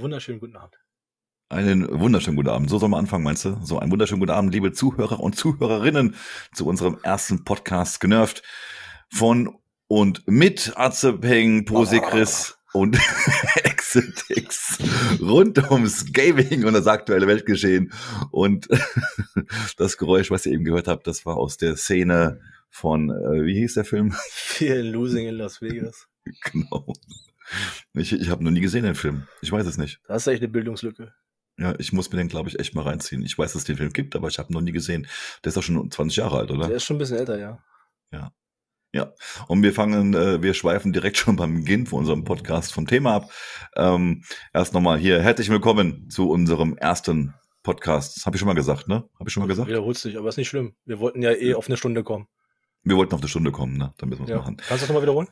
wunderschönen guten Abend. Einen wunderschönen guten Abend. So soll man anfangen, meinst du? So, einen wunderschönen guten Abend, liebe Zuhörer und Zuhörerinnen, zu unserem ersten Podcast genervt von und mit Azepeng, Posekris oh. und Exitix rund ums Gaming und das aktuelle Weltgeschehen. Und das Geräusch, was ihr eben gehört habt, das war aus der Szene von, äh, wie hieß der Film? Fear Losing in Las Vegas. genau. Ich, ich habe noch nie gesehen den Film. Ich weiß es nicht. Das ist echt eine Bildungslücke. Ja, ich muss mir den, glaube ich, echt mal reinziehen. Ich weiß, dass es den Film gibt, aber ich habe noch nie gesehen. Der ist doch schon 20 Jahre alt, oder? Der ist schon ein bisschen älter, ja. Ja. Ja, und wir fangen, äh, wir schweifen direkt schon beim Beginn von unserem Podcast vom Thema ab. Ähm, erst nochmal hier, herzlich willkommen zu unserem ersten Podcast. Das habe ich schon mal gesagt, ne? Habe ich schon mal gesagt? Wiederholst dich, aber ist nicht schlimm. Wir wollten ja eh auf eine Stunde kommen. Wir wollten auf eine Stunde kommen, ne? Dann müssen wir es ja. machen. Kannst du das nochmal wiederholen?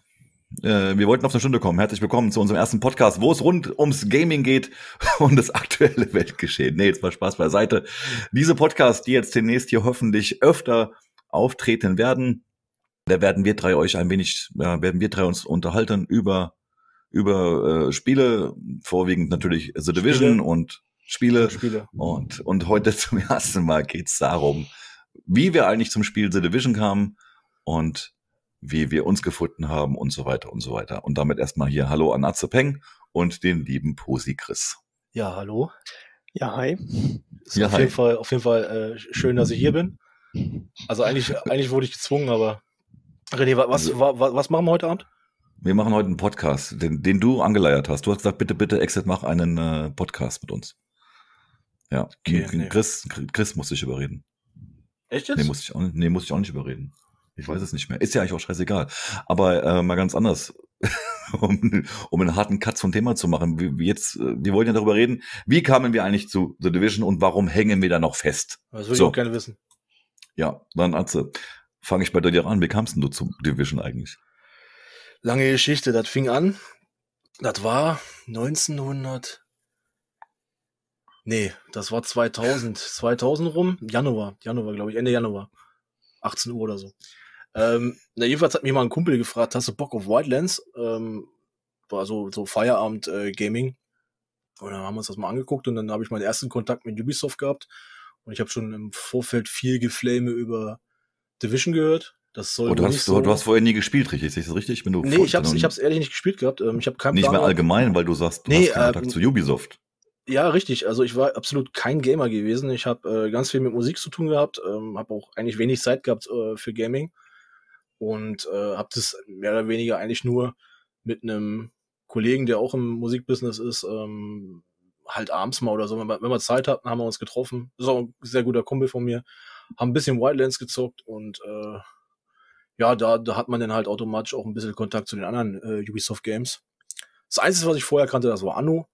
Äh, wir wollten auf eine Stunde kommen. Herzlich willkommen zu unserem ersten Podcast, wo es rund ums Gaming geht und das aktuelle Weltgeschehen. Nee, jetzt mal Spaß beiseite. Diese Podcasts, die jetzt demnächst hier hoffentlich öfter auftreten werden, da werden wir drei euch ein wenig, ja, werden wir drei uns unterhalten über über äh, Spiele, vorwiegend natürlich The Division Spiele. und Spiele. Spiele. Und, und heute zum ersten Mal geht's darum, wie wir eigentlich zum Spiel The Division kamen und wie wir uns gefunden haben und so weiter und so weiter. Und damit erstmal hier Hallo an Atze Peng und den lieben Posi Chris. Ja, hallo. Ja, hi. Ist ja, auf, hi. Jeden Fall, auf jeden Fall äh, schön, dass ich hier bin. Also eigentlich, eigentlich wurde ich gezwungen, aber René, was, also, was, was machen wir heute Abend? Wir machen heute einen Podcast, den, den du angeleiert hast. Du hast gesagt, bitte, bitte, Exit, mach einen äh, Podcast mit uns. Ja, okay, Chris, nee. Chris muss ich überreden. Echt jetzt? Nee, muss ich auch, nee, muss ich auch nicht überreden. Ich weiß es nicht mehr. Ist ja eigentlich auch scheißegal. Aber äh, mal ganz anders, um, um einen harten Cut zum Thema zu machen. Wir, jetzt, äh, wir wollen ja darüber reden, wie kamen wir eigentlich zu The Division und warum hängen wir da noch fest? Das will so. ich auch gerne wissen. Ja, dann Atze, fange ich bei dir an. Wie kamst du zu Division eigentlich? Lange Geschichte. Das fing an. Das war 1900. Nee, das war 2000. 2000 rum. Januar. Januar, glaube ich. Ende Januar. 18 Uhr oder so. Ähm, na, jedenfalls hat mich mal ein Kumpel gefragt, hast du Bock auf Wildlands? Ähm, war so, so Feierabend-Gaming. Äh, und dann haben wir uns das mal angeguckt und dann habe ich meinen ersten Kontakt mit Ubisoft gehabt. Und ich habe schon im Vorfeld viel Geflame über Division gehört. Das soll oh, du, hast, so du hast vorher nie gespielt, richtig? Ist das richtig? Wenn du nee, ich habe ich hab's ehrlich nicht gespielt gehabt. Ähm, ich habe keinen Nicht Plan mehr allgemein, weil du sagst, du nee, hast keinen Kontakt äh, zu Ubisoft. Ja, richtig. Also ich war absolut kein Gamer gewesen. Ich habe äh, ganz viel mit Musik zu tun gehabt, ähm, habe auch eigentlich wenig Zeit gehabt äh, für Gaming und äh, habe das mehr oder weniger eigentlich nur mit einem Kollegen, der auch im Musikbusiness ist, ähm, halt abends mal oder so, wenn wir, wenn wir Zeit hatten, haben wir uns getroffen. Ist auch ein sehr guter Kumpel von mir. Haben ein bisschen Wildlands gezockt und äh, ja, da, da hat man dann halt automatisch auch ein bisschen Kontakt zu den anderen äh, Ubisoft Games. Das Einzige, was ich vorher kannte, das war Anno.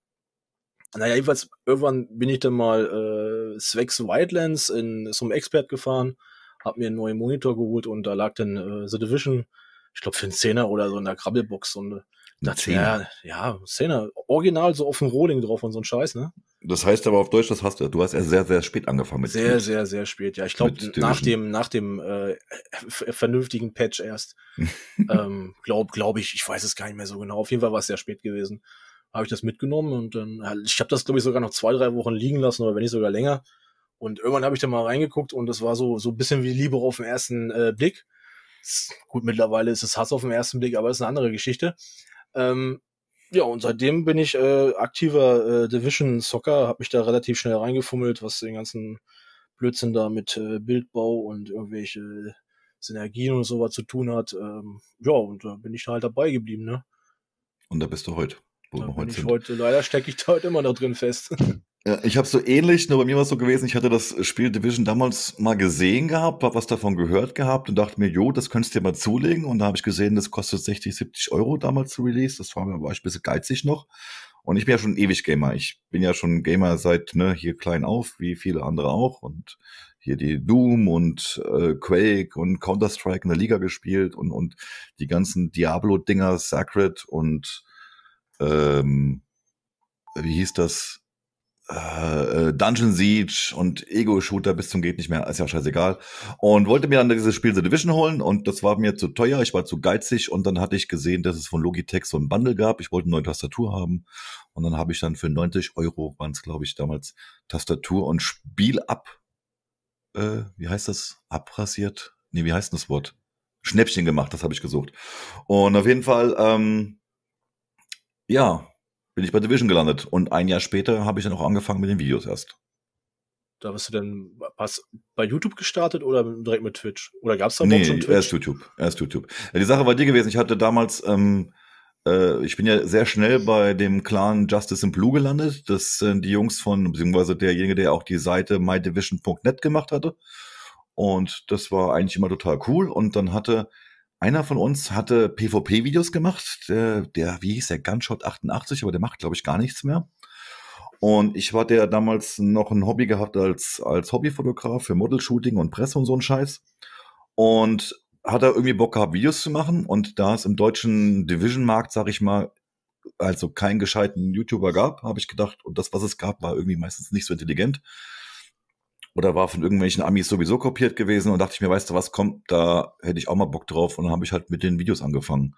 Naja, jedenfalls, irgendwann bin ich dann mal äh, zwecks Wildlands in so einem Expert gefahren, hab mir einen neuen Monitor geholt und da lag dann äh, The Division, ich glaube für einen Zehner oder so in der Krabbelbox und dachte, ja, ja, Zehner, original so auf dem Rolling drauf und so ein Scheiß, ne? Das heißt aber auf Deutsch, das hast du, du hast erst sehr, sehr spät angefangen mit Sehr, mit, sehr, sehr spät, ja. Ich glaube, nach dem, nach dem äh, vernünftigen Patch erst. ähm, glaube glaub ich, ich weiß es gar nicht mehr so genau. Auf jeden Fall war es sehr spät gewesen habe ich das mitgenommen und dann, ich habe das glaube ich sogar noch zwei, drei Wochen liegen lassen oder wenn nicht sogar länger. Und irgendwann habe ich da mal reingeguckt und das war so so ein bisschen wie Liebe auf den ersten äh, Blick. Gut, mittlerweile ist es Hass auf den ersten Blick, aber das ist eine andere Geschichte. Ähm, ja, und seitdem bin ich äh, aktiver äh, Division Soccer, habe mich da relativ schnell reingefummelt, was den ganzen Blödsinn da mit äh, Bildbau und irgendwelche Synergien und sowas zu tun hat. Ähm, ja, und da bin ich halt dabei geblieben, ne? Und da bist du heute wo da wir heute sind. Heute, leider stecke ich da heute immer noch drin fest. Ich habe so ähnlich, nur bei mir war es so gewesen, ich hatte das Spiel Division damals mal gesehen gehabt, habe was davon gehört gehabt und dachte mir, jo, das könntest du dir mal zulegen. Und da habe ich gesehen, das kostet 60, 70 Euro damals zu Release. Das war, war ich ein bisschen geizig noch. Und ich bin ja schon ewig Gamer. Ich bin ja schon Gamer seit, ne, hier klein auf, wie viele andere auch. Und hier die Doom und äh, Quake und Counter-Strike in der Liga gespielt und, und die ganzen Diablo-Dinger, Sacred und ähm, wie hieß das? Äh, Dungeon Siege und Ego-Shooter bis zum geht nicht mehr, ist ja scheißegal. Und wollte mir dann dieses Spiel The Division holen und das war mir zu teuer, ich war zu geizig und dann hatte ich gesehen, dass es von Logitech so ein Bundle gab. Ich wollte eine neue Tastatur haben und dann habe ich dann für 90 Euro, waren es glaube ich damals, Tastatur und Spiel ab, äh, wie heißt das, abrasiert? Nee, wie heißt das Wort? Schnäppchen gemacht, das habe ich gesucht. Und auf jeden Fall, ähm, ja, bin ich bei Division gelandet. Und ein Jahr später habe ich dann auch angefangen mit den Videos erst. Da bist du denn was bei YouTube gestartet oder direkt mit Twitch? Oder gab es da nee, schon Twitch? erst YouTube. Erst YouTube. Die Sache war die gewesen, ich hatte damals, ähm, äh, ich bin ja sehr schnell bei dem Clan Justice in Blue gelandet. Das sind die Jungs von, beziehungsweise derjenige, der auch die Seite mydivision.net gemacht hatte. Und das war eigentlich immer total cool. Und dann hatte einer von uns hatte PvP-Videos gemacht, der, der, wie hieß der, Gunshot 88, aber der macht, glaube ich, gar nichts mehr. Und ich war der damals noch ein Hobby gehabt als, als Hobbyfotograf für Model-Shooting und Presse und so ein Scheiß. Und hat er irgendwie Bock gehabt, Videos zu machen. Und da es im deutschen Division-Markt, sag ich mal, also keinen gescheiten YouTuber gab, habe ich gedacht, und das, was es gab, war irgendwie meistens nicht so intelligent oder war von irgendwelchen Amis sowieso kopiert gewesen und dachte ich mir, weißt du was, kommt, da hätte ich auch mal Bock drauf und dann habe ich halt mit den Videos angefangen,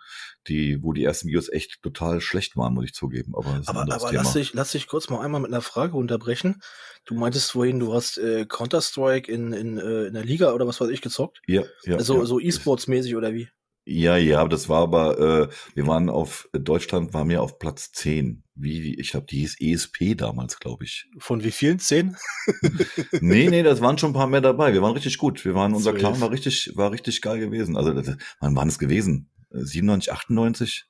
die, wo die ersten Videos echt total schlecht waren, muss ich zugeben. Aber, aber, aber lass, dich, lass dich kurz mal einmal mit einer Frage unterbrechen. Du meintest vorhin, du hast äh, Counter-Strike in, in, äh, in der Liga oder was weiß ich gezockt? Ja, ja. Also ja. so E-Sports-mäßig oder wie? Ja, ja, das war aber, äh, wir waren auf, Deutschland war mir auf Platz 10. Wie, ich glaube, die hieß ESP damals, glaube ich. Von wie vielen? Zehn? nee, nee, das waren schon ein paar mehr dabei. Wir waren richtig gut. Wir waren, unser Clan war richtig, war richtig geil gewesen. Also, wann waren es gewesen? 97, 98?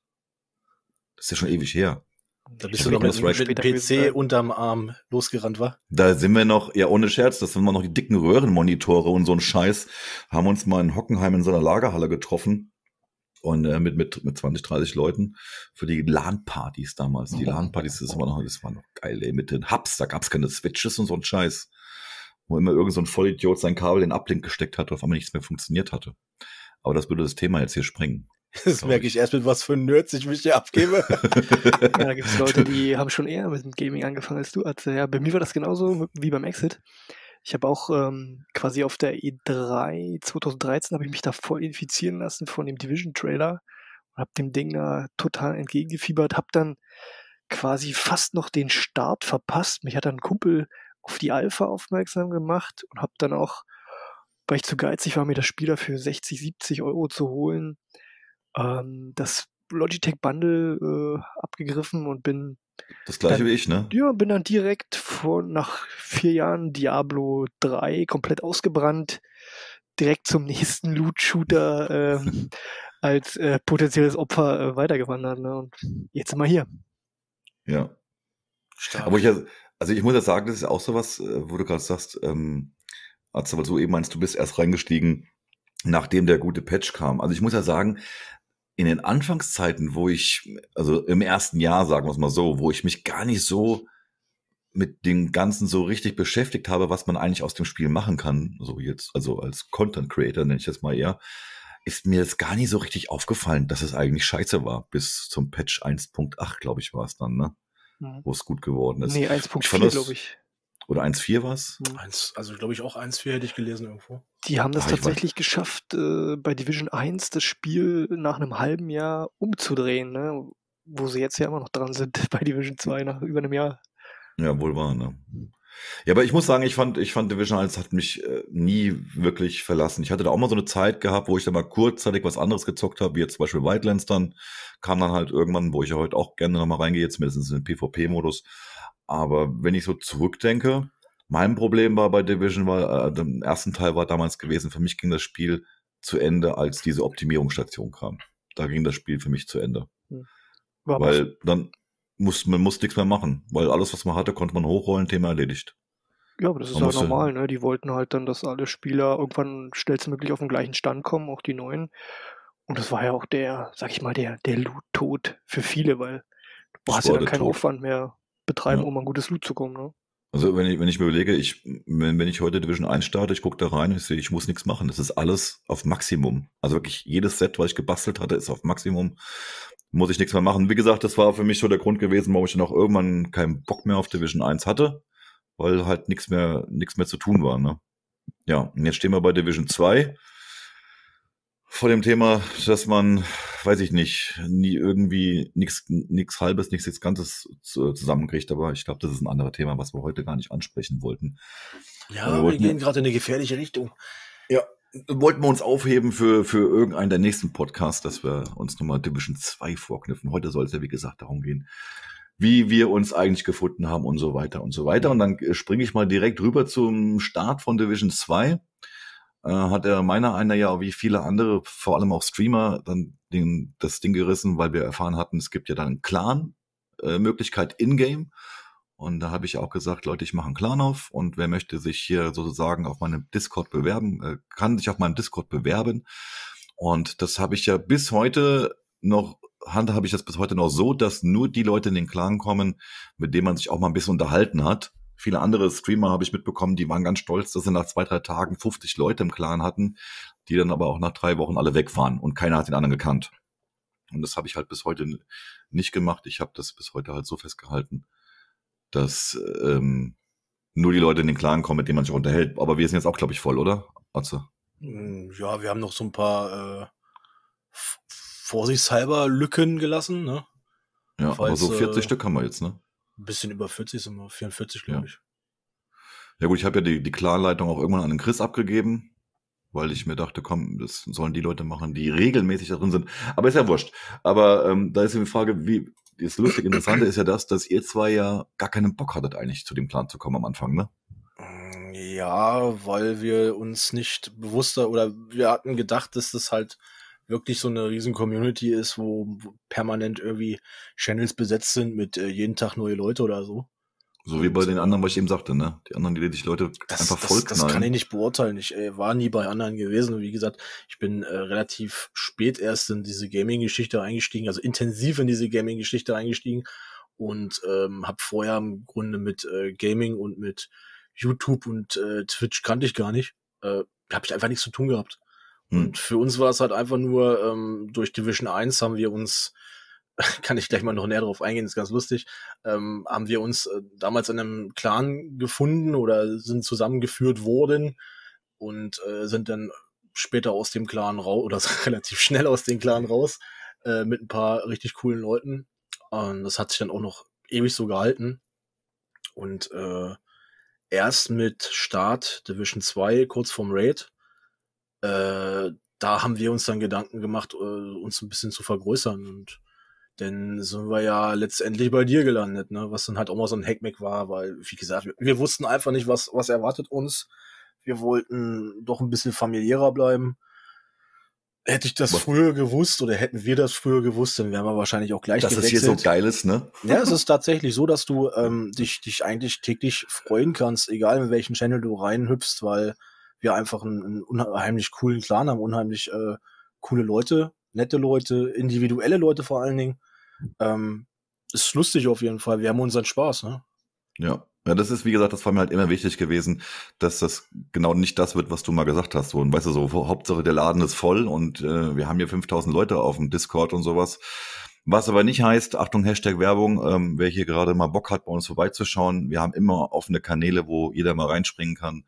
Das ist ja schon ewig her. Da bist du noch mit, mit PC unterm Arm losgerannt, war? Da sind wir noch, ja ohne Scherz, das sind wir noch die dicken Röhrenmonitore und so ein Scheiß, haben uns mal in Hockenheim in so einer Lagerhalle getroffen und äh, mit, mit, mit 20, 30 Leuten für die LAN-Partys damals. Die LAN-Partys, das war noch, das war noch geil, ey, mit den Hubs, da gab's keine Switches und so ein Scheiß. Wo immer irgend so ein Vollidiot sein Kabel in den Uplink gesteckt hat und auf einmal nichts mehr funktioniert hatte. Aber das würde das Thema jetzt hier sprengen. Das merke ich erst mit was für Nerds ich mich hier abgebe. ja, da gibt es Leute, die haben schon eher mit dem Gaming angefangen als du. Also, ja, bei mir war das genauso wie beim Exit. Ich habe auch ähm, quasi auf der E3 2013 habe ich mich da voll infizieren lassen von dem Division Trailer und habe dem Ding da total entgegengefiebert, habe dann quasi fast noch den Start verpasst. Mich hat dann ein Kumpel auf die Alpha aufmerksam gemacht und habe dann auch, weil ich zu geizig war, mir das Spiel dafür 60, 70 Euro zu holen, ähm, das Logitech Bundle äh, abgegriffen und bin das gleiche dann, wie ich, ne? Ja, bin dann direkt von nach vier Jahren Diablo 3 komplett ausgebrannt, direkt zum nächsten Loot-Shooter ähm, als äh, potenzielles Opfer äh, weitergewandert. Ne? Und jetzt sind wir hier. Ja. Stark. Aber ich, also ich muss ja sagen, das ist auch so was, äh, wo du gerade sagst, ähm, als du so eben meinst, du bist erst reingestiegen, nachdem der gute Patch kam. Also ich muss ja sagen, in den Anfangszeiten, wo ich, also im ersten Jahr, sagen wir es mal so, wo ich mich gar nicht so mit dem Ganzen so richtig beschäftigt habe, was man eigentlich aus dem Spiel machen kann, so jetzt, also als Content Creator nenne ich das mal eher, ist mir jetzt gar nicht so richtig aufgefallen, dass es eigentlich scheiße war. Bis zum Patch 1.8, glaube ich, war es dann, ne? Mhm. Wo es gut geworden ist. Nee, 1.4, glaube ich. Oder 1.4 war es? Also glaube ich auch 1.4 hätte ich gelesen irgendwo. Die haben das Ach, tatsächlich geschafft, äh, bei Division 1 das Spiel nach einem halben Jahr umzudrehen, ne? wo sie jetzt ja immer noch dran sind bei Division 2 nach über einem Jahr. Ja, wohl wahr, ne? Ja, aber ich muss sagen, ich fand, ich fand Division 1 hat mich äh, nie wirklich verlassen. Ich hatte da auch mal so eine Zeit gehabt, wo ich da mal kurzzeitig was anderes gezockt habe, wie jetzt zum Beispiel Wildlands dann, kam dann halt irgendwann, wo ich ja heute auch gerne nochmal reingehe, jetzt mindestens in den PvP-Modus. Aber wenn ich so zurückdenke, mein Problem war bei Division, war, äh, im ersten Teil war damals gewesen, für mich ging das Spiel zu Ende, als diese Optimierungsstation kam. Da ging das Spiel für mich zu Ende. Hm. weil dann muss man muss nichts mehr machen, weil alles, was man hatte, konnte man hochrollen, Thema erledigt. Ja, aber das ist ja normal, ne? Die wollten halt dann, dass alle Spieler irgendwann schnellstmöglich auf den gleichen Stand kommen, auch die neuen. Und das war ja auch der, sag ich mal, der, der Loot-Tod für viele, weil du hast ja dann keinen Aufwand mehr betreiben, ja. um an gutes Loot zu kommen. Ne? Also wenn ich, wenn ich mir überlege, ich, wenn, wenn ich heute Division 1 starte, ich gucke da rein, ich sehe, ich muss nichts machen. Das ist alles auf Maximum. Also wirklich jedes Set, was ich gebastelt hatte, ist auf Maximum. Muss ich nichts mehr machen. Wie gesagt, das war für mich so der Grund gewesen, warum ich dann auch irgendwann keinen Bock mehr auf Division 1 hatte. weil halt nichts mehr, nichts mehr zu tun war, ne? Ja, und jetzt stehen wir bei Division 2 vor dem Thema, dass man, weiß ich nicht, nie irgendwie nichts nichts halbes, nichts Ganzes zusammenkriegt, aber ich glaube, das ist ein anderes Thema, was wir heute gar nicht ansprechen wollten. Ja, wir, wollten, wir gehen gerade in eine gefährliche Richtung. Ja, wollten wir uns aufheben für, für irgendeinen der nächsten Podcasts, dass wir uns nochmal Division 2 vorknüpfen. Heute soll es ja, wie gesagt, darum gehen, wie wir uns eigentlich gefunden haben und so weiter und so weiter. Und dann springe ich mal direkt rüber zum Start von Division 2. Äh, hat er meiner einer ja wie viele andere, vor allem auch Streamer, dann den, das Ding gerissen, weil wir erfahren hatten, es gibt ja dann Clan-Möglichkeit äh, in-game. Und da habe ich auch gesagt, Leute, ich mache einen Clan auf und wer möchte sich hier sozusagen auf meinem Discord bewerben, äh, kann sich auf meinem Discord bewerben. Und das habe ich ja bis heute noch, handhabe ich das bis heute noch so, dass nur die Leute in den Clan kommen, mit denen man sich auch mal ein bisschen unterhalten hat. Viele andere Streamer habe ich mitbekommen, die waren ganz stolz, dass sie nach zwei, drei Tagen 50 Leute im Clan hatten, die dann aber auch nach drei Wochen alle weg waren und keiner hat den anderen gekannt. Und das habe ich halt bis heute nicht gemacht. Ich habe das bis heute halt so festgehalten, dass ähm, nur die Leute in den Clan kommen, mit denen man sich unterhält. Aber wir sind jetzt auch, glaube ich, voll, oder? Atze? Hm, ja, wir haben noch so ein paar äh, vorsichtshalber Lücken gelassen, ne? Ja, Falls, aber so 40 äh, Stück haben wir jetzt, ne? Ein bisschen über 40 sind wir, 44, glaube ich. Ja gut, ich habe ja die, die Clan-Leitung auch irgendwann an den Chris abgegeben, weil ich mir dachte, komm, das sollen die Leute machen, die regelmäßig da drin sind. Aber ist ja wurscht. Aber ähm, da ist die Frage, wie, das lustig Interessante ist ja das, dass ihr zwei ja gar keinen Bock hattet, eigentlich zu dem Plan zu kommen am Anfang, ne? Mm, ja, weil wir uns nicht bewusster oder wir hatten gedacht, dass das halt wirklich so eine riesen Community ist, wo, permanent irgendwie Channels besetzt sind mit äh, jeden Tag neue Leute oder so. So wie bei den anderen, was ich eben sagte, ne? Die anderen, die sich Leute das, einfach voll das, das kann ich nicht beurteilen. Ich äh, war nie bei anderen gewesen. Und wie gesagt, ich bin äh, relativ spät erst in diese Gaming-Geschichte eingestiegen, also intensiv in diese Gaming-Geschichte eingestiegen und ähm, habe vorher im Grunde mit äh, Gaming und mit YouTube und äh, Twitch kannte ich gar nicht. Äh, habe ich einfach nichts zu tun gehabt. Hm. Und für uns war es halt einfach nur, ähm, durch Division 1 haben wir uns kann ich gleich mal noch näher drauf eingehen, ist ganz lustig, ähm, haben wir uns äh, damals in einem Clan gefunden oder sind zusammengeführt worden und äh, sind dann später aus dem Clan raus oder relativ schnell aus dem Clan raus äh, mit ein paar richtig coolen Leuten. Und das hat sich dann auch noch ewig so gehalten. Und äh, erst mit Start Division 2, kurz vorm Raid, äh, da haben wir uns dann Gedanken gemacht, äh, uns ein bisschen zu vergrößern und denn sind wir ja letztendlich bei dir gelandet, ne? Was dann halt auch mal so ein Hackmack war, weil, wie gesagt, wir, wussten einfach nicht, was, was erwartet uns. Wir wollten doch ein bisschen familiärer bleiben. Hätte ich das was? früher gewusst oder hätten wir das früher gewusst, dann wären wir wahrscheinlich auch gleich Dass gewechselt. es hier so geil ist, ne? Ja, es ist tatsächlich so, dass du ähm, dich, dich eigentlich täglich freuen kannst, egal in welchen Channel du reinhüpfst, weil wir einfach einen, einen unheimlich coolen Clan haben, unheimlich äh, coole Leute, nette Leute, individuelle Leute vor allen Dingen. Ähm, ist lustig auf jeden Fall. Wir haben unseren Spaß, ne? Ja. Ja, das ist, wie gesagt, das war mir halt immer wichtig gewesen, dass das genau nicht das wird, was du mal gesagt hast. Und weißt du, so, Hauptsache der Laden ist voll und äh, wir haben hier 5000 Leute auf dem Discord und sowas. Was aber nicht heißt, Achtung, Hashtag Werbung, ähm, wer hier gerade mal Bock hat, bei uns vorbeizuschauen, wir haben immer offene Kanäle, wo jeder mal reinspringen kann.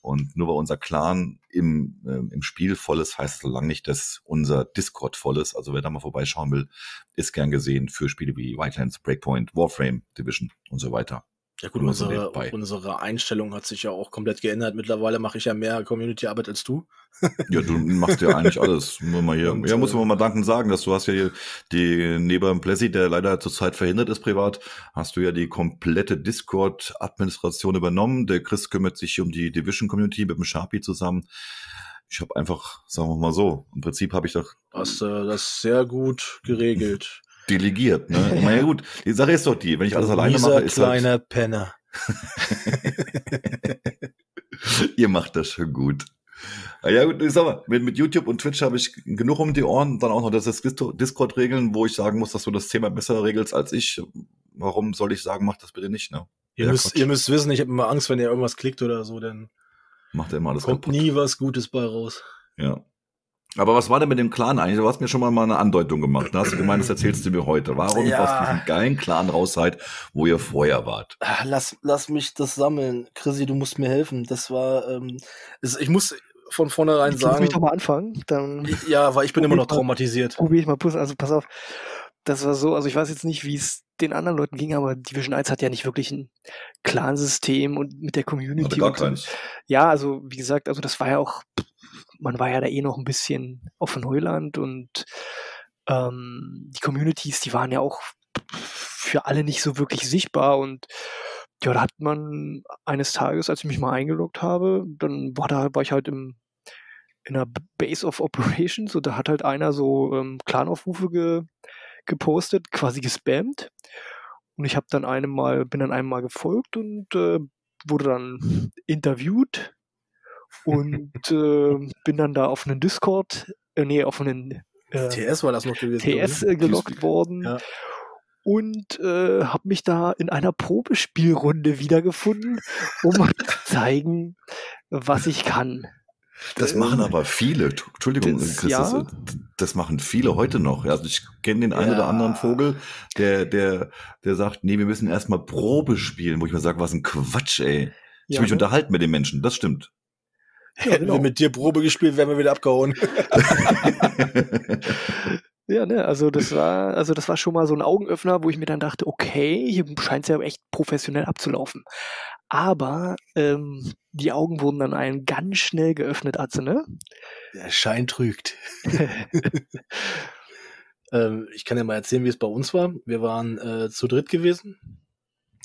Und nur weil unser Clan im, äh, im Spiel voll ist, heißt es so lange nicht, dass unser Discord voll ist. Also wer da mal vorbeischauen will, ist gern gesehen für Spiele wie Wildlands, Breakpoint, Warframe, Division und so weiter. Ja gut, unsere, unsere Einstellung hat sich ja auch komplett geändert. Mittlerweile mache ich ja mehr Community-Arbeit als du. ja, du machst ja eigentlich alles. Nur mal hier. Und, ja, muss man mal danken sagen, dass du hast ja hier die, neben Plessy, der leider zurzeit verhindert ist privat, hast du ja die komplette Discord-Administration übernommen. Der Chris kümmert sich um die Division-Community mit dem Sharpie zusammen. Ich habe einfach, sagen wir mal so, im Prinzip habe ich doch... Hast äh, das sehr gut geregelt delegiert. Ne? Ja gut, die Sache ist doch die, wenn ich alles alleine mache, ist kleiner halt Penner. Ihr macht das schon gut. Ja gut, ich sag mal, mit, mit YouTube und Twitch habe ich genug um die Ohren, dann auch noch das Discord regeln, wo ich sagen muss, dass du das Thema besser regelst als ich. Warum soll ich sagen, mach das bitte nicht, ne? Ihr, ja, müsst, ihr müsst wissen, ich habe immer Angst, wenn ihr irgendwas klickt oder so, dann macht er immer alles kommt kaputt. nie was Gutes bei raus. Ja. Aber was war denn mit dem Clan eigentlich? Du hast mir schon mal eine Andeutung gemacht. Da hast du gemeint, das erzählst du mir heute. Warum Ja. aus diesem geilen Clan raus seid, wo ihr vorher wart? Lass, lass mich das sammeln. Chrissy, du musst mir helfen. Das war, ähm, ich muss von vornherein lass sagen, mich doch mal anfangen. Dann ja, weil ich bin immer noch traumatisiert. probiere ich mal Puzzle. Also pass auf, das war so, also ich weiß jetzt nicht, wie es den anderen Leuten ging, aber Division 1 hat ja nicht wirklich ein Clansystem und mit der Community. Hatte gar keins. Ja, also wie gesagt, also das war ja auch, man war ja da eh noch ein bisschen auf Neuland und ähm, die Communities, die waren ja auch für alle nicht so wirklich sichtbar und ja, da hat man eines Tages, als ich mich mal eingeloggt habe, dann war da, war ich halt im, in einer Base of Operations und da hat halt einer so ähm, Clanaufrufe ge, gepostet, quasi gespammt. Und ich habe dann einem mal, bin dann einem mal gefolgt und äh, wurde dann interviewt und äh, bin dann da auf einen Discord, äh, nee, auf einen äh, TS war das noch gewesen. TS äh, gelockt worden Ja. und äh, habe mich da in einer Probespielrunde wiedergefunden, um mal zu zeigen, was ich kann. Das Äh, machen aber viele. Entschuldigung, das- Chris, ja. das, das machen viele heute noch. Also ich kenne den einen Ja. oder anderen Vogel, der, der, der sagt, nee, wir müssen erstmal Probe spielen, wo ich mir sage, was ein Quatsch, ey. Ich Ja, will mich ne? unterhalten mit den Menschen, das stimmt. Ja, Hätten genau. wir mit dir Probe gespielt, wären wir wieder abgehauen. Ja, ne, also das war, also das war schon mal so ein Augenöffner, wo ich mir dann dachte, okay, hier scheint es ja echt professionell abzulaufen. Aber ähm, die Augen wurden dann einem ganz schnell geöffnet, Atze, ne? Der Schein trügt. ähm, ich kann ja mal erzählen, wie es bei uns war. Wir waren äh, zu dritt gewesen.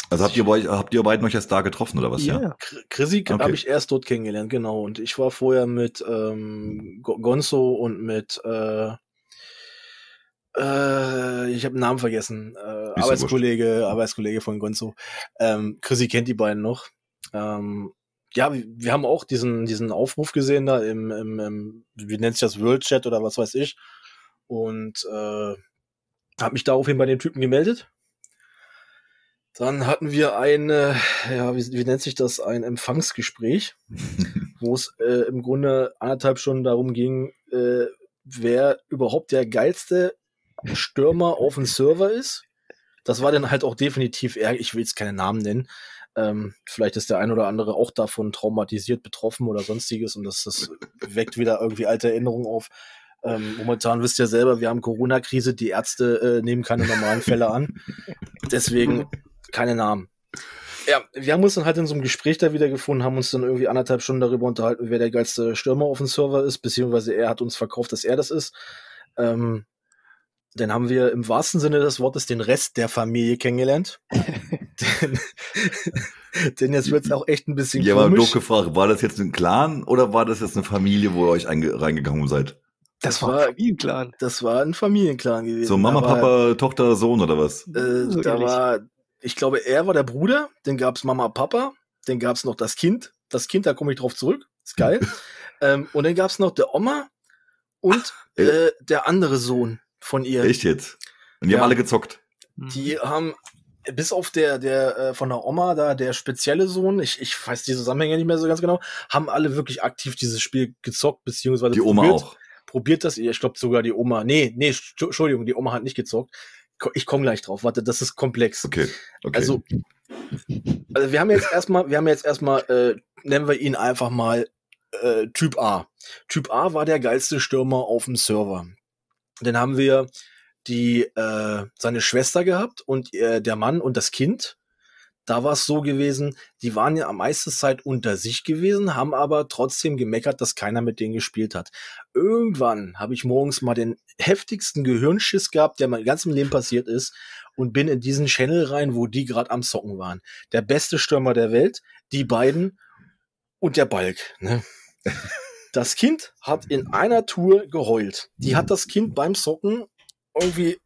Also habt ihr, bei, habt ihr beiden euch erst da getroffen oder was? Ja. Ja. Chrissy Okay. habe ich erst dort kennengelernt, genau. Und ich war vorher mit ähm, Go- Gonzo und mit äh, äh, ich habe den Namen vergessen. Äh, Arbeitskollege, Arbeitskollege von Gonzo. Ähm, Chrissy kennt die beiden noch. Ähm, ja, wir, wir haben auch diesen, diesen Aufruf gesehen da im, im, im wie nennt sich das, World Chat oder was weiß ich. Und äh, habe mich daraufhin bei den Typen gemeldet. Dann hatten wir eine, ja, wie, wie nennt sich das, ein Empfangsgespräch, wo es äh, im Grunde anderthalb Stunden darum ging, äh, wer überhaupt der geilste Stürmer auf dem Server ist. Das war dann halt auch definitiv er, ich will jetzt keine Namen nennen. Ähm, vielleicht ist der ein oder andere auch davon traumatisiert, betroffen oder sonstiges und das, das weckt wieder irgendwie alte Erinnerungen auf. Ähm, momentan wisst ihr selber, wir haben Corona-Krise, die Ärzte äh, nehmen keine normalen Fälle an. Deswegen keine Namen. Ja, wir haben uns dann halt in so einem Gespräch da wieder gefunden, haben uns dann irgendwie anderthalb Stunden darüber unterhalten, wer der geilste Stürmer auf dem Server ist, beziehungsweise er hat uns verkauft, dass er das ist. Ähm, dann haben wir im wahrsten Sinne des Wortes den Rest der Familie kennengelernt. denn, denn jetzt wird's auch echt ein bisschen Ja, aber komisch. doof gefragt, war das jetzt ein Clan oder war das jetzt eine Familie, wo ihr euch einge- reingegangen seid? Das, Das war ein Familienclan. Das war ein Familienclan gewesen. So Mama, aber, Papa, Tochter, Sohn oder was? Äh, So da war, ich glaube, er war der Bruder, dann gab's Mama, Papa, dann gab's noch das Kind. Das Kind, da komme ich drauf zurück. Ist geil. ähm, und dann gab's noch der Oma und äh. äh, der andere Sohn von ihr. Echt jetzt? Und die Ja. haben alle gezockt. Mhm. Die haben, bis auf der, der äh, von der Oma da, der spezielle Sohn, ich, ich weiß die Zusammenhänge nicht mehr so ganz genau, haben alle wirklich aktiv dieses Spiel gezockt, beziehungsweise Die Oma probiert, auch. probiert das. Ich glaube sogar die Oma. Nee, nee, Sch- Entschuldigung, die Oma hat nicht gezockt. Ich komme gleich drauf. Warte, das ist komplex. Okay. okay. Also, also wir haben jetzt erstmal, wir haben jetzt erstmal, äh, nennen wir ihn einfach mal äh, Typ A. Typ A war der geilste Stürmer auf dem Server. Dann haben wir die äh, seine Schwester gehabt und äh, der Mann und das Kind. Da war es so gewesen, die waren ja am meisten Zeit unter sich gewesen, haben aber trotzdem gemeckert, dass keiner mit denen gespielt hat. Irgendwann habe ich morgens mal den heftigsten Gehirnschiss gehabt, der mein ganzem Leben passiert ist und bin in diesen Channel rein, wo die gerade am Zocken waren. Der beste Stürmer der Welt, die beiden und der Balk. Ne? Das Kind hat in einer Tour geheult. Die hat das Kind beim Zocken irgendwie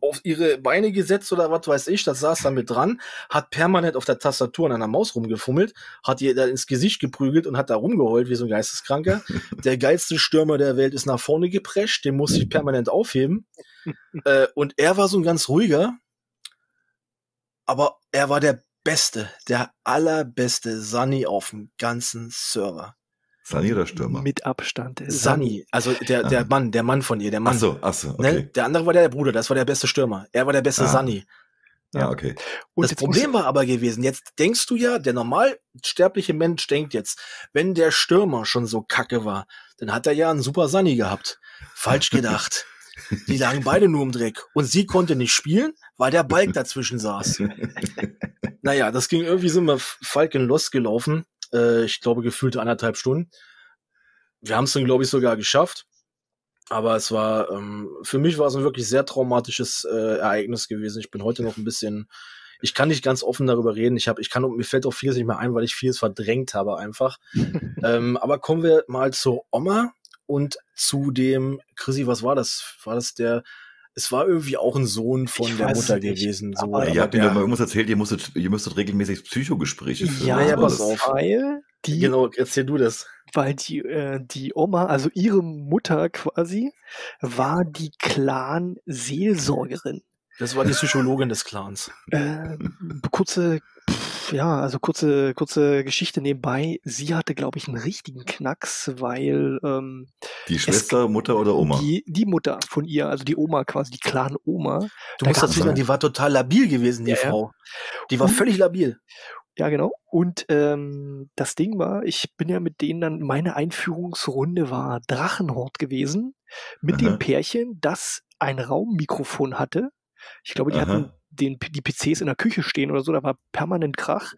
auf ihre Beine gesetzt oder was weiß ich, das saß da mit dran, hat permanent auf der Tastatur an einer Maus rumgefummelt, hat ihr da ins Gesicht geprügelt und hat da rumgeheult wie so ein Geisteskranker. Der geilste Stürmer der Welt ist nach vorne geprescht, den muss ich permanent aufheben. äh, und er war so ein ganz ruhiger, aber er war der Beste, der allerbeste Sunny auf dem ganzen Server. Sani oder Stürmer? Mit Abstand. Sani, also der, der Aha. Mann, der Mann von ihr, der Mann. Ach so, ach so, Ne? okay. Der andere war der Bruder, das war der beste Stürmer. Er war der beste Ah. Sani. Ja, okay. Und das Problem war aber gewesen, jetzt denkst du ja, der normal sterbliche Mensch denkt jetzt, wenn der Stürmer schon so kacke war, dann hat er ja einen super Sani gehabt. Falsch gedacht. Die lagen beide nur im Dreck. Und sie konnte nicht spielen, weil der Balk dazwischen saß. Naja, das ging irgendwie sind wir Falken losgelaufen. Äh, ich glaube, gefühlte anderthalb Stunden. Wir haben es dann, glaube ich, sogar geschafft. Aber es war, ähm, für mich war es ein wirklich sehr traumatisches äh, Ereignis gewesen. Ich bin heute noch ein bisschen, ich kann nicht ganz offen darüber reden. Ich habe, ich kann, mir fällt auch vieles nicht mehr ein, weil ich vieles verdrängt habe einfach. ähm, aber kommen wir mal zur Oma und zu dem, Chrissy, was war das? War das der, es war irgendwie auch ein Sohn von Ich der Mutter nicht, gewesen. So, aber- Ja, aber ihr habt mir doch mal irgendwas erzählt, ihr musstet, ihr müsstet regelmäßig Psychogespräche führen. Ja, pass das? auf. weil die, Genau, erzähl du das. weil die, äh, die Oma, also ihre Mutter quasi, war die Clan-Seelsorgerin. Das war die Psychologin des Clans. Äh, kurze, ja, also kurze, kurze Geschichte nebenbei. Sie hatte, glaube ich, einen richtigen Knacks, weil ähm, Die Schwester, Mutter oder Oma? die, die Mutter von ihr, also die Oma quasi, die Clan-Oma, Du Da musst dazu sagen, die war total labil gewesen, die ja. Frau. Die war Und- völlig labil. Ja, genau. Und ähm, das Ding war, ich bin ja mit denen dann, meine Einführungsrunde war Drachenhort gewesen, mit Aha. dem Pärchen, das ein Raummikrofon hatte. Ich glaube, die Aha. hatten den, die PCs in der Küche stehen oder so, da war permanent Krach.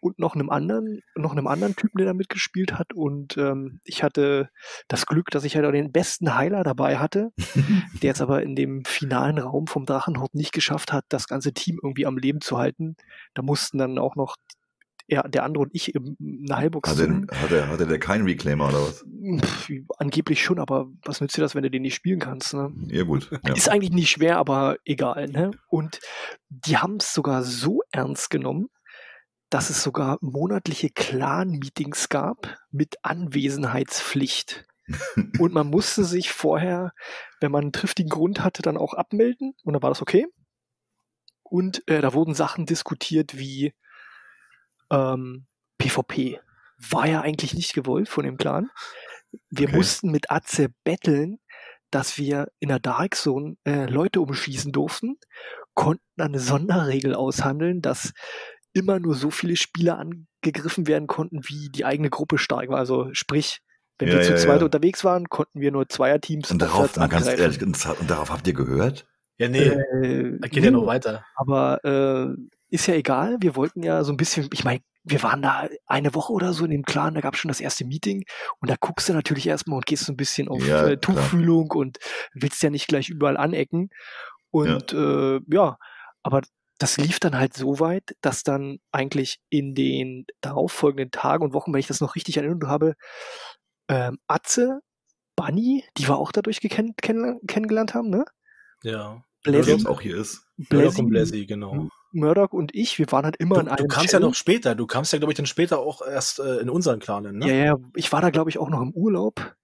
Und noch einem anderen, noch einem anderen Typen, der da mitgespielt hat. Und ähm, ich hatte das Glück, dass ich halt auch den besten Heiler dabei hatte, der jetzt aber in dem finalen Raum vom Drachenhort nicht geschafft hat, das ganze Team irgendwie am Leben zu halten. Da mussten dann auch noch er, der andere und ich im- eine Heilbox Hatte, hatte, hatte der keinen Reclaimer oder was? Pff, angeblich schon, aber was nützt dir das, wenn du den nicht spielen kannst? Ne? Ja, gut. Ja. Ist eigentlich nicht schwer, aber egal. Ne? Und die haben es sogar so ernst genommen, dass es sogar monatliche Clan-Meetings gab mit Anwesenheitspflicht. Und man musste sich vorher, wenn man einen triftigen Grund hatte, dann auch abmelden und dann war das okay. Und äh, da wurden Sachen diskutiert wie ähm, PvP. War ja eigentlich nicht gewollt von dem Clan. Wir Okay. mussten mit Atze betteln, dass wir in der Dark Zone äh, Leute umschießen durften, konnten eine Sonderregel aushandeln, dass immer nur so viele Spieler angegriffen werden konnten, wie die eigene Gruppe stark war. Also sprich, wenn Ja, wir zu ja, zweit ja. unterwegs waren, konnten wir nur Zweierteams Und darauf, mal ganz ehrlich, und darauf habt ihr gehört? Ja, nee, Äh, da geht ja noch weiter. Aber äh, ist ja egal. Wir wollten ja so ein bisschen, ich meine, wir waren da eine Woche oder so in dem Clan, da gab es schon das erste Meeting und da guckst du natürlich erstmal und gehst so ein bisschen auf Ja, äh, klar. Tuchfühlung und willst ja nicht gleich überall anecken. Und ja. Äh, ja, aber das lief dann halt so weit, dass dann eigentlich in den darauffolgenden Tagen und Wochen, wenn ich das noch richtig erinnert habe, ähm, Atze, Bunny, die wir auch dadurch gekenn kenn kennengelernt haben, ne? Ja. Blazzy, jetzt auch hier ist. Murdoch und Blazzy, genau. Murdoch und ich, wir waren halt immer Du, in einem du kamst ja Channel. noch später, du kamst ja, glaube ich, dann später auch erst äh, in unseren Clan, ne? Ja, ja, ich war da, glaube ich, auch noch im Urlaub,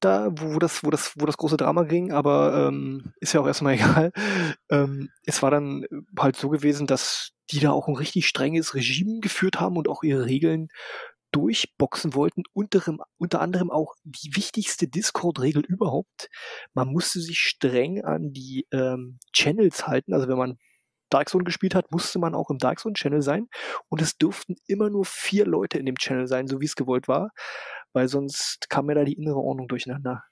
da, wo, wo, das, wo, das, wo das große Drama ging, aber ähm, ist ja auch erstmal egal. Ähm, es war dann halt so gewesen, dass die da auch ein richtig strenges Regime geführt haben und auch ihre Regeln durchboxen wollten, unter, unter anderem auch die wichtigste Discord-Regel überhaupt. Man musste sich streng an die ähm, Channels halten, also wenn man Dark Zone gespielt hat, musste man auch im Dark Zone Channel sein und es durften immer nur vier Leute in dem Channel sein, so wie es gewollt war, weil sonst kam mir da die innere Ordnung durcheinander.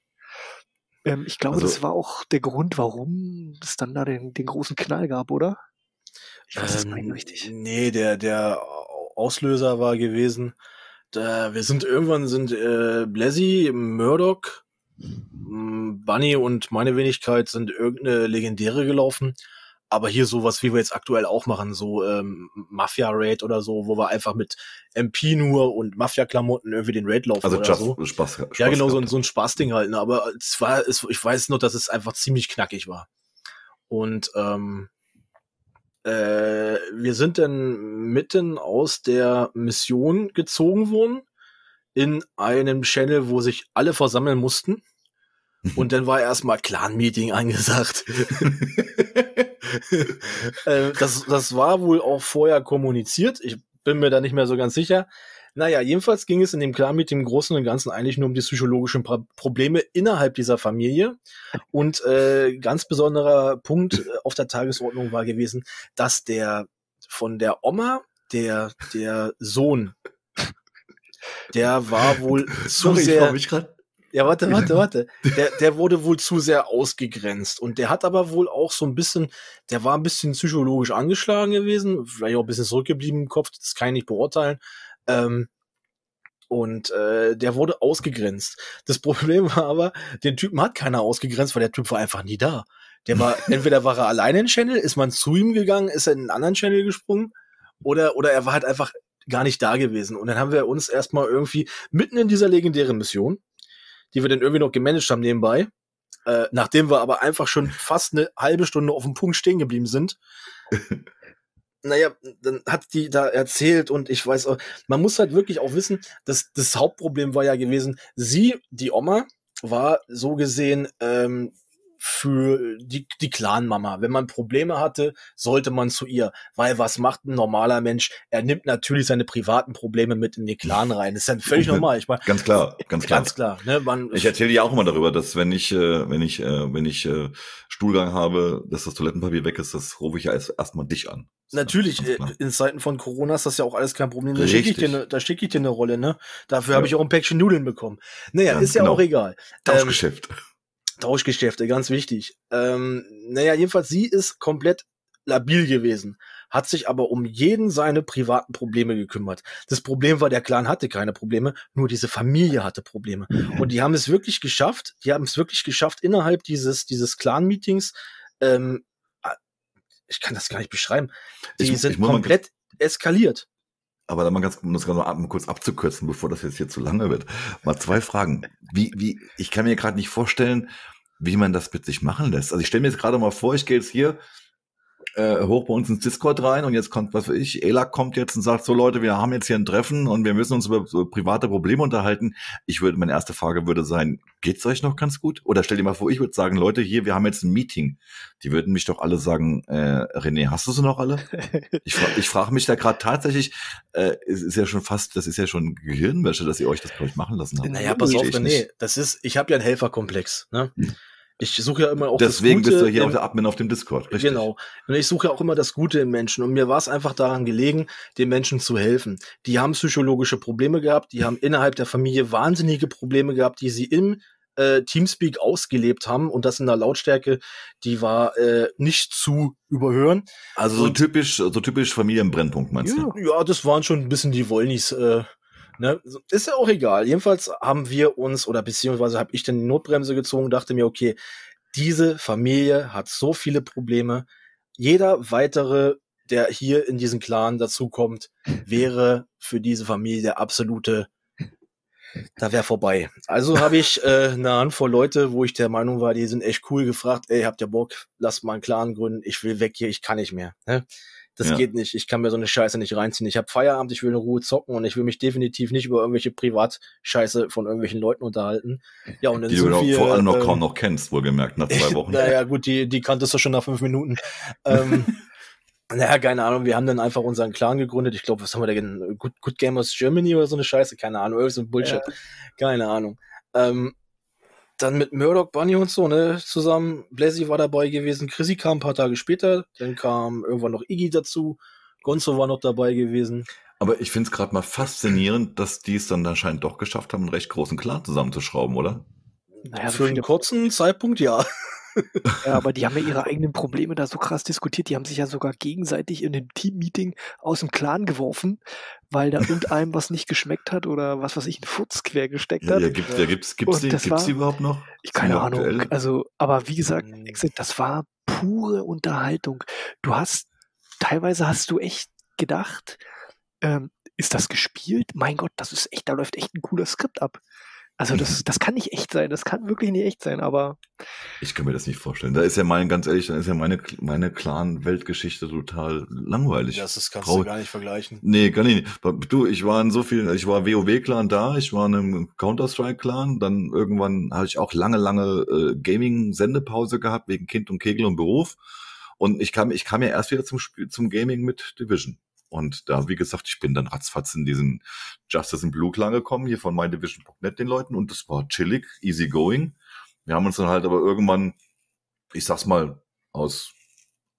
Ähm, ich glaube, Also- das war auch der Grund, warum es dann da den, den großen Knall gab, oder? Ich weiß es gar nicht Ähm, richtig. Nee, der, der Auslöser war gewesen, da, wir sind irgendwann sind äh, Blazzy, Murdoch, m, Bunny und meine Wenigkeit sind irgendeine Legendäre gelaufen. Aber hier sowas, wie wir jetzt aktuell auch machen, so ähm, Mafia-Raid oder so, wo wir einfach mit MP nur und Mafia-Klamotten irgendwie den Raid laufen Also oder just so. Spaß, Spaß. Ja, genau, so so ein Spaßding halt. Ne? Aber es war, es, ich weiß nur, dass es einfach ziemlich knackig war. Und ähm, äh, wir sind dann mitten aus der Mission gezogen worden in einem Channel, wo sich alle versammeln mussten. Und dann war erstmal Clan-Meeting angesagt. äh, das, das war wohl auch vorher kommuniziert. Ich bin mir da nicht mehr so ganz sicher. Naja, jedenfalls ging es in dem Clan-Meeting im Großen und Ganzen eigentlich nur um die psychologischen Pro Probleme innerhalb dieser Familie. Und äh, ganz besonderer Punkt äh, auf der Tagesordnung war gewesen, dass der von der Oma, der, der Sohn, der war wohl zu Sorry, ich sehr. grad. Ja, warte, warte, warte. Der, der wurde wohl zu sehr ausgegrenzt. Und der hat aber wohl auch so ein bisschen, der war ein bisschen psychologisch angeschlagen gewesen, vielleicht auch ein bisschen zurückgeblieben im Kopf, das kann ich nicht beurteilen. Ähm, und äh, der wurde ausgegrenzt. Das Problem war aber, den Typen hat keiner ausgegrenzt, weil der Typ war einfach nie da. Der war, entweder war er alleine in Channel, ist man zu ihm gegangen, ist er in einen anderen Channel gesprungen, oder, oder er war halt einfach gar nicht da gewesen. Und dann haben wir uns erstmal irgendwie mitten in dieser legendären Mission, die wir dann irgendwie noch gemanagt haben nebenbei, äh, nachdem wir aber einfach schon fast eine halbe Stunde auf dem Punkt stehen geblieben sind. naja, dann hat die da erzählt und ich weiß auch, man muss halt wirklich auch wissen, dass das Hauptproblem war ja gewesen, sie, die Oma, war so gesehen ähm, für die, die Clan-Mama. Wenn man Probleme hatte, sollte man zu ihr. Weil was macht ein normaler Mensch? Er nimmt natürlich seine privaten Probleme mit in den Clan rein. Das ist ja völlig normal. Ich meine, Ganz klar, ganz klar. ganz klar. Ne? Man, Ich erzähle dir auch immer darüber, dass wenn ich, äh, wenn ich, äh, wenn ich äh, Stuhlgang habe, dass das Toilettenpapier weg ist, das rufe ich ja erst erstmal dich an. Natürlich, äh, in Zeiten von Corona ist das ja auch alles kein Problem. Da schicke ich, dir ne, da schicke ich dir eine Rolle, ne? Dafür Ja. habe ich auch ein Päckchen Nudeln bekommen. Naja, Ganz ist ja genau. auch egal. Ähm, Tauschgeschäft. Tauschgeschäfte, ganz wichtig. Ähm, naja, jedenfalls, sie ist komplett labil gewesen, hat sich aber um jeden seine privaten Probleme gekümmert. Das Problem war, der Clan hatte keine Probleme, nur diese Familie hatte Probleme. Und die haben es wirklich geschafft, die haben es wirklich geschafft, innerhalb dieses, dieses Clan-Meetings, ähm, ich kann das gar nicht beschreiben, die Ich- sind ich komplett eskaliert. Aber dann mal ganz, um das gerade mal kurz abzukürzen, bevor das jetzt hier zu lange wird. Mal zwei Fragen. Wie, wie, ich kann mir gerade nicht vorstellen, wie man das mit sich machen lässt. Also ich stelle mir jetzt gerade mal vor, ich gehe jetzt hier äh, hoch bei uns ins Discord rein und jetzt kommt, was weiß ich, Ela kommt jetzt und sagt, so Leute, wir haben jetzt hier ein Treffen und wir müssen uns über so private Probleme unterhalten. Ich würde, meine erste Frage würde sein, geht's euch noch ganz gut? Oder stell dir mal vor, ich würde sagen, Leute, hier, wir haben jetzt ein Meeting. Die würden mich doch alle sagen, äh, René, hast du sie noch alle? Ich, fra ich frage mich da gerade tatsächlich, äh, es ist ja schon fast, das ist ja schon Gehirnwäsche, dass ihr euch das, glaube ich, machen lassen habt. Naja, pass auf, René, nicht. das ist, ich habe ja einen Helferkomplex. Ne? Ich suche ja immer auch Deswegen das Gute bist du hier im- auch der Admin auf dem Discord. Richtig. Genau. Und ich suche ja auch immer das Gute im Menschen. Und mir war es einfach daran gelegen, den Menschen zu helfen. Die haben psychologische Probleme gehabt, die haben innerhalb der Familie wahnsinnige Probleme gehabt, die sie im äh, Teamspeak ausgelebt haben und das in der Lautstärke, die war äh, nicht zu überhören. Also so Und- typisch, so typisch Familienbrennpunkt, meinst du? Ja, das waren schon ein bisschen die Wollnis. Äh, ne? Ist ja auch egal. Jedenfalls haben wir uns, oder beziehungsweise habe ich dann die Notbremse gezogen, dachte mir, okay, diese Familie hat so viele Probleme. Jeder weitere, der hier in diesen Clan dazukommt, wäre für diese Familie der absolute, da wäre vorbei. Also habe ich äh, eine Handvoll Leute, wo ich der Meinung war, die sind echt cool, gefragt, ey, habt ihr Bock, lasst mal einen Clan gründen, ich will weg hier, ich kann nicht mehr. Ne? Das Ja. geht nicht. Ich kann mir so eine Scheiße nicht reinziehen. Ich habe Feierabend, ich will in Ruhe zocken und ich will mich definitiv nicht über irgendwelche Privatscheiße von irgendwelchen Leuten unterhalten. Ja, und dann Die du sind noch, wir, vor allem noch ähm, kaum noch kennst, wohlgemerkt, nach zwei Wochen. Naja, gut, die, die kanntest du schon nach fünf Minuten. ähm, naja, keine Ahnung, wir haben dann einfach unseren Clan gegründet. Ich glaube, was haben wir da Good, Good Gamers Germany oder so eine Scheiße? Keine Ahnung, irgend so ein Bullshit. Keine Ahnung. Ähm, dann mit Murdoch, Bunny und so, ne, zusammen. Blazzy war dabei gewesen. Chrissy kam ein paar Tage später. Dann kam irgendwann noch Iggy dazu. Gonzo war noch dabei gewesen. Aber ich finde es gerade mal faszinierend, dass die es dann anscheinend doch geschafft haben, einen recht großen Clan zusammenzuschrauben, oder? Naja, Für einen kurzen Zeitpunkt, ja. Ja, aber die haben ja ihre eigenen Probleme da so krass diskutiert. Die haben sich ja sogar gegenseitig in dem Team-Meeting aus dem Clan geworfen, weil da irgendeinem was nicht geschmeckt hat oder was weiß ich, ein Furz quer gesteckt Ja, hat. ja, gibt, ja, gibt's, gibt's, Und die, das gibt's war- die überhaupt noch? Ich keine Ahnung. aktuell? Also, aber wie gesagt. Exit, das war pure Unterhaltung. Du hast, teilweise hast du echt gedacht, ähm, ist das gespielt? Mein Gott, das ist echt, da läuft echt ein cooler Skript ab. Also das, das kann nicht echt sein, das kann wirklich nicht echt sein, aber Ich kann mir das nicht vorstellen. Da ist ja mein, ganz ehrlich, da ist ja meine, meine Clan-Weltgeschichte total langweilig. Das ist, kannst Brauch- du gar nicht vergleichen. Nee, kann ich nicht. Du, ich war in so vielen, ich war WoW-Clan da, ich war in einem Counter-Strike-Clan, dann irgendwann habe ich auch lange, lange äh, Gaming-Sendepause gehabt, wegen Kind und Kegel und Beruf. Und ich kam, ich kam ja erst wieder zum Spiel, zum Gaming mit Division. Und da, wie gesagt, ich bin dann ratzfatz in diesen Justice in Blue Clan gekommen, hier von MyDivision.net den Leuten. Und das war chillig, easy going. Wir haben uns dann halt aber irgendwann, ich sag's mal, aus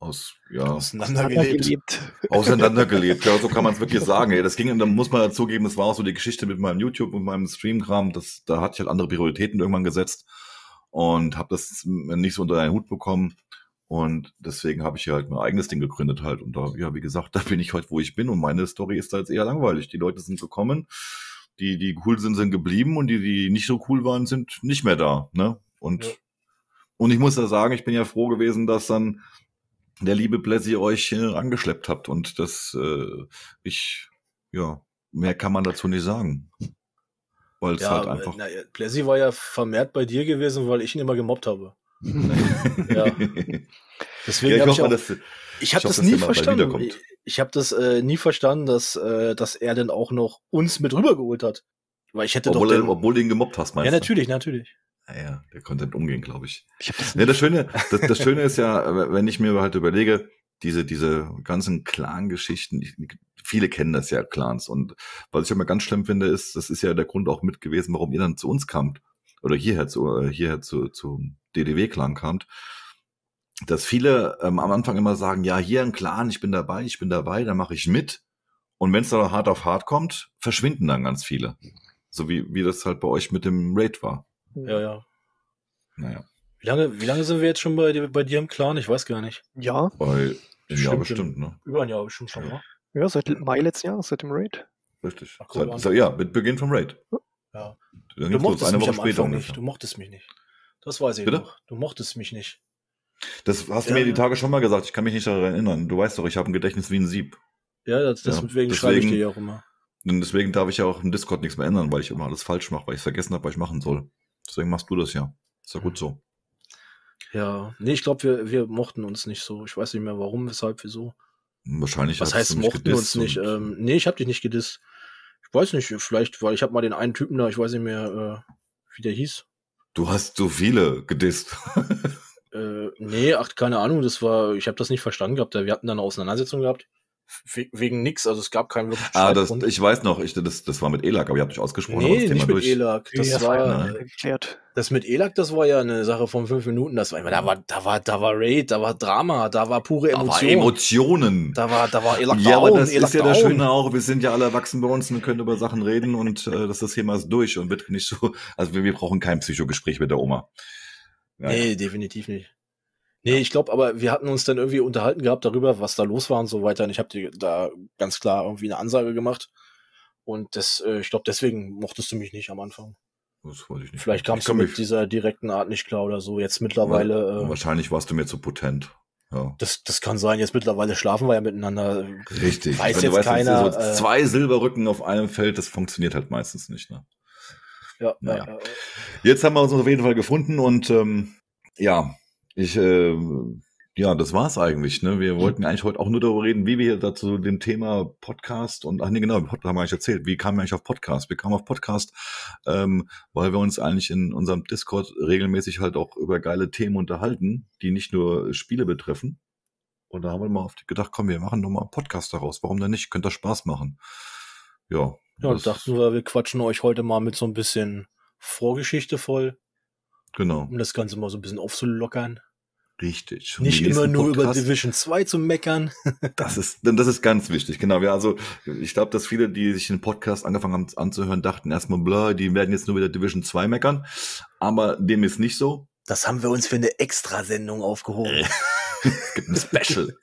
aus, ja, auseinandergelebt. Auseinandergelebt, ja, so kann man es wirklich sagen. Ey. Das ging, und dann muss man dazugeben, das war auch so die Geschichte mit meinem YouTube und meinem Stream-Kram, das, da hatte ich halt andere Prioritäten irgendwann gesetzt und habe das nicht so unter einen Hut bekommen. Und deswegen habe ich hier halt mein eigenes Ding gegründet halt. Und da, ja, wie gesagt, da bin ich heute, wo ich bin. Und meine Story ist da jetzt eher langweilig. Die Leute sind gekommen, die, die cool sind, sind geblieben und die, die nicht so cool waren, sind nicht mehr da. Ne? Und, ja. und ich muss da sagen, ich bin ja froh gewesen, dass dann der liebe Blessy euch äh, angeschleppt habt. Und das, äh, ich, ja, mehr kann man dazu nicht sagen. Weil es ja, halt einfach. Na, Blessy war ja vermehrt bei dir gewesen, weil ich ihn immer gemobbt habe. Ja. Deswegen ja, habe ich auch, das, ich habe das nie verstanden. Ich, ich habe das äh, nie verstanden, dass, äh, dass er denn auch noch uns mit rübergeholt hat. Weil ich hätte obwohl, doch den, obwohl du ihn gemobbt hast, meinst Ja, natürlich, natürlich. Naja, der konnte nicht umgehen, glaube ich. ich das, ja, das, Schöne, das, das Schöne ist ja, wenn ich mir halt überlege, diese, diese ganzen Clan-Geschichten, viele kennen das ja, Clans. Und was ich immer ganz schlimm finde, ist, das ist ja der Grund auch mit gewesen, warum ihr dann zu uns kamt. Oder hierher zu, äh, hierher zu, zu DDW-Clan kamt. Dass viele ähm, am Anfang immer sagen, ja, hier ein Clan, ich bin dabei, ich bin dabei, da mache ich mit. Und wenn es dann hart auf hart kommt, verschwinden dann ganz viele. So wie, wie das halt bei euch mit dem Raid war. Ja, ja. Naja. Wie lange, wie lange sind wir jetzt schon bei, dir, bei dir im Clan? Ich weiß gar nicht. Ja. Bei ein Jahr bestimmt, ne? Über ein Jahr bestimmt schon, ne? Ja, seit Mai letzten Jahres, seit dem Raid. Richtig. Ach, seit, seit, ja, mit Beginn vom Raid. Ja. Du mochtest eine mich Woche am Anfang nicht. Du mochtest mich nicht. Das weiß ich Bitte? noch. Du mochtest mich nicht. Das hast du ja, mir die Tage schon mal gesagt. Ich kann mich nicht daran erinnern. Du weißt doch, ich habe ein Gedächtnis wie ein Sieb. Ja, das, deswegen, deswegen schreibe ich dir ja auch immer. Deswegen darf ich ja auch im Discord nichts mehr ändern, weil ich immer alles falsch mache, weil ich es vergessen habe, was ich machen soll. Deswegen machst du das ja. Ist ja gut so. Ja, nee, ich glaube, wir, wir mochten uns nicht so. Ich weiß nicht mehr warum, weshalb, wieso. Wahrscheinlich. Was heißt mochten uns nicht? Ähm, nee, ich habe dich nicht gedisst. Ich weiß nicht, vielleicht, weil ich habe mal den einen Typen da, ich weiß nicht mehr, äh, wie der hieß. Du hast so viele gedisst. äh, nee, ach, keine Ahnung, das war, ich habe das nicht verstanden gehabt. Wir hatten da eine Auseinandersetzung gehabt wegen nix, also es gab keinen wirklich Ah, das, ich weiß noch, ich, das, das war mit ELAC, aber ihr habt euch ausgesprochen. Nee, das nicht mit durch. ELAC. Das ja, war erklärt. Das mit ELAC, das war ja eine Sache von fünf Minuten. Das war immer, da war, da war, da war Raid, da war Drama, da war pure Emotion. Da war Emotionen. Da war, da war ELAC Ja, aber das ELAC ist ja das Schöne auch. Wir sind ja alle erwachsen bei uns und können über Sachen reden und äh, das, das Thema ist durch und wird nicht so, also wir, wir brauchen kein Psychogespräch mit der Oma. Ja, nee, ja. definitiv nicht. Nee, ich glaube, aber wir hatten uns dann irgendwie unterhalten gehabt darüber, was da los war und so weiter. Und ich habe dir da ganz klar irgendwie eine Ansage gemacht. Und das, äh, ich glaube, deswegen mochtest du mich nicht am Anfang. Das weiß ich nicht. Vielleicht kamst du mit dieser direkten Art nicht klar oder so. Jetzt mittlerweile. Äh, wahrscheinlich warst du mir zu potent. Ja. Das, das kann sein. Jetzt mittlerweile schlafen wir ja miteinander. Richtig. Weiß Wenn jetzt weißt, keiner. So äh, zwei Silberrücken auf einem Feld, das funktioniert halt meistens nicht. Ne? Ja, naja. ja, Jetzt haben wir uns auf jeden Fall gefunden und ähm, ja, ich, äh, ja, das war's eigentlich. Ne? Wir wollten eigentlich heute auch nur darüber reden, wie wir dazu dem Thema Podcast und ach nee, genau, haben wir eigentlich erzählt, wie kamen wir eigentlich auf Podcast? Wir kamen auf Podcast, ähm, weil wir uns eigentlich in unserem Discord regelmäßig halt auch über geile Themen unterhalten, die nicht nur Spiele betreffen. Und da haben wir mal gedacht, komm, wir machen doch mal einen Podcast daraus. Warum denn nicht? Könnte das Spaß machen. Ja. Ja, dachten wir, wir quatschen euch heute mal mit so ein bisschen Vorgeschichte voll. Genau. Um das Ganze mal so ein bisschen aufzulockern. Richtig. Und Nicht immer nur Podcast, über Division 2 zu meckern. das ist, das ist ganz wichtig. Genau. Ja, also, ich glaube, dass viele, die sich den Podcast angefangen haben anzuhören, dachten erstmal, bla, die werden jetzt nur wieder Division 2 meckern. Aber dem ist nicht so. Das haben wir uns für eine Extrasendung aufgehoben. es gibt ein Special.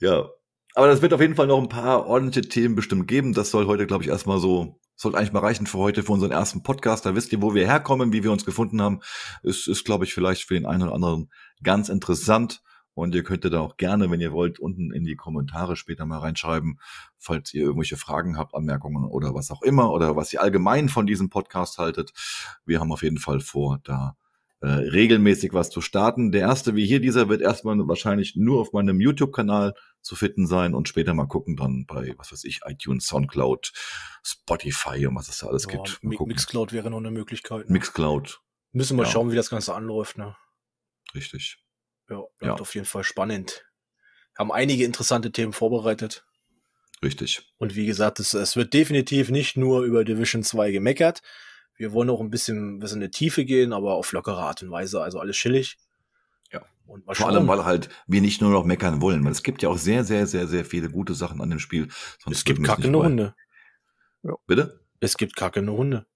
ja. Aber das wird auf jeden Fall noch ein paar ordentliche Themen bestimmt geben. Das soll heute, glaube ich, erstmal so sollte eigentlich mal reichen für heute, für unseren ersten Podcast. Da wisst ihr, wo wir herkommen, wie wir uns gefunden haben. Es ist, glaube ich, vielleicht für den einen oder anderen ganz interessant. Und ihr könnt da auch gerne, wenn ihr wollt, unten in die Kommentare später mal reinschreiben, falls ihr irgendwelche Fragen habt, Anmerkungen oder was auch immer, oder was ihr allgemein von diesem Podcast haltet. Wir haben auf jeden Fall vor, da äh, regelmäßig was zu starten. Der erste, wie hier dieser, wird erstmal wahrscheinlich nur auf meinem YouTube-Kanal zu finden sein und später mal gucken dann bei, was weiß ich, iTunes, Soundcloud, Spotify und was es da alles ja, gibt. Mixcloud wäre noch eine Möglichkeit. Ne? Mixcloud. Müssen wir ja. schauen, wie das Ganze anläuft. Ne? Richtig. Ja, bleibt ja. auf jeden Fall spannend. Haben einige interessante Themen vorbereitet. Richtig. Und wie gesagt, es, es wird definitiv nicht nur über Division 2 gemeckert. Wir wollen auch ein bisschen, bisschen in die Tiefe gehen, aber auf lockere Art und Weise. Also alles chillig. Ja. Und mal Vor allem, weil halt wir nicht nur noch meckern wollen, weil es gibt ja auch sehr, sehr, sehr, sehr viele gute Sachen an dem Spiel. Sonst es gibt wir kackende. Hunde. Bitte? Es gibt kackende Hunde.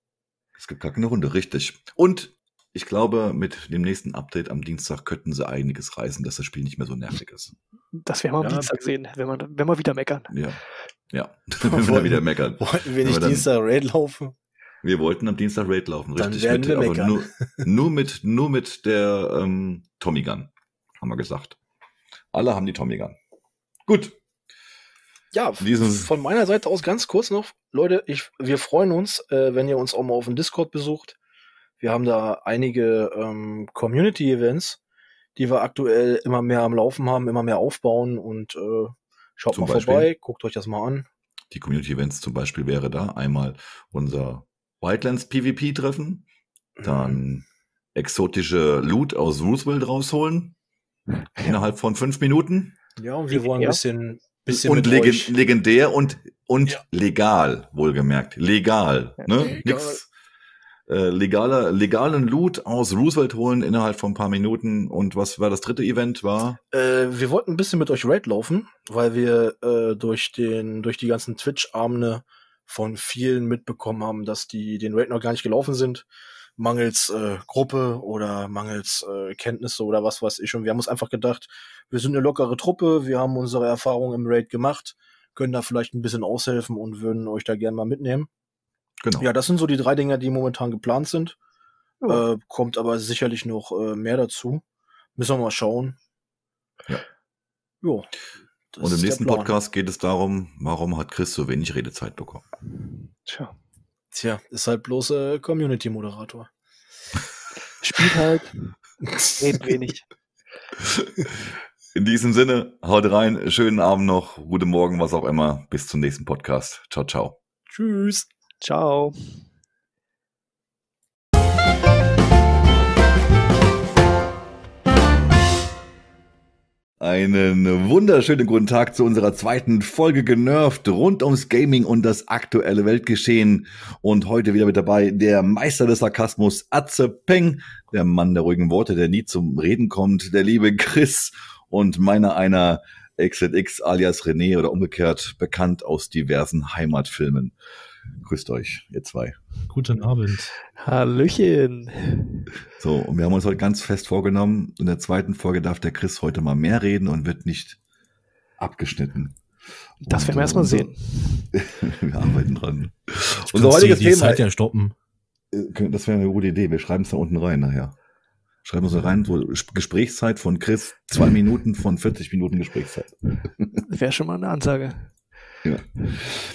Es gibt kackende Hunde, richtig. Und ich glaube, mit dem nächsten Update am Dienstag könnten sie einiges reißen, dass das Spiel nicht mehr so nervig ist. Das werden wir am Ja. Dienstag sehen, wenn wir, wenn wir wieder meckern. Ja. Ja. Wenn wir wieder meckern. Wollten wir nicht dann- Dienstag Raid laufen? Wir wollten am Dienstag Raid laufen, Dann richtig. werden mit, wir aber meckern. nur, nur mit, nur mit der ähm, Tommy Gun, haben wir gesagt. Alle haben die Tommy Gun. Gut. Ja, Diesen- von meiner Seite aus ganz kurz noch, Leute, ich, wir freuen uns, äh, wenn ihr uns auch mal auf dem Discord besucht. Wir haben da einige ähm, Community-Events, die wir aktuell immer mehr am Laufen haben, immer mehr aufbauen und äh, schaut Zum mal Beispiel? vorbei, guckt euch das mal an. Die Community Events zum Beispiel wäre da einmal unser Wildlands PvP Treffen, Mhm. dann exotische Loot aus Roosevelt rausholen innerhalb von fünf Minuten Ja, und wir wollen ein bisschen, bisschen und mit legen, euch. legendär und und Ja. legal wohlgemerkt legal ne Legal. nix äh, legaler legalen Loot aus Roosevelt holen innerhalb von ein paar Minuten und was war das dritte Event war Äh, wir wollten ein bisschen mit euch Raid laufen, weil wir äh, durch den durch die ganzen Twitch-Abende von vielen mitbekommen haben, dass die den Raid noch gar nicht gelaufen sind, mangels äh, Gruppe oder mangels äh, Kenntnisse oder was weiß ich. Und wir haben uns einfach gedacht, wir sind eine lockere Truppe, wir haben unsere Erfahrungen im Raid gemacht, können da vielleicht ein bisschen aushelfen und würden euch da gerne mal mitnehmen. genau Ja, das sind so die drei Dinge, die momentan geplant sind. Ja. Äh, kommt aber sicherlich noch äh, mehr dazu. Müssen wir mal schauen. Ja. Jo. Das und im nächsten. Podcast geht es darum warum hat Chris so wenig Redezeit bekommen Tja. Tja, ist halt bloß äh, Community-Moderator. Spielt halt, redet wenig. in diesem Sinne haut rein schönen Abend noch guten Morgen was auch immer bis zum nächsten Podcast ciao ciao Tschüss. Ciao. Einen wunderschönen guten Tag zu unserer zweiten Folge genervt rund ums Gaming und das aktuelle Weltgeschehen. Und heute wieder mit dabei der Meister des Sarkasmus, Atze Peng, der Mann der ruhigen Worte, der nie zum Reden kommt, der liebe Chris und meiner einer XZX alias René oder umgekehrt bekannt aus diversen Heimatfilmen. Grüßt euch, ihr zwei. Guten Abend. Hallöchen. So, und wir haben uns heute ganz fest vorgenommen, in der zweiten Folge darf der Chris heute mal mehr reden und wird nicht abgeschnitten. Das Und, werden wir äh, erstmal unser- sehen. wir arbeiten dran. Du Unser heutiges die, die Thema, Zeit ja stoppen. äh, das wäre eine gute Idee, wir schreiben es da unten rein nachher. Schreiben wir so rein, so Ges- Gesprächszeit von Chris, zwei Minuten von 40 Minuten Gesprächszeit. Wäre schon mal eine Ansage.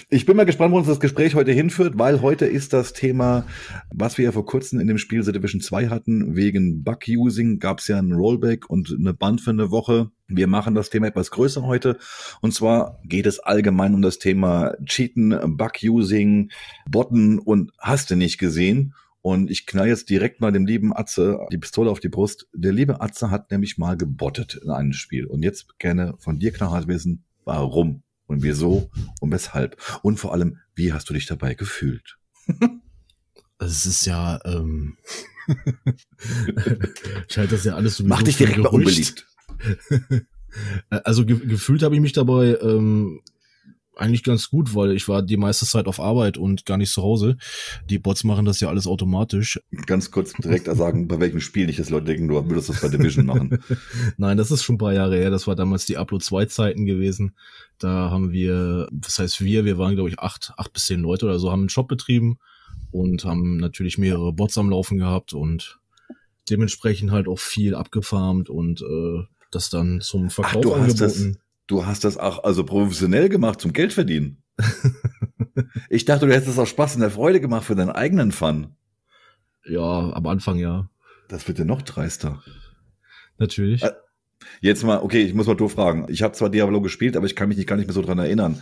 Ich bin mal gespannt, wo uns das Gespräch heute hinführt, weil heute ist das Thema, was wir ja vor kurzem in dem Spiel The Division 2 hatten, wegen Bug-Using gab es ja ein Rollback und eine Band für eine Woche. Wir machen das Thema etwas größer heute. Und zwar geht es allgemein um das Thema Cheaten, Bug-Using, Botten und hast du nicht gesehen. Und ich knall jetzt direkt mal dem lieben Atze die Pistole auf die Brust. Der liebe Atze hat nämlich mal gebottet in einem Spiel. Und jetzt gerne von dir knallhart wissen, warum und wieso und weshalb. Und vor allem, wie hast du dich dabei gefühlt? Es ist ja, ähm, ich halte das ja alles so Mach dich direkt mal unbeliebt. Also ge gefühlt habe ich mich dabei ähm, eigentlich ganz gut, weil ich war die meiste Zeit auf Arbeit und gar nicht zu Hause. Die Bots machen das ja alles automatisch. Ganz kurz direkt sagen, bei welchem Spiel nicht, dass Leute denken, du würdest das bei Division machen. Nein, das ist schon ein paar Jahre her. Das war damals die Upload 2 Zeiten gewesen. Da haben wir, was heißt wir, wir waren glaube ich acht, acht bis zehn Leute oder so, haben einen Shop betrieben und haben natürlich mehrere Bots am Laufen gehabt und dementsprechend halt auch viel abgefarmt und äh, das dann zum Verkauf du hast das- angeboten. Du hast das auch also professionell gemacht zum Geld verdienen. Ich dachte, du hättest das aus Spaß und der Freude gemacht für deinen eigenen Fun. Ja, am Anfang ja, Das wird ja noch dreister. natürlich. Ä- Jetzt mal, okay, ich muss mal doof fragen. Ich habe zwar Diablo gespielt, aber ich kann mich nicht, gar nicht mehr so dran erinnern.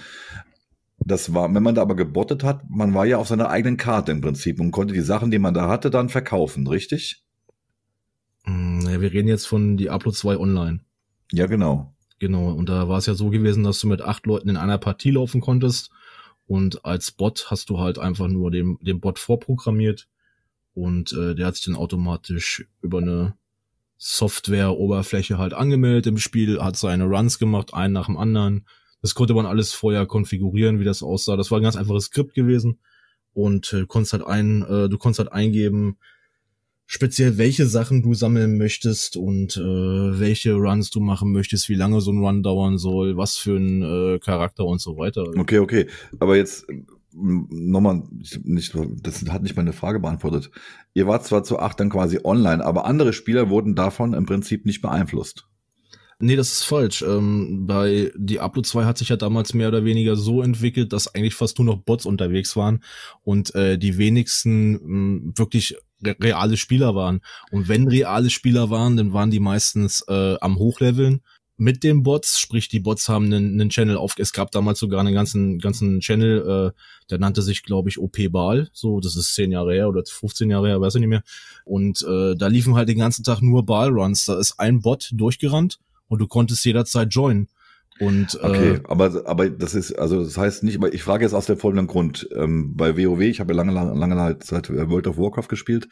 Das war, wenn man da aber gebottet hat, man war ja auf seiner eigenen Karte im Prinzip und konnte die Sachen, die man da hatte, dann verkaufen, richtig? Mm, Ja, wir reden jetzt von Diablo 2 Online. Ja, genau. Genau, und da war es ja so gewesen, dass du mit acht Leuten in einer Partie laufen konntest. Und als Bot hast du halt einfach nur den, den Bot vorprogrammiert und äh, der hat sich dann automatisch über eine Software-Oberfläche halt angemeldet im Spiel, hat seine Runs gemacht, einen nach dem anderen. Das konnte man alles vorher konfigurieren, wie das aussah. Das war ein ganz einfaches Skript gewesen und äh, konntest halt ein, äh, du konntest halt eingeben, speziell welche Sachen du sammeln möchtest und äh, welche Runs du machen möchtest, wie lange so ein Run dauern soll, was für ein äh, Charakter und so weiter. Okay, okay. Aber jetzt nochmal, nicht, das hat nicht meine Frage beantwortet. Ihr wart zwar zu acht dann quasi online, aber andere Spieler wurden davon im Prinzip nicht beeinflusst. Nee, das ist falsch. Ähm, bei Diablo 2 hat sich ja damals mehr oder weniger so entwickelt, dass eigentlich fast nur noch Bots unterwegs waren und äh, die wenigsten mh, wirklich re reale Spieler waren. Und wenn reale Spieler waren, dann waren die meistens äh, am Hochleveln mit den Bots, sprich die Bots haben einen, einen Channel auf, es gab damals sogar einen ganzen, ganzen Channel, äh, der nannte sich, glaube ich, OP Ball, so, das ist zehn Jahre her oder 15 Jahre her, weiß ich nicht mehr. Und äh, da liefen halt den ganzen Tag nur Ball-Runs, da ist ein Bot durchgerannt und du konntest jederzeit joinen. Und, äh, okay, aber, aber das ist, also das heißt nicht, aber ich frage jetzt aus dem folgenden Grund. Ähm, bei WoW, ich habe ja lange, lange, lange Zeit World of Warcraft gespielt,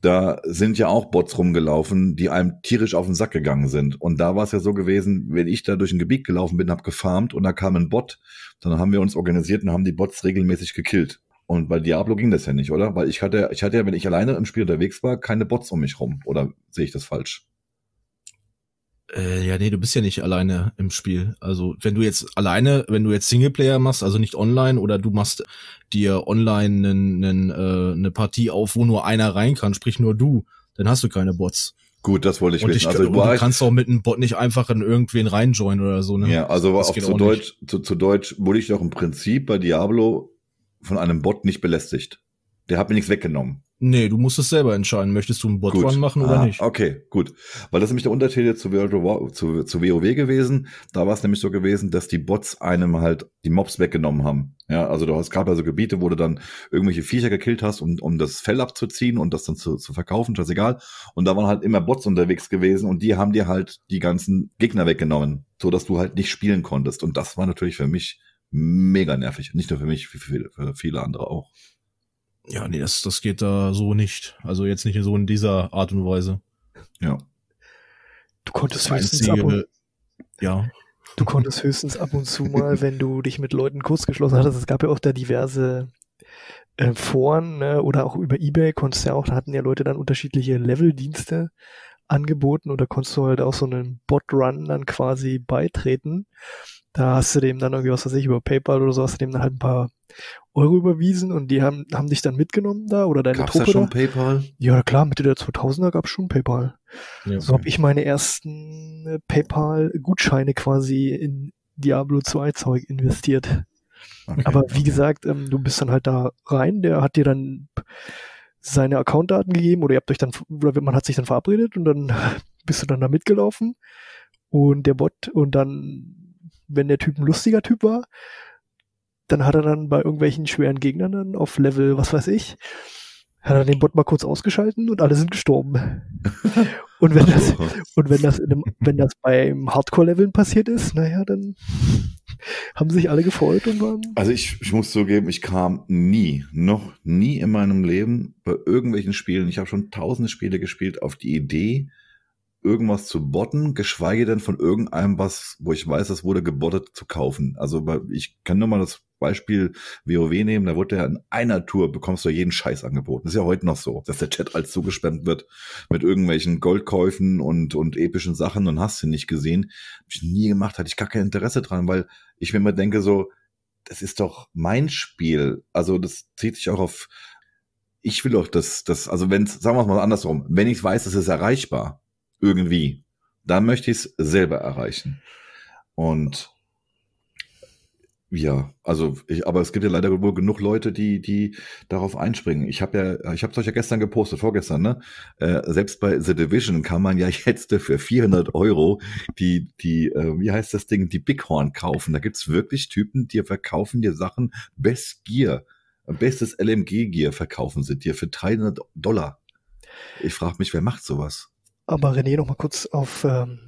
da sind ja auch Bots rumgelaufen, die einem tierisch auf den Sack gegangen sind. Und da war es ja so gewesen, wenn ich da durch ein Gebiet gelaufen bin, hab gefarmt und da kam ein Bot, dann haben wir uns organisiert und haben die Bots regelmäßig gekillt. Und bei Diablo ging das ja nicht, oder? Weil ich hatte, ich hatte ja, wenn ich alleine im Spiel unterwegs war, keine Bots um mich rum. Oder sehe ich das falsch? Äh, ja, nee, du bist ja nicht alleine im Spiel. Also wenn du jetzt alleine, wenn du jetzt Singleplayer machst, also nicht online, oder du machst dir online einen, einen, äh, eine Partie auf, wo nur einer rein kann, sprich nur du, dann hast du keine Bots. Gut, das wollte ich und wissen. Ich, also du, du kannst auch mit einem Bot nicht einfach in irgendwen reinjoinen oder so. Ne? Ja, also das auf zu Deutsch, zu, zu Deutsch wurde ich doch im Prinzip bei Diablo von einem Bot nicht belästigt. Der hat mir nichts weggenommen. Nee, du musst es selber entscheiden. Möchtest du einen Bot-Run machen oder ah, nicht? Okay, gut. Weil das ist nämlich der Unterschied zu, World zu, zu WoW gewesen. Da war es nämlich so gewesen, dass die Bots einem halt die Mobs weggenommen haben. Ja, also du hast gerade also Gebiete, wo du dann irgendwelche Viecher gekillt hast, um, um das Fell abzuziehen und das dann zu, zu verkaufen, scheißegal. Und da waren halt immer Bots unterwegs gewesen und die haben dir halt die ganzen Gegner weggenommen, so dass du halt nicht spielen konntest. Und das war natürlich für mich mega nervig. Nicht nur für mich, für viele, für viele andere auch. Ja, nee, das, das geht da so nicht. Also jetzt nicht so in dieser Art und Weise. Ja. Du konntest höchstens ab und, ja. Du konntest höchstens ab und zu mal, wenn du dich mit Leuten kurz geschlossen hattest, es gab ja auch da diverse äh, Foren ne, oder auch über Ebay konntest du ja auch, da hatten ja Leute dann unterschiedliche Leveldienste angeboten oder konntest du halt auch so einen Bot-Run dann quasi beitreten. Da hast du dem dann irgendwie, was weiß ich, über PayPal oder so, hast du dem dann halt ein paar Euro überwiesen und die haben, haben dich dann mitgenommen da oder deine Gab's Truppe da schon da? PayPal? Ja, klar, Mitte der 2000er gab es schon PayPal. Ja, so habe ich meine ersten äh, PayPal-Gutscheine quasi in Diablo 2 Zeug investiert. Okay. Aber wie gesagt, ähm, du bist dann halt da rein, der hat dir dann seine Accountdaten gegeben oder ihr habt euch dann, oder man hat sich dann verabredet und dann bist du dann da mitgelaufen und der Bot und dann wenn der Typ ein lustiger Typ war, dann hat er dann bei irgendwelchen schweren Gegnern dann auf Level, was weiß ich, hat er den Bot mal kurz ausgeschalten und alle sind gestorben. und wenn das, und wenn das in einem, wenn das beim Hardcore-Leveln passiert ist, naja, dann haben sich alle gefreut und waren. Also ich, ich muss zugeben, ich kam nie, noch nie in meinem Leben bei irgendwelchen Spielen, ich habe schon tausende Spiele gespielt, auf die Idee, irgendwas zu botten, geschweige denn von irgendeinem was, wo ich weiß, das wurde gebottet, zu kaufen. Also ich kann nur mal das Beispiel WoW nehmen, da wurde ja in einer Tour bekommst du jeden Scheiß angeboten. Das ist ja heute noch so, dass der Chat als zugesperrt wird mit irgendwelchen Goldkäufen und, und epischen Sachen und hast du nicht gesehen. Hab ich nie gemacht, hatte ich gar kein Interesse dran, weil ich mir immer denke so, das ist doch mein Spiel. Also das zieht sich auch auf, ich will doch das, das, also wenn sagen wir es mal andersrum, wenn ich weiß, es ist erreichbar, irgendwie, dann möchte ich es selber erreichen. Und ja, also ich, aber es gibt ja leider wohl genug Leute, die die darauf einspringen. Ich habe ja, ich habe es euch ja gestern gepostet, vorgestern, ne? Äh, selbst bei The Division kann man ja jetzt für 400 Euro die die äh, wie heißt das Ding, die Bighorn kaufen. Da gibt's wirklich Typen, die verkaufen dir Sachen Best Gear, bestes LMG Gear verkaufen sie dir für 300 Dollar. Ich frage mich, wer macht sowas? Aber René, noch mal kurz auf ähm,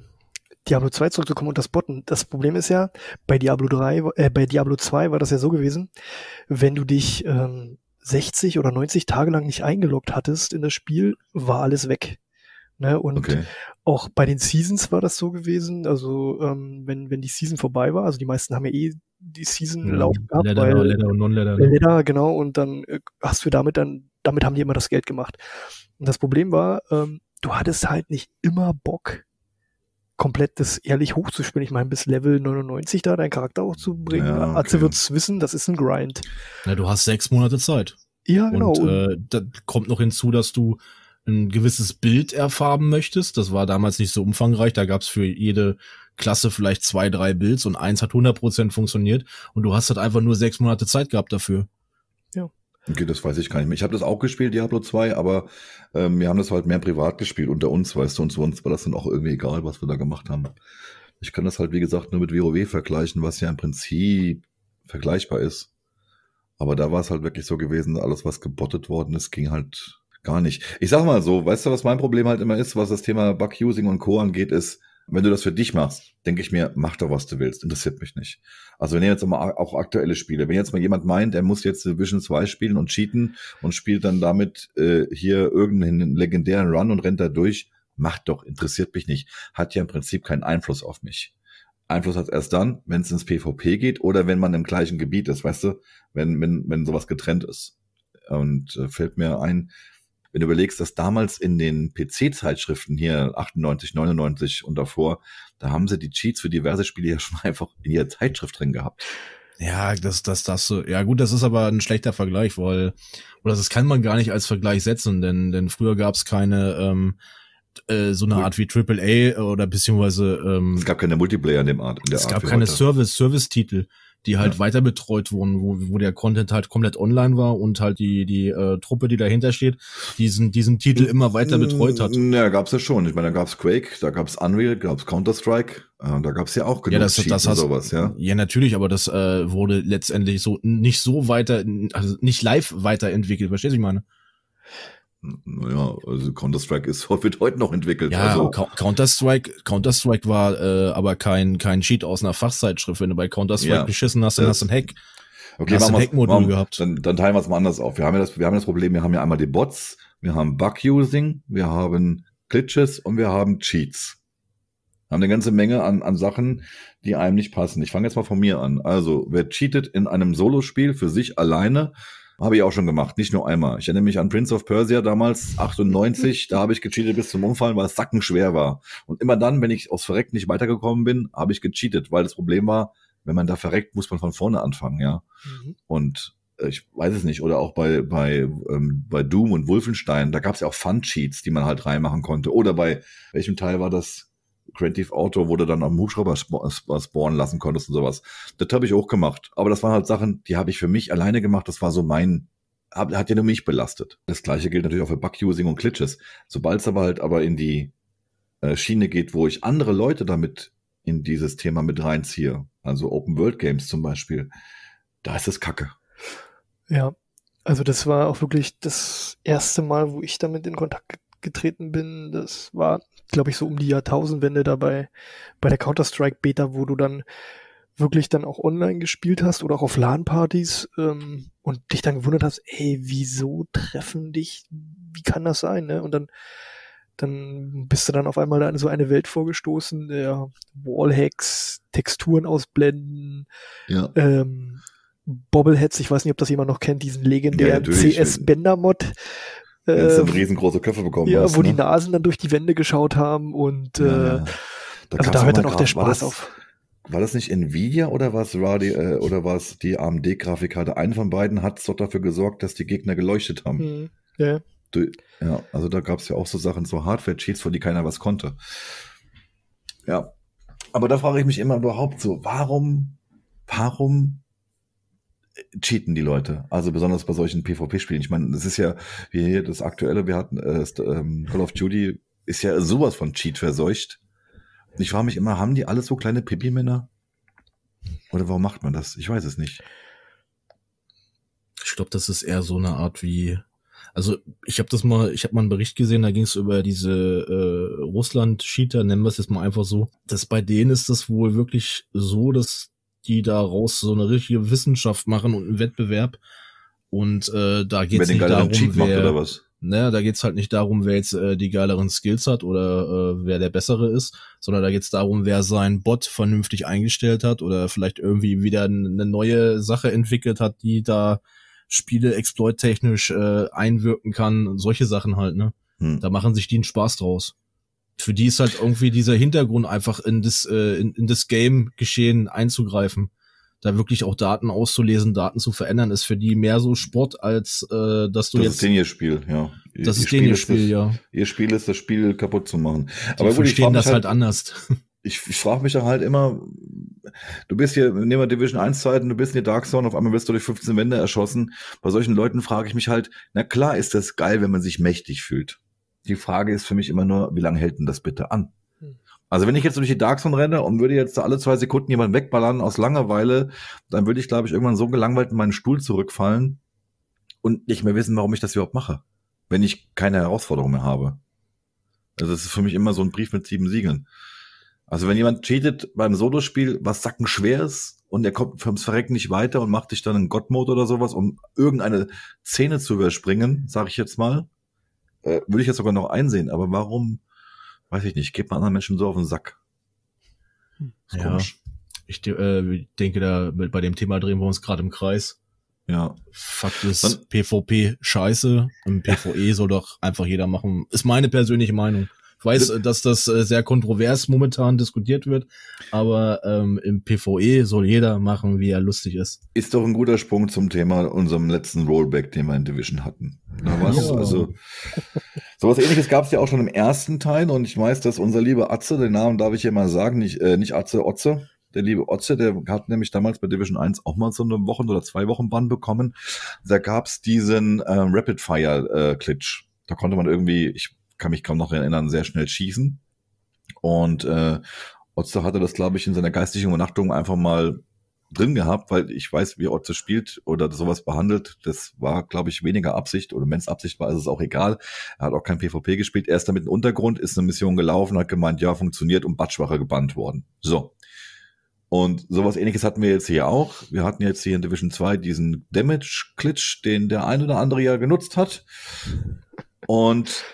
Diablo 2 zurückzukommen und das Botten. Das Problem ist ja, bei Diablo 3, äh, bei Diablo 2 war das ja so gewesen, wenn du dich ähm, 60 oder 90 Tage lang nicht eingeloggt hattest in das Spiel, war alles weg. Ne? Und Okay. auch bei den Seasons war das so gewesen. Also ähm, wenn, wenn die Season vorbei war, also die meisten haben ja eh die Season laufen gehabt, Leather, weil Leather und Non-Leather. Leder, genau, und dann äh, hast du damit dann, damit haben die immer das Geld gemacht. Und das Problem war, ähm, du hattest halt nicht immer Bock, komplett das ehrlich hochzuspielen. Ich meine, bis Level 99 da deinen Charakter hochzubringen. Ja, Atze okay. wird's wissen, das ist ein Grind. Na, du hast sechs Monate Zeit. Ja, genau. Und äh, da kommt noch hinzu, dass du ein gewisses Bild erfarben möchtest. Das war damals nicht so umfangreich. Da gab's für jede Klasse vielleicht zwei, drei Builds und eins hat 100% funktioniert. Und du hast halt einfach nur sechs Monate Zeit gehabt dafür. Okay, das weiß ich gar nicht mehr. Ich habe das auch gespielt, Diablo 2, aber ähm, wir haben das halt mehr privat gespielt unter uns, weißt du, und zu uns war das dann auch irgendwie egal, was wir da gemacht haben. Ich kann das halt, wie gesagt, nur mit WoW vergleichen, was ja im Prinzip vergleichbar ist. Aber da war es halt wirklich so gewesen, alles, was gebottet worden ist, ging halt gar nicht. Ich sag mal so, weißt du, was mein Problem halt immer ist, was das Thema Bug-Using und Co. angeht, ist, wenn du das für dich machst, denke ich mir, mach doch, was du willst. Interessiert mich nicht. Also wenn ihr jetzt mal auch aktuelle Spiele, wenn jetzt mal jemand meint, er muss jetzt Division 2 spielen und cheaten und spielt dann damit äh, hier irgendeinen legendären Run und rennt da durch, macht doch, interessiert mich nicht. Hat ja im Prinzip keinen Einfluss auf mich. Einfluss hat erst dann, wenn es ins PvP geht oder wenn man im gleichen Gebiet ist, weißt du, wenn, wenn, wenn sowas getrennt ist. Und äh, fällt mir ein, wenn du überlegst, dass damals in den PC-Zeitschriften hier 98, 99 und davor, da haben sie die Cheats für diverse Spiele ja schon einfach in ihrer Zeitschrift drin gehabt. Ja, das, das, das, so- ja gut, das ist aber ein schlechter Vergleich, weil, oder das kann man gar nicht als Vergleich setzen, denn, denn früher gab's keine, ähm, äh, so eine. Art wie AAA oder beziehungsweise, ähm, Es gab keine Multiplayer in dem Art. In der es Art gab keine heute. Service, Service-Titel, die halt Ja. weiter betreut wurden, wo, wo der Content halt komplett online war und halt die, die äh, Truppe, die dahinter steht, diesen, diesen Titel immer weiter betreut hat. Ja, gab's ja schon. Ich meine, da gab's Quake, da gab's Unreal, gab's Counter-Strike, äh, da gab's ja auch genug Ja, das, Cheats das hast, sowas, ja. ja, natürlich, aber das äh, wurde letztendlich so nicht so weiter, also nicht live weiterentwickelt, verstehst du, ich meine? Naja, also Counter-Strike ist wird heute noch entwickelt. Ja, also, Cou- Counter-Strike, Counter-Strike war äh, aber kein, kein Cheat aus einer Fachzeitschrift. Wenn du bei Counter-Strike Ja, beschissen hast, dann das- hast du einen Hack. okay, hast ein Hackmodul gehabt. Dann, dann teilen wir es mal anders auf. Wir haben ja das, wir haben das Problem, wir haben ja einmal die Bots, wir haben Bug-Using, wir haben Glitches und wir haben Cheats. Wir haben eine ganze Menge an, an Sachen, die einem nicht passen. Ich fange jetzt mal von mir an. Also, wer cheatet in einem Solospiel für sich alleine, habe ich auch schon gemacht, nicht nur einmal. Ich erinnere mich an Prince of Persia damals, 98, da habe ich gecheatet bis zum Umfallen, weil es sackenschwer war. Und immer dann, wenn ich aus Verreck nicht weitergekommen bin, habe ich gecheatet, weil das Problem war, wenn man da verreckt, muss man von vorne anfangen, ja. Mhm. Und äh, ich weiß es nicht, oder auch bei, bei, ähm, bei Doom und Wolfenstein, da gab es ja auch Fun-Cheats, die man halt reinmachen konnte. Oder bei welchem Teil war das? Theft Auto, wo du dann am Hubschrauber sp sp spawnen lassen konntest und sowas. Das habe ich auch gemacht. Aber das waren halt Sachen, die habe ich für mich alleine gemacht. Das war so mein, hab, hat ja nur mich belastet. Das gleiche gilt natürlich auch für Bug-Using und Glitches. Sobald es aber halt aber in die äh, Schiene geht, wo ich andere Leute damit in dieses Thema mit reinziehe, also Open World Games zum Beispiel, da ist es Kacke. Ja, also das war auch wirklich das erste Mal, wo ich damit in Kontakt ge- getreten bin. Das war, glaube ich, so um die Jahrtausendwende dabei bei der Counter-Strike-Beta, wo du dann wirklich dann auch online gespielt hast oder auch auf LAN-Partys ähm, und dich dann gewundert hast, ey, wieso treffen dich, wie kann das sein, ne? Und dann dann bist du dann auf einmal da in so eine Welt vorgestoßen, der Wallhacks, Texturen ausblenden, Ja. ähm, Bobbleheads, ich weiß nicht, ob das jemand noch kennt, diesen legendären natürlich. CS-Bender-Mod. Äh, riesengroße Köpfe bekommen ja, hast, wo ne? die Nasen dann durch die Wände geschaut haben und äh, Ja, also da auch hört dann auch der grad- war Spaß das, auf. War das nicht Nvidia oder was Radi, äh, oder was die AMD-Grafikkarte? Eine von beiden hat doch dafür gesorgt, dass die Gegner geleuchtet haben. Hm, ja. Du, ja, also da gab es ja auch so Sachen, so Hardware-Cheats, vor die keiner was konnte. Ja. Aber da frage ich mich immer überhaupt so, warum, warum cheaten die Leute? Also besonders bei solchen PvP-Spielen. Ich meine, das ist ja, wie hier das aktuelle, wir hatten äh, ähm, Call of Duty, ist ja sowas von Cheat verseucht. Ich frage mich immer, haben die alle so kleine Pipi-Männer? Oder warum macht man das? Ich weiß es nicht. Ich glaube, das ist eher so eine Art wie, Also ich habe das mal, ich habe mal einen Bericht gesehen, da ging es über diese äh, Russland-Cheater, nennen wir es jetzt mal einfach so. Das bei denen ist das wohl wirklich so, dass die daraus so eine richtige Wissenschaft machen und einen Wettbewerb. Und äh, da geht es nicht darum, Cheat wer, macht oder was? naja, da geht's halt nicht darum, wer jetzt äh, die geileren Skills hat oder äh, wer der bessere ist, sondern da geht's darum, wer seinen Bot vernünftig eingestellt hat oder vielleicht irgendwie wieder eine neue Sache entwickelt hat, die da Spiele exploit-technisch äh, einwirken kann. Solche Sachen halt, ne? Hm. Da machen sich die einen Spaß draus. Für die ist halt irgendwie dieser Hintergrund einfach in das, äh, in, in das Game-Geschehen einzugreifen. Da wirklich auch Daten auszulesen, Daten zu verändern, ist für die mehr so Sport, als äh, dass du Das jetzt. ist den ihr Spiel, ja. Das ihr ist den ihr das- Spiel, ja. Ihr Spiel ist das Spiel kaputt zu machen. Die Aber gut, ich das halt anders. ich, ich frage mich da halt immer, du bist hier, nehmen wir Division 1 Zeiten, du bist in der Dark Zone, auf einmal wirst du durch 15 Wände erschossen. Bei solchen Leuten frage ich mich halt, na klar ist das geil, wenn man sich mächtig fühlt. Die Frage ist für mich immer nur, wie lange hält denn das bitte an? Hm. Also wenn ich jetzt durch die Dark Zone renne und würde jetzt alle zwei Sekunden jemanden wegballern aus Langeweile, dann würde ich, glaube ich, irgendwann so gelangweilt in meinen Stuhl zurückfallen und nicht mehr wissen, warum ich das überhaupt mache, wenn ich keine Herausforderung mehr habe. Also das ist für mich immer so ein Brief mit sieben Siegeln. Also wenn jemand cheatet beim Solospiel, was sacken schwer ist und er kommt fürs Verrecken nicht weiter und macht dich dann in God-Mode oder sowas, um irgendeine Szene zu überspringen, sage ich jetzt mal, äh, würde ich jetzt sogar noch einsehen. Aber warum, weiß ich nicht, geht man anderen Menschen so auf den Sack? Ist Ja. komisch. Ich äh, denke, da bei dem Thema drehen wir uns gerade im Kreis. Ja. Fakt ist, Dann- PvP scheiße und PvE soll doch einfach jeder machen. Ist meine persönliche Meinung. Ich weiß, dass das äh, sehr kontrovers momentan diskutiert wird, aber ähm, im PvE soll jeder machen, wie er lustig ist. Ist doch ein guter Sprung zum Thema unserem letzten Rollback, den wir in Division hatten. Da war's, Ja. also sowas ähnliches gab es ja auch schon im ersten Teil und ich weiß, dass unser lieber Atze, den Namen darf ich hier mal sagen, nicht, äh, nicht Atze, Otze, der liebe Otze, der hat nämlich damals bei Division 1 auch mal so eine Wochen- oder zwei Wochen Bann bekommen. Da gab's diesen äh, Rapid Fire äh. Da konnte man irgendwie, ich kann mich kaum noch erinnern, sehr schnell schießen. Und äh, Otze hatte das, glaube ich, in seiner geistigen Übernachtung einfach mal drin gehabt, weil ich weiß, wie Otze spielt oder sowas behandelt. Das war, glaube ich, weniger Absicht oder wenn es Absicht war, ist es auch egal. Er hat auch kein PvP gespielt. Er ist damit im Untergrund, ist eine Mission gelaufen, hat gemeint, ja, funktioniert und Batschwache gebannt worden. So. Und sowas ähnliches hatten wir jetzt hier auch. Wir hatten jetzt hier in Division 2 diesen Damage-Glitch, den der ein oder andere ja genutzt hat. Und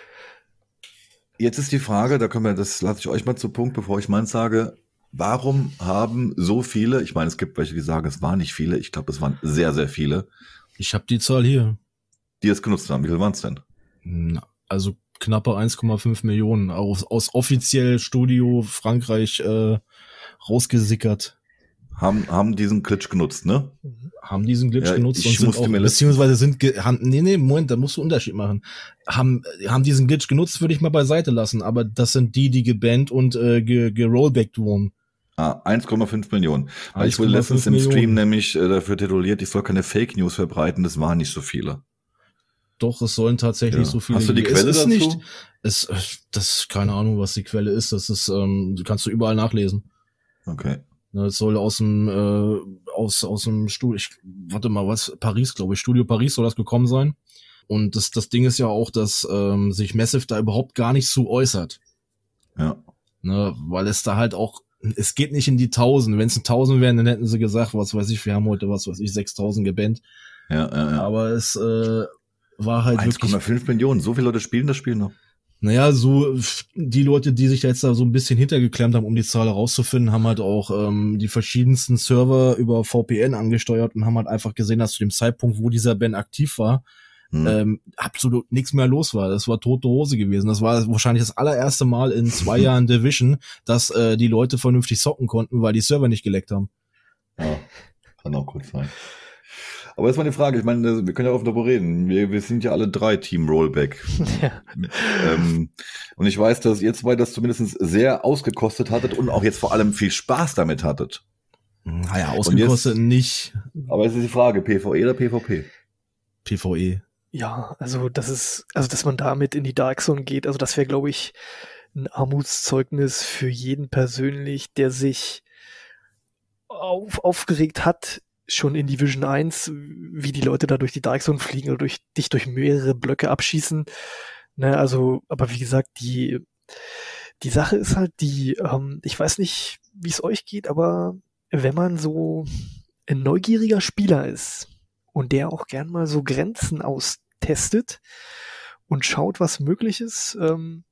jetzt ist die Frage, da können wir, das lasse ich euch mal zu Punkt, bevor ich meins sage. Warum haben so viele, ich meine, es gibt welche, die sagen, es waren nicht viele, ich glaube, es waren sehr, sehr viele, Ich habe die Zahl hier. die es genutzt haben. Wie viel waren es denn? Na, Also knappe 1,5 Millionen aus, aus offiziell Studio Frankreich äh, rausgesickert. Haben, haben diesen Glitch genutzt, ne? Haben diesen Glitch Ja, genutzt und sind auch, beziehungsweise sind, haben, nee, nee, Moment, da musst du Unterschied machen. Haben, haben diesen Glitch genutzt, würde ich mal beiseite lassen, aber das sind die, die gebannt und äh, ge, gerollbackt wurden. Ah, 1,5 Millionen. Weil ich wurde 1,5 letztens im Stream Millionen. nämlich äh, dafür tituliert, ich soll keine Fake News verbreiten, das waren nicht so viele. Doch, es sollen tatsächlich Ja. so viele. Hast du die. Quelle es ist dazu? Nicht, es, äh, das, keine Ahnung, was die Quelle ist. Das ist, ähm, kannst du überall nachlesen. Okay. Ne, Es soll aus dem, äh, aus, aus dem Studio, ich, warte mal, was, Paris, glaube ich, Studio Paris soll das gekommen sein. Und das, das Ding ist ja auch, dass ähm, sich Massive da überhaupt gar nicht zu äußert. Ja. Ne, weil es da halt auch, es geht nicht in die Tausend. Wenn es ein Tausend wären, dann hätten sie gesagt, was weiß ich, wir haben heute, was weiß ich, 6000 gebannt. Ja, ja, ja. Aber es äh, war halt wirklich, 1,5 Millionen. So viele Leute spielen das Spiel noch. Naja, so die Leute, die sich da jetzt da so ein bisschen hintergeklemmt haben, um die Zahl herauszufinden, haben halt auch ähm, die verschiedensten Server über VPN angesteuert und haben halt einfach gesehen, dass zu dem Zeitpunkt, wo dieser Band aktiv war, Hm. ähm, absolut nichts mehr los war. Das war tote Hose gewesen. Das war wahrscheinlich das allererste Mal in zwei Jahren Division, dass äh, die Leute vernünftig zocken konnten, weil die Server nicht geleckt haben. Ja, kann auch gut sein. Aber jetzt mal die Frage, ich meine, wir können ja auch darüber reden. Wir, wir sind ja alle drei Team Rollback. Ja. ähm, und ich weiß, dass ihr zwei das zumindest sehr ausgekostet hattet und auch jetzt vor allem viel Spaß damit hattet. Naja, ausgekostet nicht Aber jetzt ist die Frage, PvE oder PvP? PvE. Ja, also das ist, also dass man damit in die Dark Zone geht, also das wäre, glaube ich, ein Armutszeugnis für jeden persönlich, der sich auf, aufgeregt hat schon in Division 1, wie die Leute da durch die Dark Zone fliegen oder durch, dich durch mehrere Blöcke abschießen. Ne, also, aber wie gesagt, die, die Sache ist halt die, ähm, ich weiß nicht, wie es euch geht, aber wenn man so ein neugieriger Spieler ist und der auch gern mal so Grenzen austestet und schaut, was möglich ist, ähm,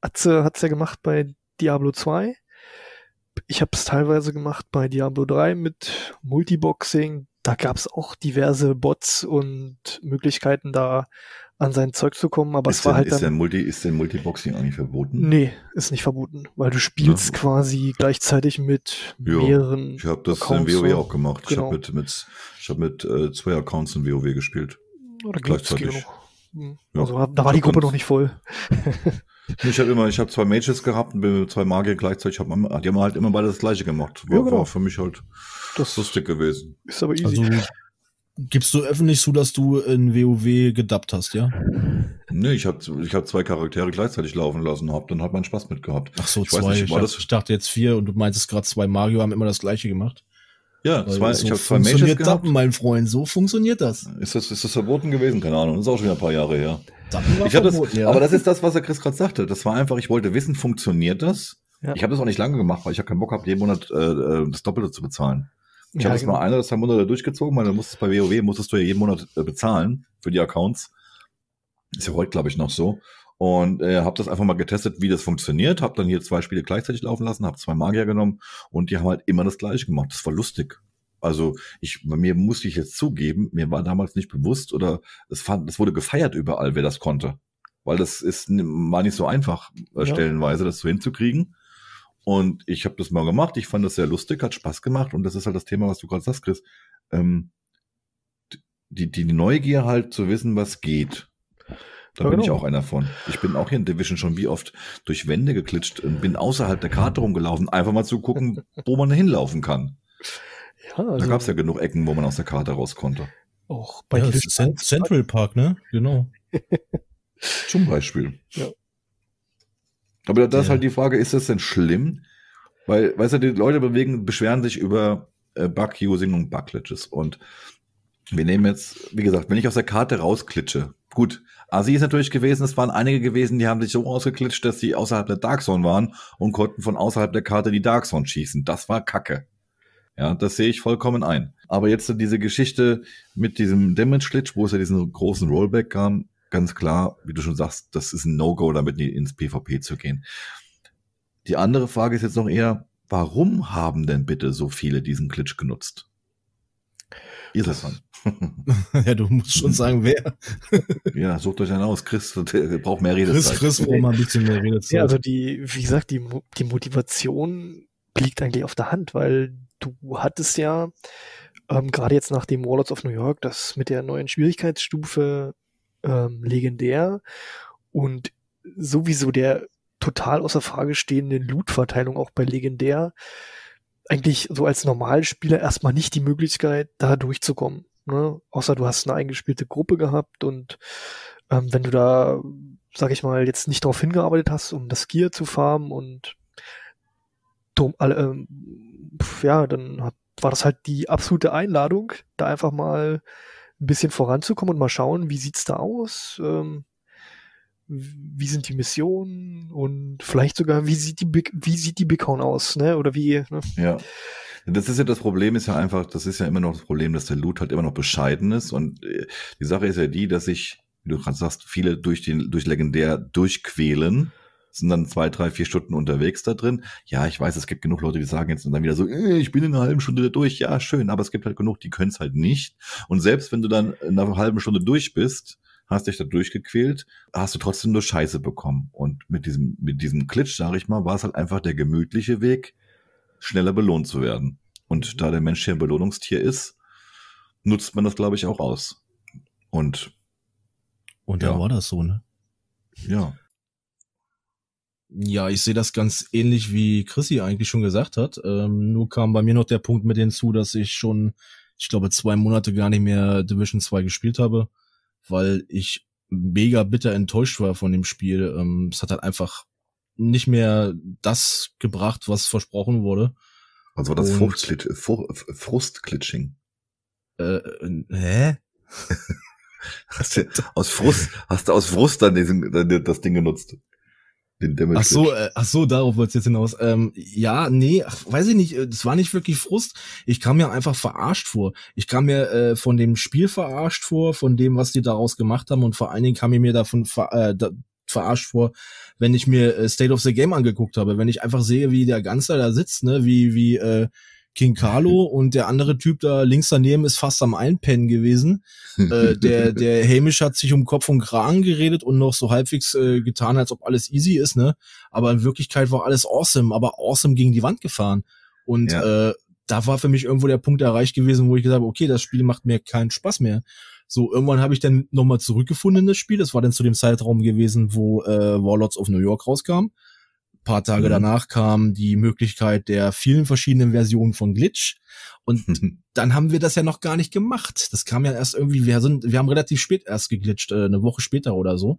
Atze hat's ja gemacht bei Diablo 2. Ich habe es teilweise gemacht bei Diablo 3 mit Multiboxing. Da gab's auch diverse Bots und Möglichkeiten, da an sein Zeug zu kommen, aber ist es war denn, halt ist dann. denn Multi, ist denn Multiboxing eigentlich verboten? Nee, ist nicht verboten, weil du spielst Ja. quasi gleichzeitig mit Ja, mehreren. Ich habe das Accounts in WoW auch gemacht. Ich Genau. habe mit, mit, ich hab mit äh, zwei Accounts in WoW gespielt. Oder gleichzeitig. genug. Hm. Ja. Also da war die Ich hab Gruppe noch nicht voll. Ich habe immer, ich habe zwei Mages gehabt und bin mit zwei Magier gleichzeitig. Hab, die haben halt immer beide das gleiche gemacht. War, Ja, genau. war für mich halt Das lustig gewesen. ist aber easy. Also gibst du öffentlich zu, dass du in WoW gedubbt hast, ja? Nee, ich habe ich hab zwei Charaktere gleichzeitig laufen lassen, hab dann halt meinen Spaß mit gehabt. Ach so, Ich weiß zwei. nicht, ich, hab, ich dachte jetzt vier und du meintest gerade zwei Mario haben immer das gleiche gemacht. Ja, zwei, so ich habe zwei funktioniert gehabt. Dubben, mein Freund. So funktioniert das. Ist das, ist das verboten gewesen? Keine Ahnung. Das ist auch schon wieder ein paar Jahre her. Ich hab das, ja. aber das ist das, was der Chris gerade sagte. Das war einfach, ich wollte wissen, funktioniert das? Ja. Ich habe das auch nicht lange gemacht, weil ich habe keinen Bock gehabt, jeden Monat äh, äh, das Doppelte zu bezahlen. Ich Ja, habe das genau. mal ein oder zwei Monate durchgezogen, weil du musstest bei WoW musstest du ja jeden Monat äh, bezahlen für die Accounts. Ist ja heute, glaube ich, noch so. Und äh, habe das einfach mal getestet, wie das funktioniert. Habe dann hier zwei Spiele gleichzeitig laufen lassen, habe zwei Magier genommen und die haben halt immer das Gleiche gemacht. Das war lustig. Also ich, bei mir musste ich jetzt zugeben, mir war damals nicht bewusst oder es fand, es wurde gefeiert überall, wer das konnte. Weil das ist, war nicht so einfach, äh, stellenweise das so hinzukriegen. Und ich habe das mal gemacht. Ich fand das sehr lustig, hat Spaß gemacht. Und das ist halt das Thema, was du gerade sagst, Chris. Ähm, die, die Neugier halt zu wissen, was geht. Da Ja, bin ich genau. auch einer von. Ich bin auch hier in Division schon wie oft durch Wände geklitscht und bin außerhalb der Karte rumgelaufen, einfach mal zu gucken, wo man hinlaufen kann. Ja, Da also gab es ja genug Ecken, wo man aus der Karte raus konnte. auch bei ja, das Division ist Cent 1 Central Park, ne? Genau. Zum Beispiel. Ja. Aber da ist Ja. halt die Frage, ist das denn schlimm? Weil, weißt du, die Leute bewegen, beschweren sich über äh, Bug-Using und Bug-Glitches. Und wir nehmen jetzt, wie gesagt, wenn ich aus der Karte rausklitsche, gut, Asi ist natürlich gewesen, es waren einige gewesen, die haben sich so ausgeklitscht, dass sie außerhalb der Dark Zone waren und konnten von außerhalb der Karte die Dark Zone schießen. Das war Kacke. Ja, das sehe ich vollkommen ein. Aber jetzt diese Geschichte mit diesem Damage-Glitch, wo es ja diesen großen Rollback kam, ganz klar, wie du schon sagst, das ist ein No-Go, damit nie ins PvP zu gehen. Die andere Frage ist jetzt noch eher, warum haben denn bitte so viele diesen Glitch genutzt? Ihr seid dran. ja, du musst schon sagen, wer. ja, sucht euch einen aus. Chris der braucht mehr Chris, Redezeit. Chris, braucht mal ein bisschen mehr Redezeit. Ja, also die, wie gesagt, die, die Motivation liegt eigentlich auf der Hand, weil du hattest ja ähm, gerade jetzt nach dem Warlords of New York das mit der neuen Schwierigkeitsstufe ähm, legendär und sowieso der total außer Frage stehende Loot-Verteilung auch bei legendär eigentlich so als Normalspieler erstmal nicht die Möglichkeit, da durchzukommen. Ne? Außer du hast eine eingespielte Gruppe gehabt und ähm, wenn du da, sag ich mal, jetzt nicht darauf hingearbeitet hast, um das Gear zu farmen und drum, pf, ja, dann hat, war das halt die absolute Einladung, da einfach mal ein bisschen voranzukommen und mal schauen, wie sieht's da aus, ähm, wie sind die Missionen und vielleicht sogar, wie sieht die Big, wie sieht die Beacon aus, ne? Oder wie, ne? Ja. Das ist ja das Problem, ist ja einfach, das ist ja immer noch das Problem, dass der Loot halt immer noch bescheiden ist. Und äh, die Sache ist ja die, dass sich, wie du gerade sagst, viele durch den, durch legendär durchquälen, sind dann zwei, drei, vier Stunden unterwegs da drin. Ja, ich weiß, es gibt genug Leute, die sagen jetzt dann wieder so, äh, ich bin in einer halben Stunde da durch. Ja, schön, aber es gibt halt genug, die können es halt nicht. Und selbst wenn du dann in einer halben Stunde durch bist, hast dich da durchgequält, hast du trotzdem nur Scheiße bekommen. Und mit diesem, mit diesem Glitch, sage ich mal, war es halt einfach der gemütliche Weg, schneller belohnt zu werden. Und da der Mensch hier ein Belohnungstier ist, nutzt man das, glaube ich, auch aus. Und Und dann Ja. war das so, ne? ja, Ja, ich sehe das ganz ähnlich wie Chrissy eigentlich schon gesagt hat. Ähm, nur kam bei mir noch der Punkt mit hinzu, dass ich schon, ich glaube, zwei Monate gar nicht mehr Division 2 gespielt habe, weil ich mega bitter enttäuscht war von dem Spiel. Ähm, es hat halt einfach nicht mehr das gebracht, was versprochen wurde. also war das Und- Fruchtglitch, Fru- Frustglitching. Äh, hä? Hast du aus Frust, hast du aus Frust dann diesen, das Ding genutzt? Den Damage ach so, äh, ach so, darauf wollt's jetzt hinaus. Ähm, ja, nee, ach, weiß ich nicht. äh, Das war nicht wirklich Frust. Ich kam mir einfach verarscht vor. Ich kam mir äh, von dem Spiel verarscht vor, von dem, was die daraus gemacht haben und vor allen Dingen kam ich mir davon ver äh, da, verarscht vor, wenn ich mir äh, State of the Game angeguckt habe. Wenn ich einfach sehe, wie der Ganze da sitzt, ne, wie wie äh, King Carlo und der andere Typ da links daneben ist fast am Einpennen gewesen. äh, der, der Hamish hat sich um Kopf und Kragen geredet und noch so halbwegs äh, getan, als ob alles easy ist, ne? Aber in Wirklichkeit war alles awesome, aber awesome gegen die Wand gefahren. Und ja. äh, da war für mich irgendwo der Punkt erreicht gewesen, wo ich gesagt habe, okay, das Spiel macht mir keinen Spaß mehr. So, irgendwann habe ich dann nochmal zurückgefunden in das Spiel. Das war dann zu dem Zeitraum gewesen, wo äh, Warlords of New York rauskam paar Tage mhm. danach kam die Möglichkeit der vielen verschiedenen Versionen von Glitch. Und dann haben wir das ja noch gar nicht gemacht. Das kam ja erst irgendwie, wir sind, wir haben relativ spät erst geglitscht, äh, eine Woche später oder so.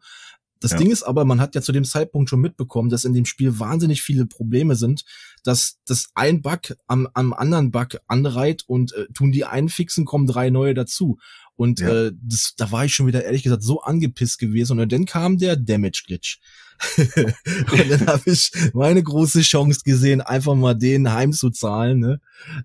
Das ja. Ding ist aber, man hat ja zu dem Zeitpunkt schon mitbekommen, dass in dem Spiel wahnsinnig viele Probleme sind, dass das ein Bug am, am anderen Bug anreiht und äh, tun die einen fixen, kommen drei neue dazu. Und ja. äh, das, da war ich schon wieder ehrlich gesagt so angepisst gewesen. Und dann kam der Damage Glitch. und dann habe ich meine große Chance gesehen, einfach mal den heimzuzahlen, ne?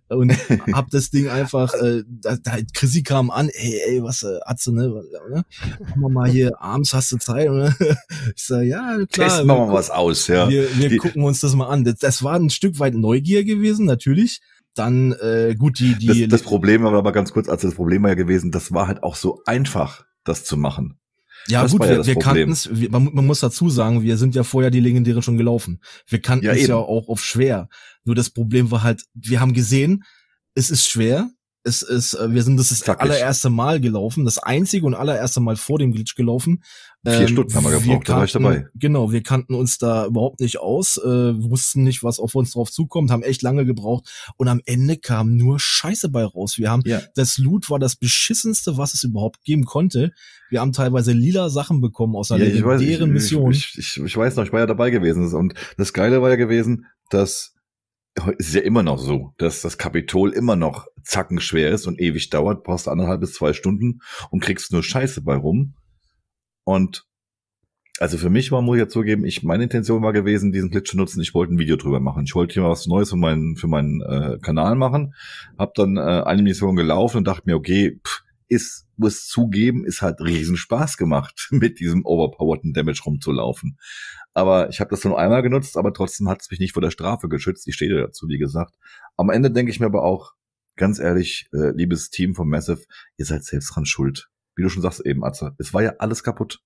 Und hab das Ding einfach, äh, da, da Chrissy kam an, ey, ey, was, äh, Atze, ne? ne? Machen wir mal hier, abends hast du Zeit, oder? Ich sag, ja, klar. Testen wir mal was aus, ja. Wir, wir gucken uns das mal an. Das, das war ein Stück weit Neugier gewesen, natürlich dann äh, gut die die das, das Problem war aber ganz kurz also das Problem war ja gewesen das war halt auch so einfach das zu machen ja das gut, wir, ja wir kannten es, man, man, muss dazu sagen, wir sind ja vorher die legendären schon gelaufen. Wir kannten ja, es ja auch auf schwer. Nur das Problem war halt, wir haben gesehen, es ist schwer, es ist, äh, wir sind das, das allererste Mal gelaufen, das einzige und allererste Mal vor dem Glitch gelaufen. Vier ähm, Stunden haben wir gebraucht, wir kannten, da war ich dabei. Genau, wir kannten uns da überhaupt nicht aus, äh, wussten nicht, was auf uns drauf zukommt, haben echt lange gebraucht und am Ende kam nur Scheiße bei raus. Wir haben, ja. das Loot war das beschissenste, was es überhaupt geben konnte. Wir haben teilweise lila Sachen bekommen aus einer ja, legendären Mission. Ich, ich, ich weiß noch, ich war ja dabei gewesen und das Geile war ja gewesen, dass es ist ja immer noch so, dass das Kapitol immer noch zackenschwer ist und ewig dauert, brauchst anderthalb bis zwei Stunden und kriegst nur Scheiße bei rum. Und also für mich war, muss ich jetzt zugeben, ich, meine Intention war gewesen, diesen Glitch zu nutzen. Ich wollte ein Video drüber machen. Ich wollte hier mal was Neues für meinen, für meinen äh, Kanal machen. Hab dann äh, eine Mission gelaufen und dachte mir, okay, pff, ist, muss zugeben, ist halt riesen Spaß gemacht, mit diesem overpowerten Damage rumzulaufen. Aber ich habe das nur einmal genutzt, aber trotzdem hat es mich nicht vor der Strafe geschützt. Ich stehe dazu, wie gesagt. Am Ende denke ich mir aber auch, ganz ehrlich, äh, liebes Team von Massive, ihr seid selbst dran schuld. Wie du schon sagst eben, Atze, es war ja alles kaputt.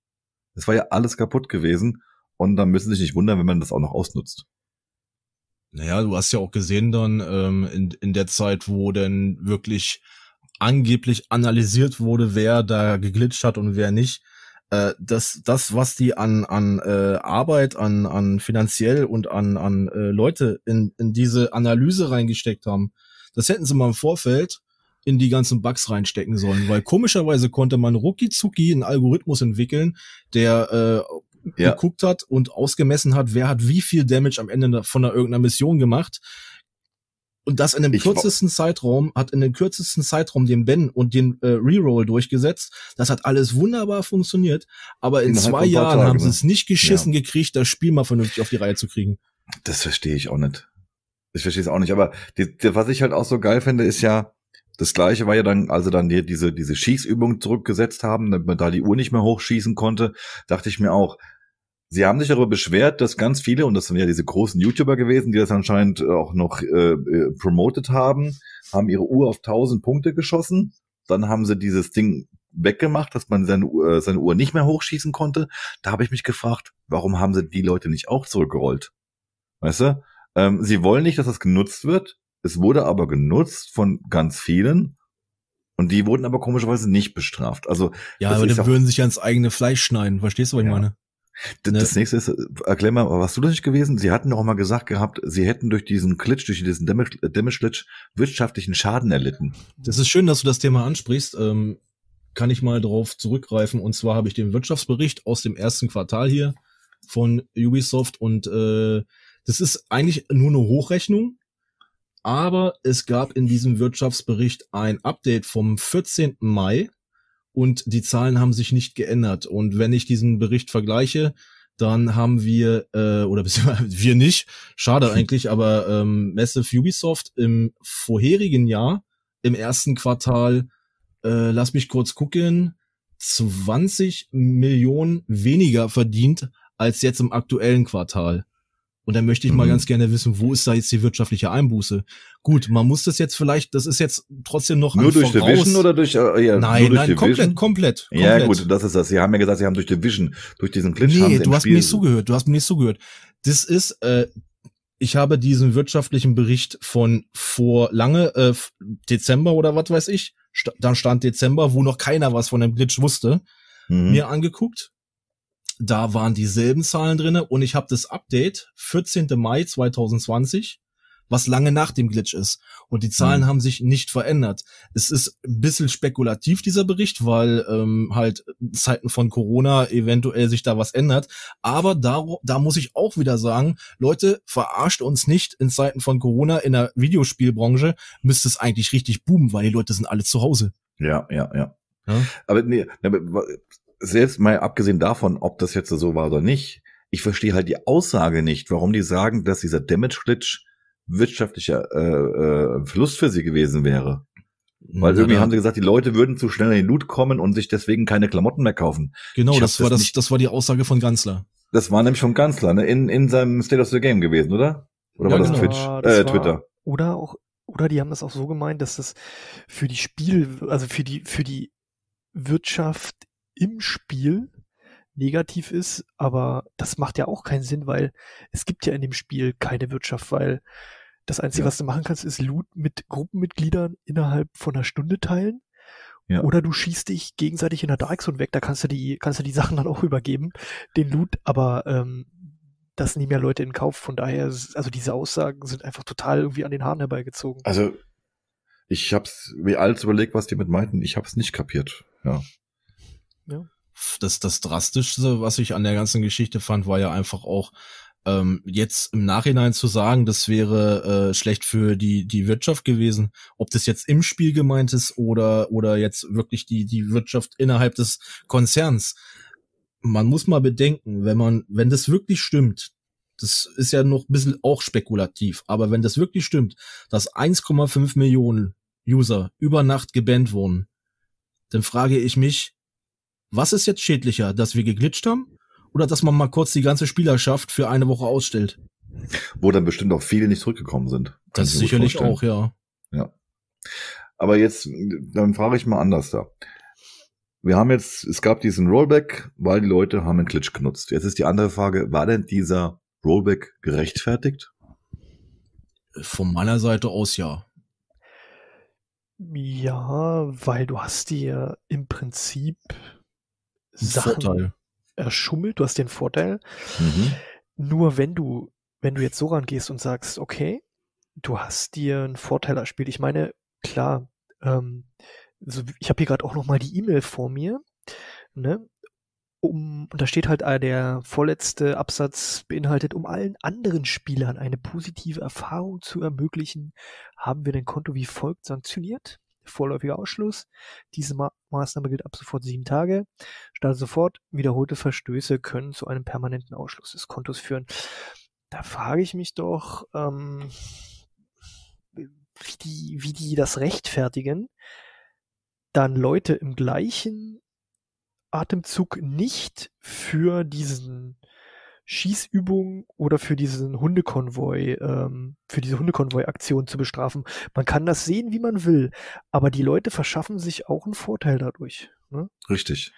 Es war ja alles kaputt gewesen und dann müssen Sie sich nicht wundern, wenn man das auch noch ausnutzt. Naja, du hast ja auch gesehen dann ähm, in, in der Zeit, wo denn wirklich angeblich analysiert wurde, wer da geglitscht hat und wer nicht, äh, das, das, was die an, an äh, Arbeit, an, an finanziell und an, an äh, Leute in, in diese Analyse reingesteckt haben, das hätten sie mal im Vorfeld in die ganzen Bugs reinstecken sollen, weil komischerweise konnte man rucki zucki einen Algorithmus entwickeln, der äh, ja. geguckt hat und ausgemessen hat, wer hat wie viel Damage am Ende von einer irgendeiner Mission gemacht und das in dem ich kürzesten Zeitraum, hat in dem kürzesten Zeitraum den Ben und den äh, Reroll durchgesetzt. Das hat alles wunderbar funktioniert. Aber in Innerhalb zwei Jahren Tage, haben sie es nicht geschissen ja. gekriegt, das Spiel mal vernünftig auf die Reihe zu kriegen. Das verstehe ich auch nicht. Ich verstehe es auch nicht. Aber die, die, was ich halt auch so geil finde, ist ja, das gleiche war ja dann, also dann die, diese, diese Schießübung zurückgesetzt haben, damit man da die Uhr nicht mehr hochschießen konnte, dachte ich mir auch, Sie haben sich darüber beschwert, dass ganz viele, und das sind ja diese großen YouTuber gewesen, die das anscheinend auch noch äh, äh promoted haben, haben ihre Uhr auf 1000 Punkte geschossen. Dann haben sie dieses Ding weggemacht, dass man seine, äh, seine Uhr nicht mehr hochschießen konnte. Da habe ich mich gefragt, warum haben sie die Leute nicht auch zurückgerollt? Weißt du? Ähm, sie wollen nicht, dass das genutzt wird. Es wurde aber genutzt von ganz vielen. Und die wurden aber komischerweise nicht bestraft. Also ja, aber dann würden sich ja ins eigene Fleisch schneiden. Verstehst du, was ja. ich meine? Das, ne? das nächste ist, erklär mal, warst du das nicht gewesen? Sie hatten doch mal gesagt gehabt, sie hätten durch diesen Glitch, durch diesen Damage, Damage Glitch wirtschaftlichen Schaden erlitten. Das ist schön, dass du das Thema ansprichst. Ähm, kann ich mal drauf zurückgreifen. Und zwar habe ich den Wirtschaftsbericht aus dem ersten Quartal hier von Ubisoft und äh, das ist eigentlich nur eine Hochrechnung Aber es gab in diesem Wirtschaftsbericht ein Update vom 14. Mai und die Zahlen haben sich nicht geändert. Und wenn ich diesen Bericht vergleiche, dann haben wir, äh, oder wir nicht, schade eigentlich, aber ähm, Massive Ubisoft im vorherigen Jahr, im ersten Quartal, äh, lass mich kurz gucken, 20 Millionen weniger verdient als jetzt im aktuellen Quartal. Und dann möchte ich mal mhm. ganz gerne wissen, wo ist da jetzt die wirtschaftliche Einbuße? Gut, man muss das jetzt vielleicht, das ist jetzt trotzdem noch nur durch Voraus Division oder durch äh, ja, nein, durch nein, komplett, komplett, komplett. Ja gut, das ist das. Sie haben ja gesagt, Sie haben durch Division, durch diesen Glitch. Nee, du hast Spiel mir nicht zugehört. Du hast mir nicht zugehört. Das ist, äh, ich habe diesen wirtschaftlichen Bericht von vor lange äh, Dezember oder was weiß ich, st dann stand Dezember, wo noch keiner was von dem Glitch wusste, mhm. mir angeguckt da waren dieselben Zahlen drinne und ich habe das Update 14. Mai 2020, was lange nach dem Glitch ist. Und die Zahlen mhm. haben sich nicht verändert. Es ist ein bisschen spekulativ, dieser Bericht, weil ähm, halt Zeiten von Corona eventuell sich da was ändert. Aber da, da muss ich auch wieder sagen, Leute, verarscht uns nicht in Zeiten von Corona in der Videospielbranche, müsste es eigentlich richtig boomen, weil die Leute sind alle zu Hause. Ja, ja, ja. ja? Aber nee, selbst mal abgesehen davon, ob das jetzt so war oder nicht, ich verstehe halt die Aussage nicht, warum die sagen, dass dieser Damage-Glitch wirtschaftlicher äh, äh, Verlust für sie gewesen wäre. Weil ja, irgendwie haben sie gesagt, die Leute würden zu schnell in den Loot kommen und sich deswegen keine Klamotten mehr kaufen. Genau, das war das, nicht, das war die Aussage von Ganzler. Das war nämlich von Ganzler, ne? In, in seinem State of the Game gewesen, oder? Oder ja, war das genau. Twitch? Das äh, war, Twitter. Oder auch, oder die haben das auch so gemeint, dass das für die Spiel, also für die, für die Wirtschaft im Spiel negativ ist, aber das macht ja auch keinen Sinn, weil es gibt ja in dem Spiel keine Wirtschaft, weil das Einzige, ja. was du machen kannst, ist Loot mit Gruppenmitgliedern innerhalb von einer Stunde teilen. Ja. Oder du schießt dich gegenseitig in der Dark Zone weg, da kannst du die, kannst du die Sachen dann auch übergeben, den Loot, aber ähm, das nehmen ja Leute in Kauf, von daher, also diese Aussagen sind einfach total irgendwie an den Haaren herbeigezogen. Also, ich hab's mir alles überlegt, was die mit meinten, ich hab's nicht kapiert, ja. Das, das Drastischste, was ich an der ganzen Geschichte fand, war ja einfach auch, ähm, jetzt im Nachhinein zu sagen, das wäre äh, schlecht für die die Wirtschaft gewesen, ob das jetzt im Spiel gemeint ist oder oder jetzt wirklich die die Wirtschaft innerhalb des Konzerns. Man muss mal bedenken, wenn man wenn das wirklich stimmt, das ist ja noch ein bisschen auch spekulativ, aber wenn das wirklich stimmt, dass 1,5 Millionen User über Nacht gebannt wurden, dann frage ich mich, was ist jetzt schädlicher, dass wir geglitscht haben oder dass man mal kurz die ganze Spielerschaft für eine Woche ausstellt? Wo dann bestimmt auch viele nicht zurückgekommen sind. Das ist sicherlich auch, ja. Ja. Aber jetzt, dann frage ich mal anders da. Wir haben jetzt, es gab diesen Rollback, weil die Leute haben einen Glitch genutzt. Jetzt ist die andere Frage, war denn dieser Rollback gerechtfertigt? Von meiner Seite aus ja. Ja, weil du hast dir im Prinzip Sachen Vorteil. erschummelt, du hast den Vorteil. Mhm. Nur wenn du, wenn du jetzt so rangehst und sagst, okay, du hast dir einen Vorteil erspielt. Ich meine, klar, ähm, so, ich habe hier gerade auch noch mal die E-Mail vor mir, ne? Um, und da steht halt, äh, der vorletzte Absatz beinhaltet, um allen anderen Spielern eine positive Erfahrung zu ermöglichen, haben wir dein Konto wie folgt sanktioniert vorläufiger Ausschluss. Diese Ma Maßnahme gilt ab sofort sieben Tage. Starte sofort. Wiederholte Verstöße können zu einem permanenten Ausschluss des Kontos führen. Da frage ich mich doch, ähm, wie, die, wie die das rechtfertigen, dann Leute im gleichen Atemzug nicht für diesen Schießübung oder für diesen Hundekonvoi, ähm, für diese Hundekonvoi-Aktion zu bestrafen. Man kann das sehen, wie man will, aber die Leute verschaffen sich auch einen Vorteil dadurch. Ne? Richtig.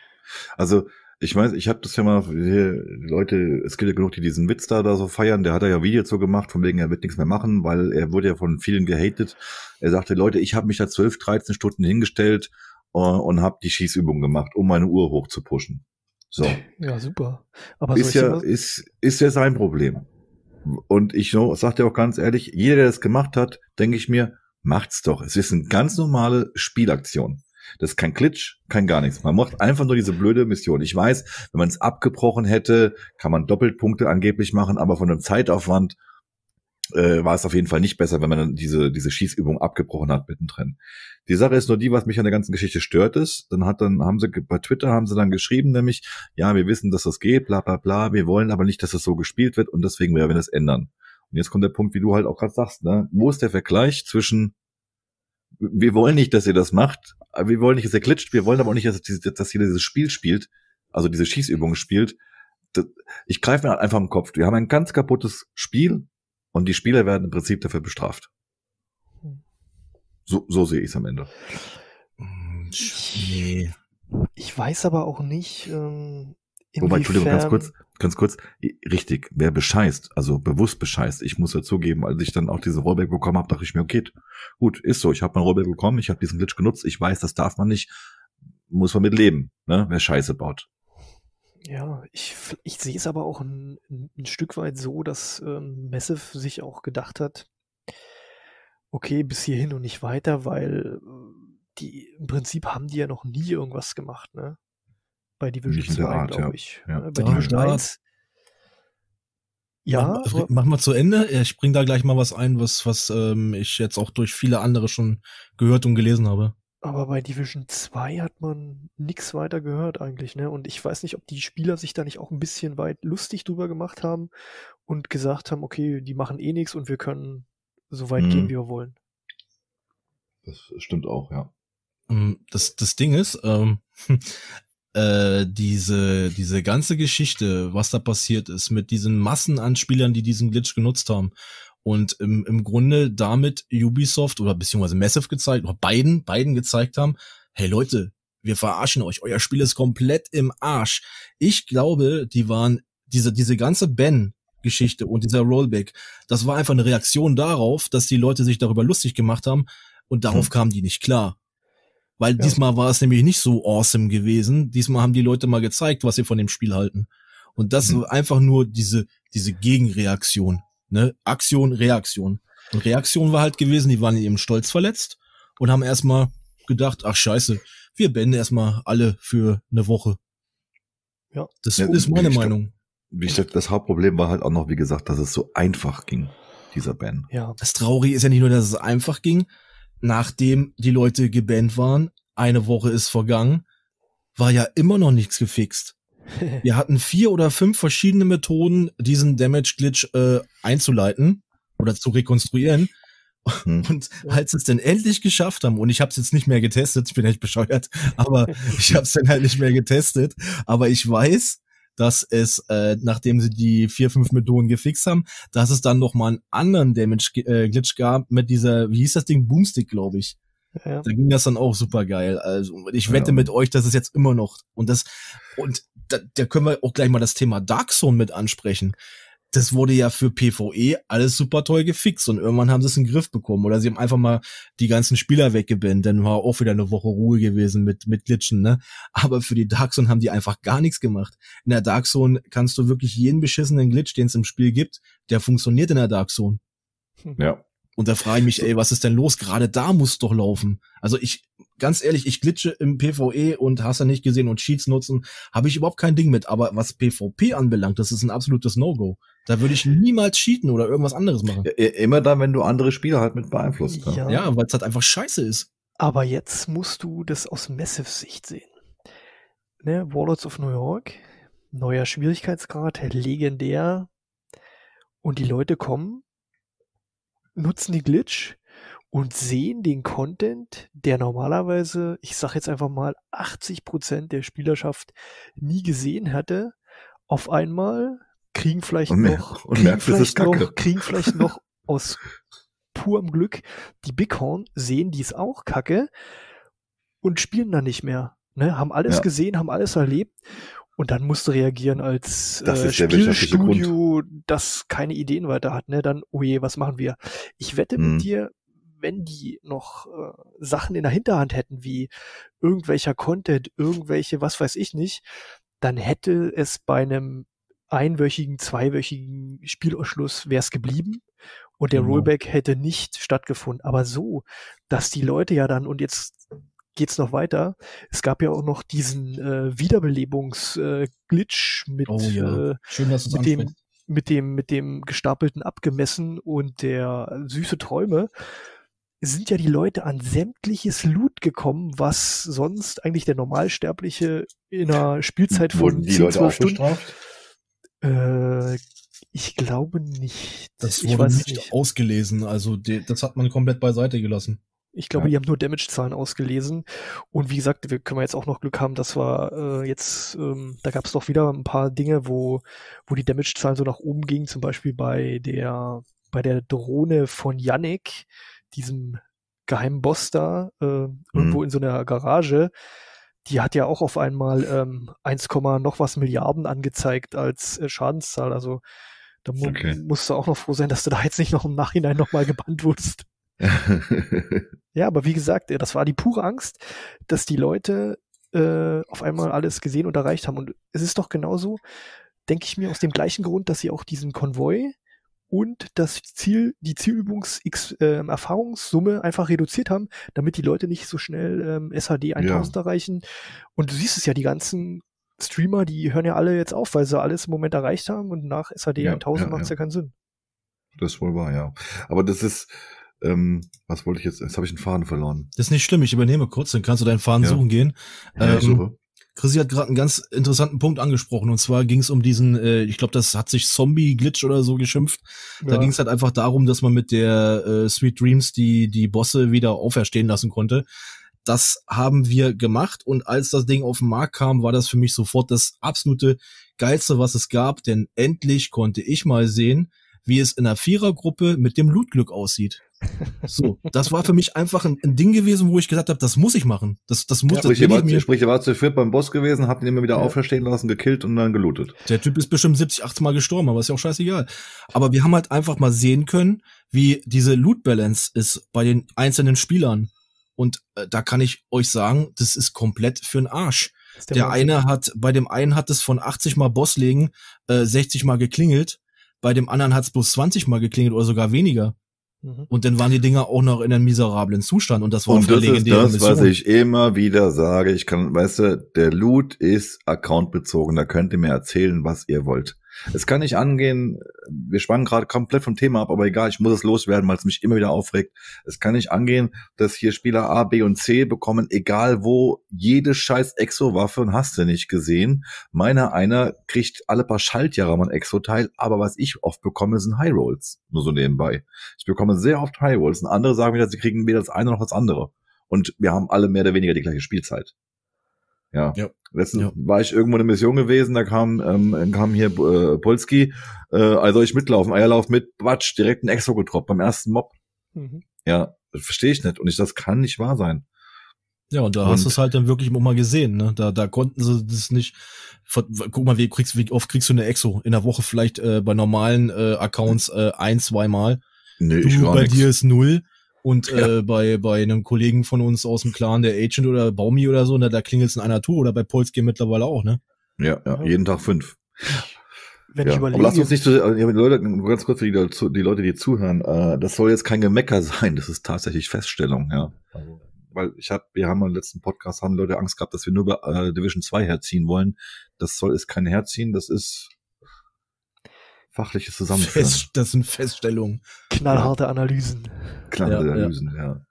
Also ich weiß, ich habe das ja mal, Leute, es gibt ja genug, die diesen Witz da, da so feiern, der hat ja Video zu gemacht, von wegen, er wird nichts mehr machen, weil er wurde ja von vielen gehatet. Er sagte, Leute, ich habe mich da 12, 13 Stunden hingestellt uh, und habe die Schießübung gemacht, um meine Uhr hoch zu pushen. So. Ja, super. Aber ist ja, ist, ist ja sein Problem. Und ich so, sag dir auch ganz ehrlich, jeder, der das gemacht hat, denke ich mir, macht's doch. Es ist eine ganz normale Spielaktion. Das ist kein Glitch, kein gar nichts. Man macht einfach nur diese blöde Mission. Ich weiß, wenn man es abgebrochen hätte, kann man Doppelpunkte angeblich machen, aber von dem Zeitaufwand äh, war es auf jeden Fall nicht besser, wenn man dann diese, diese Schießübung abgebrochen hat mittendrin. Die Sache ist nur die, was mich an der ganzen Geschichte stört ist, dann hat dann, haben sie, bei Twitter haben sie dann geschrieben, nämlich, ja, wir wissen, dass das geht, bla, bla, bla, wir wollen aber nicht, dass das so gespielt wird und deswegen werden wir das ändern. Und jetzt kommt der Punkt, wie du halt auch gerade sagst, ne, wo ist der Vergleich zwischen, wir wollen nicht, dass ihr das macht, wir wollen nicht, dass ihr glitscht, wir wollen aber auch nicht, dass, dass ihr dieses Spiel spielt, also diese Schießübung spielt. Ich greife mir halt einfach im Kopf. Wir haben ein ganz kaputtes Spiel, und die Spieler werden im Prinzip dafür bestraft. So, so sehe ich es am Ende. Nee. Ich weiß aber auch nicht, ähm, Wobei, Entschuldigung, ganz kurz, ganz kurz, richtig, wer bescheißt, also bewusst bescheißt, ich muss ja zugeben, als ich dann auch diesen Rollback bekommen habe, dachte ich mir, okay, gut, ist so, ich habe meinen Rollback bekommen, ich habe diesen Glitch genutzt, ich weiß, das darf man nicht, muss man mit leben, ne, wer Scheiße baut. Ja, ich, ich sehe es aber auch ein, ein Stück weit so, dass ähm, Massive sich auch gedacht hat, okay, bis hierhin und nicht weiter, weil äh, die im Prinzip haben die ja noch nie irgendwas gemacht, ne? Bei Division 2, glaube ich. Ja. Bei ja, Division 1. Ja. Mach, mach, mal zu Ende. Ich bring da gleich mal was ein, was, was ähm, ich jetzt auch durch viele andere schon gehört und gelesen habe. Aber bei Division 2 hat man nichts weiter gehört eigentlich, ne? Und ich weiß nicht, ob die Spieler sich da nicht auch ein bisschen weit lustig drüber gemacht haben und gesagt haben, okay, die machen eh nichts und wir können so weit mhm. gehen, wie wir wollen. Das stimmt auch, ja. Ähm, das, das Ding ist, ähm, äh, diese, diese ganze Geschichte, was da passiert ist mit diesen Massen an Spielern, die diesen Glitch genutzt haben und im, im Grunde damit Ubisoft oder beziehungsweise Massive gezeigt, oder beiden, beiden gezeigt haben, hey Leute, wir verarschen euch, euer Spiel ist komplett im Arsch. Ich glaube, die waren, diese, diese ganze Ben, Geschichte und dieser Rollback, das war einfach eine Reaktion darauf, dass die Leute sich darüber lustig gemacht haben und darauf hm. kamen die nicht klar. Weil ja. diesmal war es nämlich nicht so awesome gewesen. Diesmal haben die Leute mal gezeigt, was sie von dem Spiel halten. Und das mhm. einfach nur diese, diese Gegenreaktion. Ne? Aktion, Reaktion. Und Reaktion war halt gewesen, die waren in ihrem Stolz verletzt und haben erstmal gedacht, ach scheiße, wir beenden erstmal alle für eine Woche. Ja. Das ja, ist meine Meinung. Wie ich, das Hauptproblem war halt auch noch, wie gesagt, dass es so einfach ging, dieser Ban. Ja. Das Traurige ist ja nicht nur, dass es einfach ging, nachdem die Leute gebannt waren, eine Woche ist vergangen, war ja immer noch nichts gefixt. Wir hatten vier oder fünf verschiedene Methoden, diesen Damage Glitch äh, einzuleiten oder zu rekonstruieren. Hm. Und als sie es dann endlich geschafft haben, und ich habe es jetzt nicht mehr getestet, ich bin echt bescheuert, aber ich habe es dann halt nicht mehr getestet, aber ich weiß, dass es, äh, nachdem sie die vier, fünf Methoden gefixt haben, dass es dann noch mal einen anderen Damage-Glitch äh, gab mit dieser, wie hieß das Ding, Boomstick, glaube ich. Ja. Da ging das dann auch super geil. Also ich wette ja. mit euch, dass es jetzt immer noch und das und da, da können wir auch gleich mal das Thema Dark Zone mit ansprechen. Das wurde ja für PvE alles super toll gefixt und irgendwann haben sie es in den Griff bekommen oder sie haben einfach mal die ganzen Spieler weggebannt, dann war auch wieder eine Woche Ruhe gewesen mit, mit Glitchen, ne? Aber für die Dark Zone haben die einfach gar nichts gemacht. In der Dark Zone kannst du wirklich jeden beschissenen Glitch, den es im Spiel gibt, der funktioniert in der Dark Zone. Ja. Und da frage ich mich, ey, was ist denn los? Gerade da muss doch laufen. Also ich, ganz ehrlich, ich glitsche im PvE und hast ja nicht gesehen und Cheats nutzen, habe ich überhaupt kein Ding mit. Aber was PvP anbelangt, das ist ein absolutes No-Go. Da würde ich niemals cheaten oder irgendwas anderes machen. Ja, immer dann, wenn du andere Spieler halt mit beeinflusst. Ja, ne? ja weil es halt einfach scheiße ist. Aber jetzt musst du das aus Massive-Sicht sehen. Ne, Warlords of New York, neuer Schwierigkeitsgrad, legendär. Und die Leute kommen nutzen die Glitch und sehen den Content, der normalerweise, ich sag jetzt einfach mal, 80% der Spielerschaft nie gesehen hatte, auf einmal kriegen vielleicht und noch, und kriegen, vielleicht noch kriegen vielleicht noch aus purem Glück die Bighorn, sehen dies auch kacke und spielen dann nicht mehr. Ne, haben alles ja. gesehen, haben alles erlebt und dann musst du reagieren als äh, Spielstudio, das keine Ideen weiter hat. Ne? Dann, oh je, was machen wir? Ich wette mhm. mit dir, wenn die noch äh, Sachen in der Hinterhand hätten, wie irgendwelcher Content, irgendwelche, was weiß ich nicht, dann hätte es bei einem einwöchigen, zweiwöchigen Spielausschluss wäre es geblieben und der mhm. Rollback hätte nicht stattgefunden. Aber so, dass die Leute ja dann, und jetzt geht's noch weiter. Es gab ja auch noch diesen äh, Wiederbelebungs-Glitch äh, mit, oh, ja. äh, Schön, dass mit dem mit dem, mit dem gestapelten abgemessen und der süße Träume sind ja die Leute an sämtliches Loot gekommen, was sonst eigentlich der Normalsterbliche in einer Spielzeit von Wurden die 10, Leute auch 12 Stunden. bestraft? Äh, ich glaube nicht. Das ich wurde nicht, nicht. ausgelesen. Also die, das hat man komplett beiseite gelassen. Ich glaube, Ja. die haben nur Damage-Zahlen ausgelesen. Und wie gesagt, wir können jetzt auch noch Glück haben, dass wir äh, jetzt, ähm, da gab es doch wieder ein paar Dinge, wo, wo die Damage-Zahlen so nach oben gingen, zum Beispiel bei der, bei der Drohne von Yannick, diesem geheimen Boss da, äh, irgendwo in so einer Garage. Die hat ja auch auf einmal ähm, 1, noch was Milliarden angezeigt als äh, Schadenszahl. Also da mu Okay. musst du auch noch froh sein, dass du da jetzt nicht noch im Nachhinein nochmal gebannt wurdest. Ja, aber wie gesagt, äh, das war die pure Angst, dass die Leute äh, auf einmal alles gesehen und erreicht haben. Und es ist doch genauso, denke ich mir, aus dem gleichen Grund, dass sie auch diesen Konvoi und das Ziel, die Zielübungs ähm, einfach reduziert haben, damit die Leute nicht so schnell ähm, SHD 1000 erreichen. Und du siehst es ja, die ganzen Streamer, die hören ja alle jetzt auf, weil sie alles im Moment erreicht haben und nach SHD Ja, 1000 ja, macht es ja. ja keinen Sinn. das ist wohl wahr, ja. Aber das ist, ähm, was wollte ich jetzt? Jetzt habe ich einen Faden verloren. Das ist nicht schlimm, ich übernehme kurz, dann kannst du deinen Faden Ja. suchen gehen. Ja, ich Ähm, suche. Chrissy hat gerade einen ganz interessanten Punkt angesprochen und zwar ging es um diesen, äh, ich glaube, das hat sich Zombie-Glitch oder so geschimpft. Da Ja. ging es halt einfach darum, dass man mit der äh, Sweet Dreams die die Bosse wieder auferstehen lassen konnte. Das haben wir gemacht und als das Ding auf den Markt kam, war das für mich sofort das absolute geilste, was es gab, denn endlich konnte ich mal sehen, wie es in einer Vierergruppe mit dem Lootglück aussieht. So, das war für mich einfach ein, ein Ding gewesen, wo ich gesagt habe, das muss ich machen. Das, das muss, das Sprich, ihr will ich mir. sprich, ihr wart zu viert beim Boss gewesen, habt ihn immer wieder Ja. auferstehen lassen, gekillt und dann gelootet. Der Typ ist bestimmt 70, 80 Mal gestorben, aber ist ja auch scheißegal. Aber wir haben halt einfach mal sehen können, wie diese Loot Balance ist bei den einzelnen Spielern. Und äh, da kann ich euch sagen, das ist komplett für den Arsch. Das Der Wahnsinn. eine hat, bei dem einen hat es von 80 Mal Bosslegen äh, 60 Mal geklingelt, bei dem anderen hat es bloß 20 Mal geklingelt oder sogar weniger. Mhm. Und dann waren die Dinger auch noch in einem miserablen Zustand und das war Und das ist das, was ich immer wieder sage. Ich kann, weißt du, der Loot ist accountbezogen. Da könnt ihr mir erzählen, was ihr wollt. Es kann nicht angehen, wir spannen gerade komplett vom Thema ab, aber egal, ich muss es loswerden, weil es mich immer wieder aufregt. Es kann nicht angehen, dass hier Spieler A, B und C bekommen, egal wo, jede scheiß Exo-Waffe und hast du nicht gesehen. Meiner einer kriegt alle paar Schaltjahre mal ein Exo-Teil, aber was ich oft bekomme, sind High Rolls. Nur so nebenbei. Ich bekomme sehr oft High Rolls und andere sagen wieder, sie kriegen weder das eine noch das andere. Und wir haben alle mehr oder weniger die gleiche Spielzeit. Ja. Ja. Letztens Ja. war ich irgendwo in einer Mission gewesen, da kam, ähm, kam hier äh, Polski, äh, also ich mitlaufen, Eierlauf mit, Batsch, direkt ein Exo getroppt beim ersten Mob. Mhm. Ja, das verstehe ich nicht. Und ich, das kann nicht wahr sein. Ja, und da Und- hast du es halt dann wirklich mal gesehen, ne? Da, da konnten sie das nicht. Guck mal, wie kriegst, wie oft kriegst du eine Exo? In der Woche vielleicht äh, bei normalen äh, Accounts äh, ein, zweimal. Nee, Du, ich gar bei nix. dir ist null. Und äh, bei, bei einem Kollegen von uns aus dem Clan, der Agent oder Baumi oder so, ne, da klingelt es in einer Tour oder bei Polski mittlerweile auch, ne? Ja, ja, Ja. jeden Tag fünf. Wenn Ja. ich Aber überlege, lass uns nicht so, äh, ja, Leute, nur ganz kurz für die, Leute- die Leute, die zuhören, äh, das soll jetzt kein Gemecker sein, das ist tatsächlich Feststellung, ja. Also, weil ich habe, wir haben im letzten Podcast haben Leute Angst gehabt, dass wir nur bei äh, Division 2 herziehen wollen. Das soll ist kein Herziehen, das ist fachliches Zusammenführen. Fest, das sind Feststellungen. knallharte Analysen. Klare Ja, ja. Analysen, ja.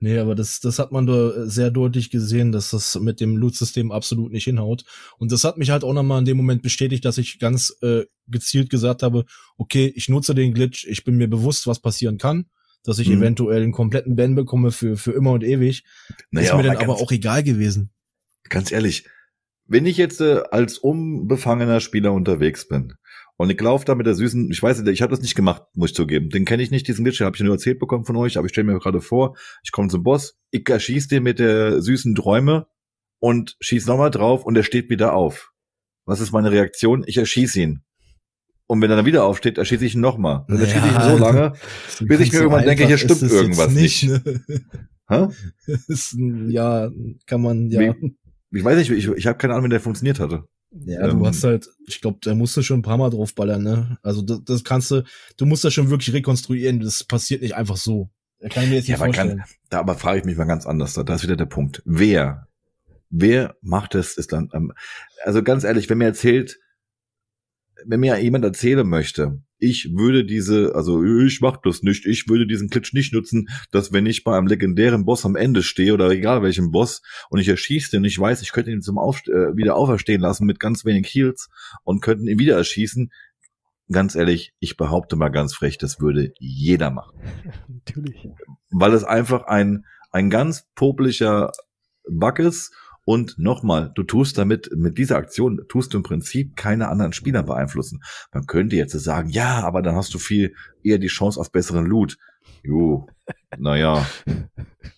Nee, aber das, das hat man da sehr deutlich gesehen, dass das mit dem Loot-System absolut nicht hinhaut. Und das hat mich halt auch nochmal in dem Moment bestätigt, dass ich ganz äh, gezielt gesagt habe, okay, ich nutze den Glitch, ich bin mir bewusst, was passieren kann, dass ich Mhm. eventuell einen kompletten Ban bekomme für, für immer und ewig. ist mir dann aber auch egal gewesen. ganz ehrlich, wenn ich jetzt äh, als unbefangener Spieler unterwegs bin und ich laufe da mit der süßen, ich weiß nicht, ich habe das nicht gemacht, muss ich zugeben. Den kenne ich nicht, diesen Glitch, habe ich nur erzählt bekommen von euch, aber ich stelle mir gerade vor, ich komme zum Boss, ich erschieß den mit der süßen Träume und schieß nochmal drauf und er steht wieder auf. Was ist meine Reaktion? Ich erschieß ihn. Und wenn er dann wieder aufsteht, erschieße ich ihn nochmal. Dann erschieße ich ihn so lange. Bis ich mir irgendwann denke, hier stimmt irgendwas nicht. Ne? Hä? ist, ja, kann man, ja. Wie- Ich weiß nicht, ich, ich habe keine Ahnung, wie der funktioniert hatte. Ja, Ähm, du hast halt, ich glaube, da musst du schon ein paar Mal draufballern, ne? Also das, das kannst du, du musst das schon wirklich rekonstruieren. Das passiert nicht einfach so. Da kann ich mir jetzt Ja, nicht aber kann- vorstellen. Da aber frage ich mich mal ganz anders. Da da ist wieder der Punkt. Wer? Wer macht es? Ist dann, ähm, also ganz ehrlich, wenn mir erzählt, wenn mir jemand erzählen möchte, ich würde diese, also ich mach das nicht, ich würde diesen Glitch nicht nutzen, dass wenn ich bei einem legendären Boss am Ende stehe oder egal welchem Boss und ich erschieße den, ich weiß, ich könnte ihn zum Auf, äh, wieder auferstehen lassen mit ganz wenig Heals und könnten ihn wieder erschießen. Ganz ehrlich, ich behaupte mal ganz frech, das würde jeder machen. Natürlich. Weil es einfach ein, ein ganz poplicher Bug ist und nochmal, du tust damit, mit dieser Aktion tust du im Prinzip keine anderen Spieler beeinflussen. Man könnte jetzt sagen, ja, aber dann hast du viel eher die Chance auf besseren Loot. Jo, naja.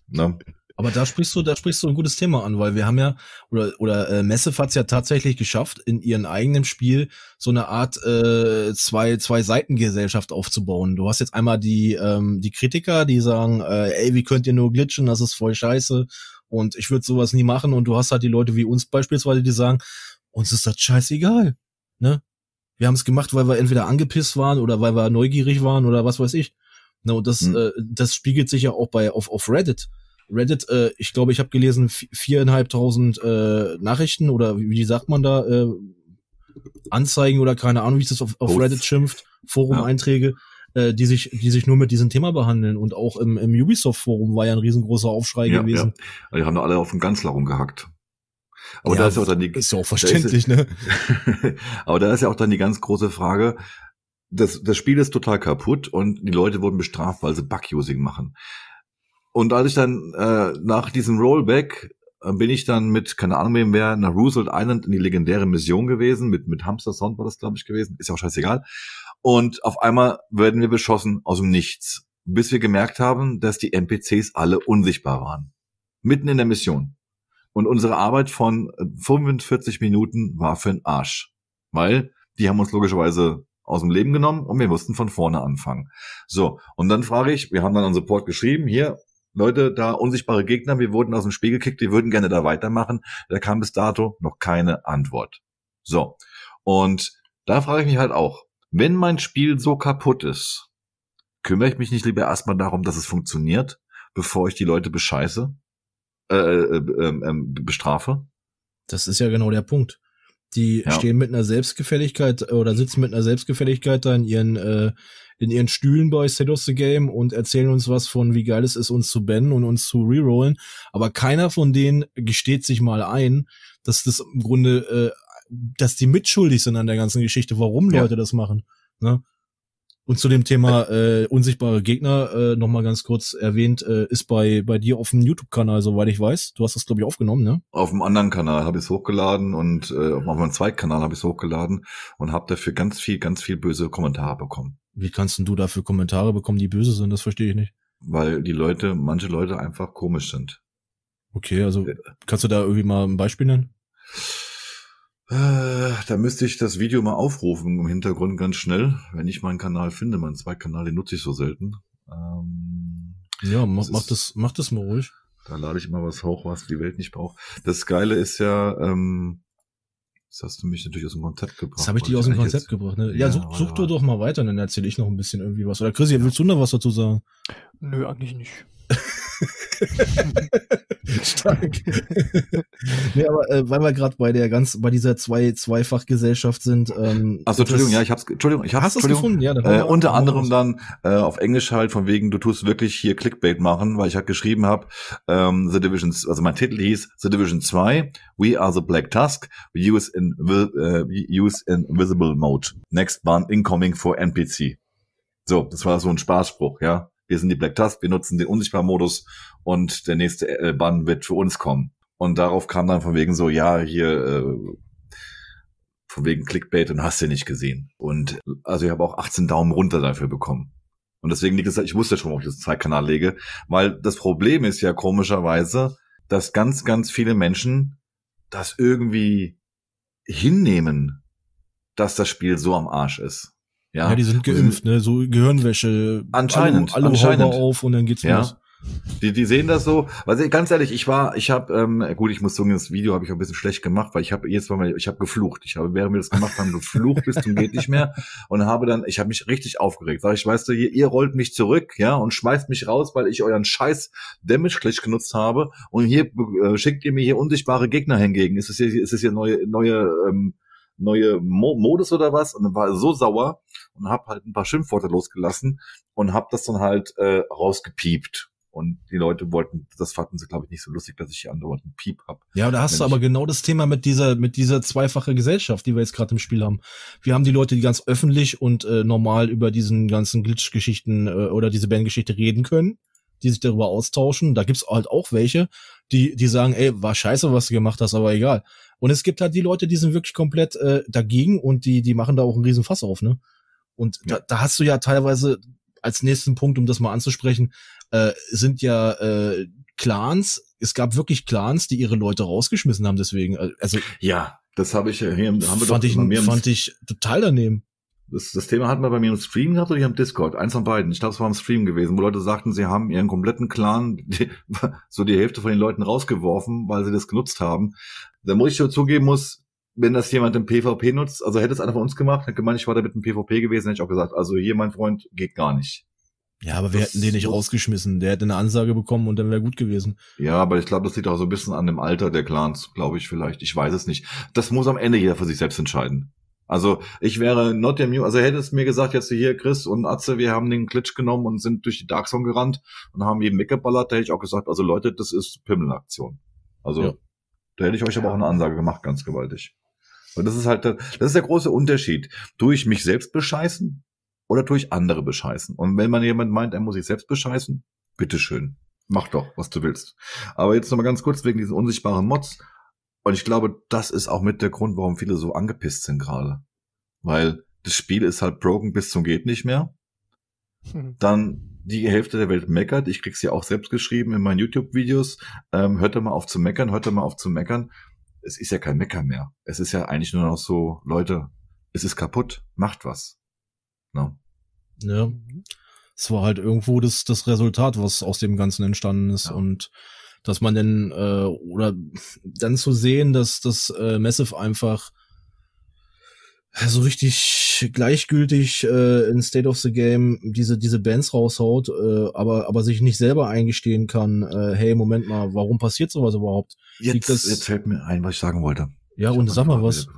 Ne? Aber da sprichst du, da sprichst du ein gutes Thema an, weil wir haben ja, oder, oder äh, Massive hat es ja tatsächlich geschafft, in ihrem eigenen Spiel so eine Art äh, zwei, zwei Seitengesellschaft aufzubauen. Du hast jetzt einmal die, ähm, die Kritiker, die sagen, äh, ey, wie könnt ihr nur glitchen, das ist voll scheiße. Und ich würde sowas nie machen. Und du hast halt die Leute wie uns beispielsweise, die sagen, uns ist das scheißegal. Ne? Wir haben es gemacht, weil wir entweder angepisst waren oder weil wir neugierig waren oder was weiß ich. Ne, und das, mhm. äh, das spiegelt sich ja auch bei auf, auf Reddit. Reddit, äh, ich glaube, ich habe gelesen viereinhalbtausend äh, Nachrichten oder wie, wie sagt man da, äh, Anzeigen oder keine Ahnung, wie es das auf, auf Reddit schimpft, Forum-Einträge. Ja äh, die sich, die sich nur mit diesem Thema behandeln. Und auch im, im Ubisoft-Forum war ja ein riesengroßer Aufschrei ja, gewesen. Ja. Die haben alle auf den Ganzler rumgehackt. Aber ja, da ist ja auch dann die, ist ja auch verständlich, ne? aber da ist ja auch dann die ganz große Frage, das, das Spiel ist total kaputt und die Leute wurden bestraft, weil sie Bug-Using machen. Und als ich dann äh, nach diesem Rollback äh, bin ich dann mit, keine Ahnung wem wer, nach Roosevelt Island in die legendäre Mission gewesen, mit, mit Hamster Sound war das, glaube ich, gewesen, ist ja auch scheißegal. Und auf einmal werden wir beschossen aus dem Nichts, bis wir gemerkt haben, dass die NPCs alle unsichtbar waren. Mitten in der Mission. Und unsere Arbeit von 45 Minuten war für den Arsch. Weil die haben uns logischerweise aus dem Leben genommen und wir mussten von vorne anfangen. So, und dann frage ich, wir haben dann an Support geschrieben, hier, Leute, da unsichtbare Gegner, wir wurden aus dem Spiel gekickt, wir würden gerne da weitermachen. Da kam bis dato noch keine Antwort. So, und da frage ich mich halt auch, wenn mein Spiel so kaputt ist, kümmere ich mich nicht lieber erstmal darum, dass es funktioniert, bevor ich die Leute bescheiße, äh, äh, äh, äh, bestrafe? Das ist ja genau der Punkt. Die ja. stehen mit einer Selbstgefälligkeit oder sitzen mit einer Selbstgefälligkeit da in ihren äh, in ihren Stühlen bei State of the Game und erzählen uns was von, wie geil es ist, uns zu bannen und uns zu rerollen. Aber keiner von denen gesteht sich mal ein, dass das im Grunde äh, dass die mitschuldig sind an der ganzen Geschichte, warum ja. Leute das machen. Ne? Und zu dem Thema äh, unsichtbare Gegner äh, noch mal ganz kurz erwähnt, äh, ist bei bei dir auf dem YouTube-Kanal, soweit ich weiß. Du hast das glaube ich aufgenommen, ne? Auf dem anderen Kanal habe ich es hochgeladen und äh, auf meinem zweiten Kanal habe ich es hochgeladen und habe dafür ganz viel, ganz viel böse Kommentare bekommen. Wie kannst denn du dafür Kommentare bekommen, die böse sind? Das verstehe ich nicht. Weil die Leute, manche Leute einfach komisch sind. Okay, also äh. kannst du da irgendwie mal ein Beispiel nennen? Äh, da müsste ich das Video mal aufrufen im Hintergrund ganz schnell, wenn ich meinen Kanal finde. Meinen Zweitkanal, den nutze ich so selten. Ähm, ja, mach, mach, das, mach das mal ruhig. Da lade ich immer was hoch, was die Welt nicht braucht. Das Geile ist ja, ähm, das hast du mich natürlich aus dem Konzept gebracht. Das habe ich dich aus dem Konzept jetzt... gebracht. Ne? Ja, ja such, such du doch mal weiter, dann erzähle ich noch ein bisschen irgendwie was. Oder Chrissy, willst du noch was dazu sagen? Nö, eigentlich nicht. Stark. nee, aber äh, weil wir gerade bei der ganz, bei dieser zwei Zweifachgesellschaft sind. Ähm, Achso, Entschuldigung, ja, ich hab's, Entschuldigung, ich hab's, hast Entschuldigung, gefunden, ja. Äh, unter anderem dann äh, auf Englisch halt von wegen, du tust wirklich hier Clickbait machen, weil ich halt geschrieben habe, ähm, The Division, also mein Titel hieß The Division 2, We are the Black Tusk, we use in, uh, we use invisible mode. Next ban incoming for NPC. So, das war so ein Spaßspruch, ja wir sind die Black Tusk, wir nutzen den Unsichtbar-Modus und der nächste äh, Bann wird für uns kommen. Und darauf kam dann von wegen so, ja, hier, äh, von wegen Clickbait und hast du nicht gesehen. Und also ich habe auch 18 Daumen runter dafür bekommen. Und deswegen liegt es, ich wusste schon, ob ich das Zweitkanal lege, weil das Problem ist ja komischerweise, dass ganz, ganz viele Menschen das irgendwie hinnehmen, dass das Spiel so am Arsch ist. Ja, ja die sind geimpft, ne? So Gehirnwäsche. Anscheinend. Alle, alle anscheinend. auf und dann geht's ja. los. Die, die sehen das so. Also ganz ehrlich, ich war, ich habe, ähm, gut, ich muss sagen, das Video habe ich auch ein bisschen schlecht gemacht, weil ich habe jetzt mal, ich habe geflucht. Ich habe, während wir das gemacht haben, geflucht bis zum geht nicht mehr und habe dann, ich habe mich richtig aufgeregt. Sag ich, weißt du, ihr, ihr rollt mich zurück, ja, und schmeißt mich raus, weil ich euren Scheiß Damage Glitch genutzt habe und hier äh, schickt ihr mir hier unsichtbare Gegner hingegen. Ist es hier, ist es hier neue, neue ähm, neue Mo Modus oder was und dann war er so sauer und hab halt ein paar Schimpfworte losgelassen und hab das dann halt äh, rausgepiept. Und die Leute wollten, das fanden sie, glaube ich, nicht so lustig, dass ich hier andauernd einen Piep hab. Ja, da hast du aber genau das Thema mit dieser, mit dieser zweifache Gesellschaft, die wir jetzt gerade im Spiel haben. Wir haben die Leute, die ganz öffentlich und äh, normal über diesen ganzen Glitch-Geschichten äh, oder diese Bandgeschichte reden können, die sich darüber austauschen. Da gibt's halt auch welche, die, die sagen, ey, war scheiße, was du gemacht hast, aber egal. Und es gibt halt die Leute, die sind wirklich komplett äh, dagegen und die, die machen da auch einen riesen Fass auf, ne? Und ja. da, da hast du ja teilweise als nächsten Punkt, um das mal anzusprechen, äh, sind ja äh, Clans. Es gab wirklich Clans, die ihre Leute rausgeschmissen haben. Deswegen, äh, also ja, das habe ich hier haben wir fand doch ich, fand ich total daneben. Das, das Thema hatten wir bei mir im Stream gehabt oder hier im Discord? Eins von beiden. Ich glaube, es war im Stream gewesen, wo Leute sagten, sie haben ihren kompletten Clan, die, so die Hälfte von den Leuten rausgeworfen, weil sie das genutzt haben. Da muss ich schon zugeben muss, wenn das jemand im PvP nutzt, also hätte es einer von uns gemacht, hätte gemeint, ich war da mit dem PvP gewesen, hätte ich auch gesagt, also hier, mein Freund, geht gar nicht. Ja, aber wir das, hätten den nicht rausgeschmissen. Der hätte eine Ansage bekommen und dann wäre gut gewesen. Ja, aber ich glaube, das liegt auch so ein bisschen an dem Alter der Clans, glaube ich vielleicht. Ich weiß es nicht. Das muss am Ende jeder für sich selbst entscheiden. Also ich wäre not immune, also hätte es mir gesagt, jetzt hier Chris und Atze, wir haben den Glitch genommen und sind durch die Dark Zone gerannt und haben jeden weggeballert, da hätte ich auch gesagt, also Leute, das ist Pimmelaktion. Also ja. da hätte ich euch aber auch eine Ansage gemacht, ganz gewaltig. Und das ist halt, das ist der große Unterschied. Tue ich mich selbst bescheißen oder tue ich andere bescheißen? Und wenn man jemand meint, er muss sich selbst bescheißen, bitteschön. Mach doch, was du willst. Aber jetzt nochmal ganz kurz wegen diesen unsichtbaren Mods. Und ich glaube, das ist auch mit der Grund, warum viele so angepisst sind gerade. Weil das Spiel ist halt broken bis zum geht nicht mehr. Hm. Dann die Hälfte der Welt meckert. Ich krieg's ja auch selbst geschrieben in meinen YouTube-Videos. Ähm, hört da mal auf zu meckern, hört da mal auf zu meckern. Es ist ja kein Mecker mehr. Es ist ja eigentlich nur noch so, Leute, es ist kaputt, macht was. No. Ja. Es war halt irgendwo das, das Resultat, was aus dem Ganzen entstanden ist. Ja. Und dass man denn, äh, oder dann zu sehen, dass das äh, Massive einfach so richtig gleichgültig äh, in State of the Game diese diese Bands raushaut, äh, aber aber sich nicht selber eingestehen kann, äh, hey Moment mal, warum passiert sowas überhaupt? Jetzt, jetzt fällt mir ein, was ich sagen wollte. Ja ich und sag mal was.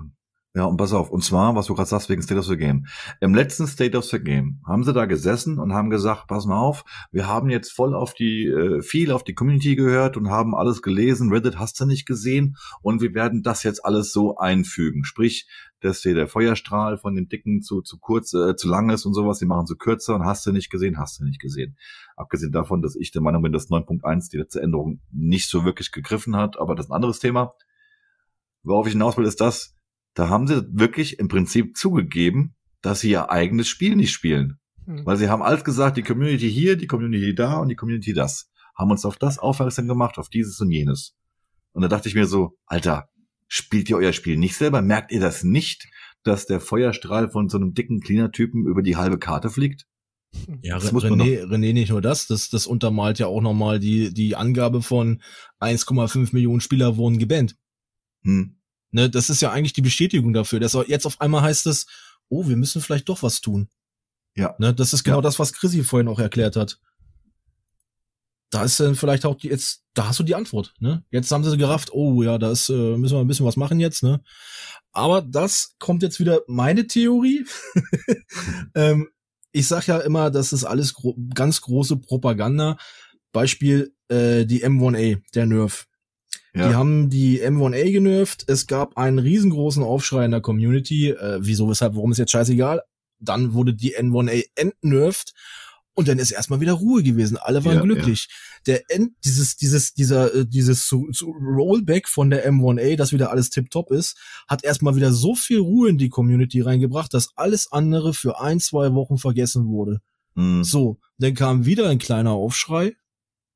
Ja, und pass auf, und zwar, was du gerade sagst, wegen State of the Game. Im letzten State of the Game haben sie da gesessen und haben gesagt, pass mal auf, wir haben jetzt voll auf die, äh, viel auf die Community gehört und haben alles gelesen, Reddit hast du nicht gesehen und wir werden das jetzt alles so einfügen. Sprich, dass hier der Feuerstrahl von dem Dicken zu, zu kurz, äh, zu lang ist und sowas, die machen sie kürzer und hast du nicht gesehen, hast du nicht gesehen. Abgesehen davon, dass ich der Meinung bin, dass 9.1 die letzte Änderung nicht so wirklich gegriffen hat, aber das ist ein anderes Thema. Worauf ich hinaus will, ist das, da haben sie wirklich im Prinzip zugegeben, dass sie ihr eigenes Spiel nicht spielen. Mhm. Weil sie haben alles gesagt, die Community hier, die Community da und die Community das. Haben uns auf das aufmerksam gemacht, auf dieses und jenes. Und da dachte ich mir so, Alter, spielt ihr euer Spiel nicht selber? Merkt ihr das nicht, dass der Feuerstrahl von so einem dicken Cleaner-Typen über die halbe Karte fliegt? Ja, das René, René, nicht nur das, das, das untermalt ja auch nochmal die, die Angabe von 1,5 Millionen Spieler wurden gebannt. Hm. Ne, das ist ja eigentlich die Bestätigung dafür, dass jetzt auf einmal heißt es, oh, wir müssen vielleicht doch was tun. Ja. Ne, das ist genau ja. das, was Chrissy vorhin auch erklärt hat. Da ist dann vielleicht auch die, jetzt, da hast du die Antwort, ne? Jetzt haben sie gerafft, oh ja, da ist, äh, müssen wir ein bisschen was machen jetzt, ne? Aber das kommt jetzt wieder meine Theorie. ähm, ich sag ja immer, das ist alles gro ganz große Propaganda. Beispiel äh, die M1A, der Nerf. Ja. Die haben die M1A genervt. Es gab einen riesengroßen Aufschrei in der Community. Äh, wieso, weshalb, warum ist jetzt scheißegal? Dann wurde die N1A entnervt. Und dann ist erstmal wieder Ruhe gewesen. Alle waren ja, glücklich. Ja. Der End, dieses, dieses, dieser, äh, dieses zu, zu Rollback von der M1A, dass wieder alles tipptopp ist, hat erstmal wieder so viel Ruhe in die Community reingebracht, dass alles andere für ein, zwei Wochen vergessen wurde. Mhm. So, dann kam wieder ein kleiner Aufschrei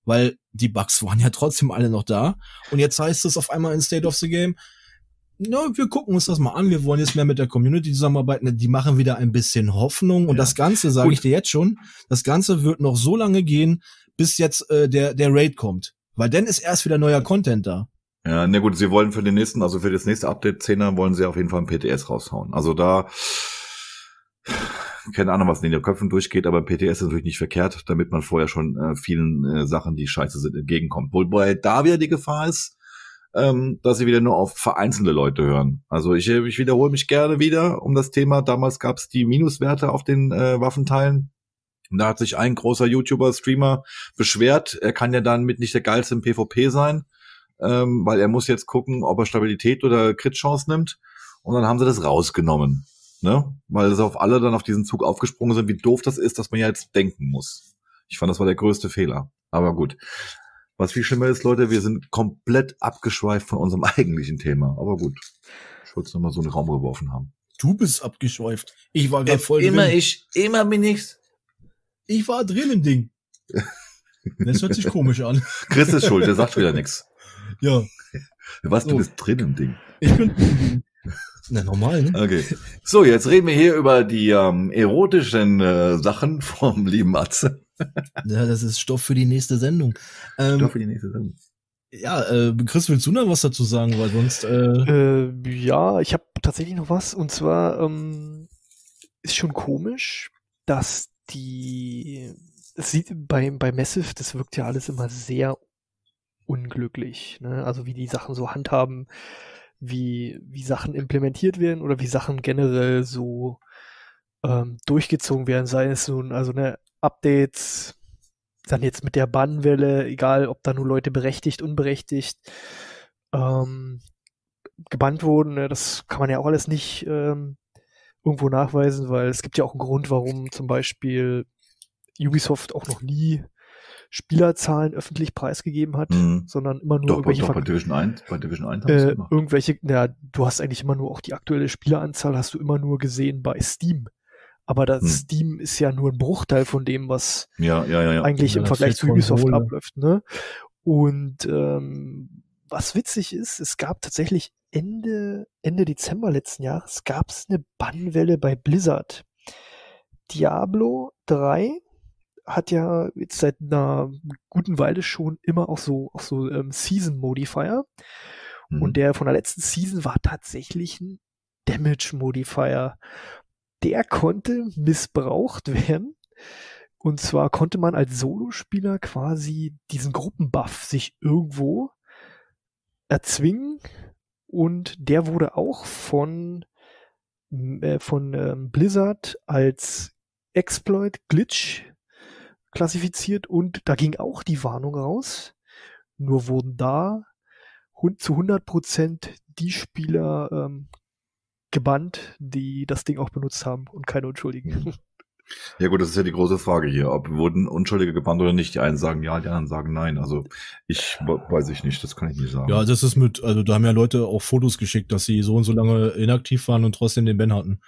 weil die Bugs waren ja trotzdem alle noch da. Und jetzt heißt es auf einmal in State of the Game, na, wir gucken uns das mal an, wir wollen jetzt mehr mit der Community zusammenarbeiten, die machen wieder ein bisschen Hoffnung und ja. das Ganze, sage ich dir jetzt schon, das Ganze wird noch so lange gehen, bis jetzt äh, der, der Raid kommt. Weil dann ist erst wieder neuer Content da. Ja, na gut, sie wollen für den nächsten, also für das nächste Update 10er wollen sie auf jeden Fall ein PTS raushauen. Also da keine Ahnung, was in den Köpfen durchgeht, aber PTS ist natürlich nicht verkehrt, damit man vorher schon äh, vielen äh, Sachen, die scheiße sind, entgegenkommt. Wobei da wieder die Gefahr ist, ähm, dass sie wieder nur auf vereinzelte Leute hören. Also ich, ich wiederhole mich gerne wieder um das Thema. Damals gab es die Minuswerte auf den äh, Waffenteilen. Und da hat sich ein großer YouTuber, Streamer beschwert, er kann ja dann mit nicht der geilste im PvP sein, ähm, weil er muss jetzt gucken, ob er Stabilität oder Crit-Chance nimmt. Und dann haben sie das rausgenommen. Ne? Weil sie auf alle dann auf diesen Zug aufgesprungen sind, wie doof das ist, dass man ja jetzt denken muss. Ich fand, das war der größte Fehler. Aber gut. Was viel schlimmer ist, Leute, wir sind komplett abgeschweift von unserem eigentlichen Thema. Aber gut. Ich wollte es nochmal so in den Raum geworfen haben. Du bist abgeschweift. Ich war gerade voll immer drin. ich, immer bin ich's. Ich war drin im Ding. Das hört sich komisch an. Chris ist schuld, der sagt wieder nichts. Ja, Was, du So. bist drin im Ding. ich bin drin im Ding. Na, normal, ne? Okay. So, jetzt reden wir hier über die ähm, erotischen äh, Sachen vom lieben Atze. Ja, das ist Stoff für die nächste Sendung. Ähm, Doch für die nächste Sendung. ja, äh, Chris, willst du noch was dazu sagen? Weil sonst, äh, Äh, ja, ich habe tatsächlich noch was. Und zwar ähm, ist schon komisch, dass die. Es sieht bei, bei Massive, das wirkt ja alles immer sehr unglücklich. Ne? Also wie die Sachen so handhaben, wie, wie Sachen implementiert werden oder wie Sachen generell so ähm, durchgezogen werden, sei es nun, also ne, Updates, dann jetzt mit der Bannwelle, egal ob da nur Leute berechtigt, unberechtigt, ähm, gebannt wurden, ne, das kann man ja auch alles nicht ähm, irgendwo nachweisen, weil es gibt ja auch einen Grund, warum zum Beispiel Ubisoft auch noch nie Spielerzahlen öffentlich preisgegeben hat, Mhm. sondern immer nur Doch, irgendwelche doch bei Division 1, bei Division 1 haben sie äh, gemacht. irgendwelche, na, du hast eigentlich immer nur auch die aktuelle Spieleranzahl hast du immer nur gesehen bei Steam. Aber das Hm. Steam ist ja nur ein Bruchteil von dem, was Ja, ja, ja, ja. eigentlich Ja, im Vergleich zu Ubisoft Konsole. abläuft. Ne? Und ähm, was witzig ist, es gab tatsächlich Ende, Ende Dezember letzten Jahres gab es eine Bannwelle bei Blizzard. Diablo 3 hat ja jetzt seit einer guten Weile schon immer auch so, auch so ähm, Season Modifier. Mhm. Und der von der letzten Season war tatsächlich ein Damage Modifier. Der konnte missbraucht werden. Und zwar konnte man als Solospieler quasi diesen Gruppenbuff sich irgendwo erzwingen. Und der wurde auch von, äh, von ähm, Blizzard als Exploit Glitch klassifiziert und da ging auch die Warnung raus. Nur wurden da zu 100% die Spieler ähm, gebannt, die das Ding auch benutzt haben und keine Unschuldigen. Ja gut, das ist ja die große Frage hier. Ob wurden Unschuldige gebannt oder nicht? Die einen sagen ja, die anderen sagen nein. Also ich we- weiß ich nicht, das kann ich nicht sagen. ja, das ist mit, also da haben ja Leute auch Fotos geschickt, dass sie so und so lange inaktiv waren und trotzdem den Ben hatten.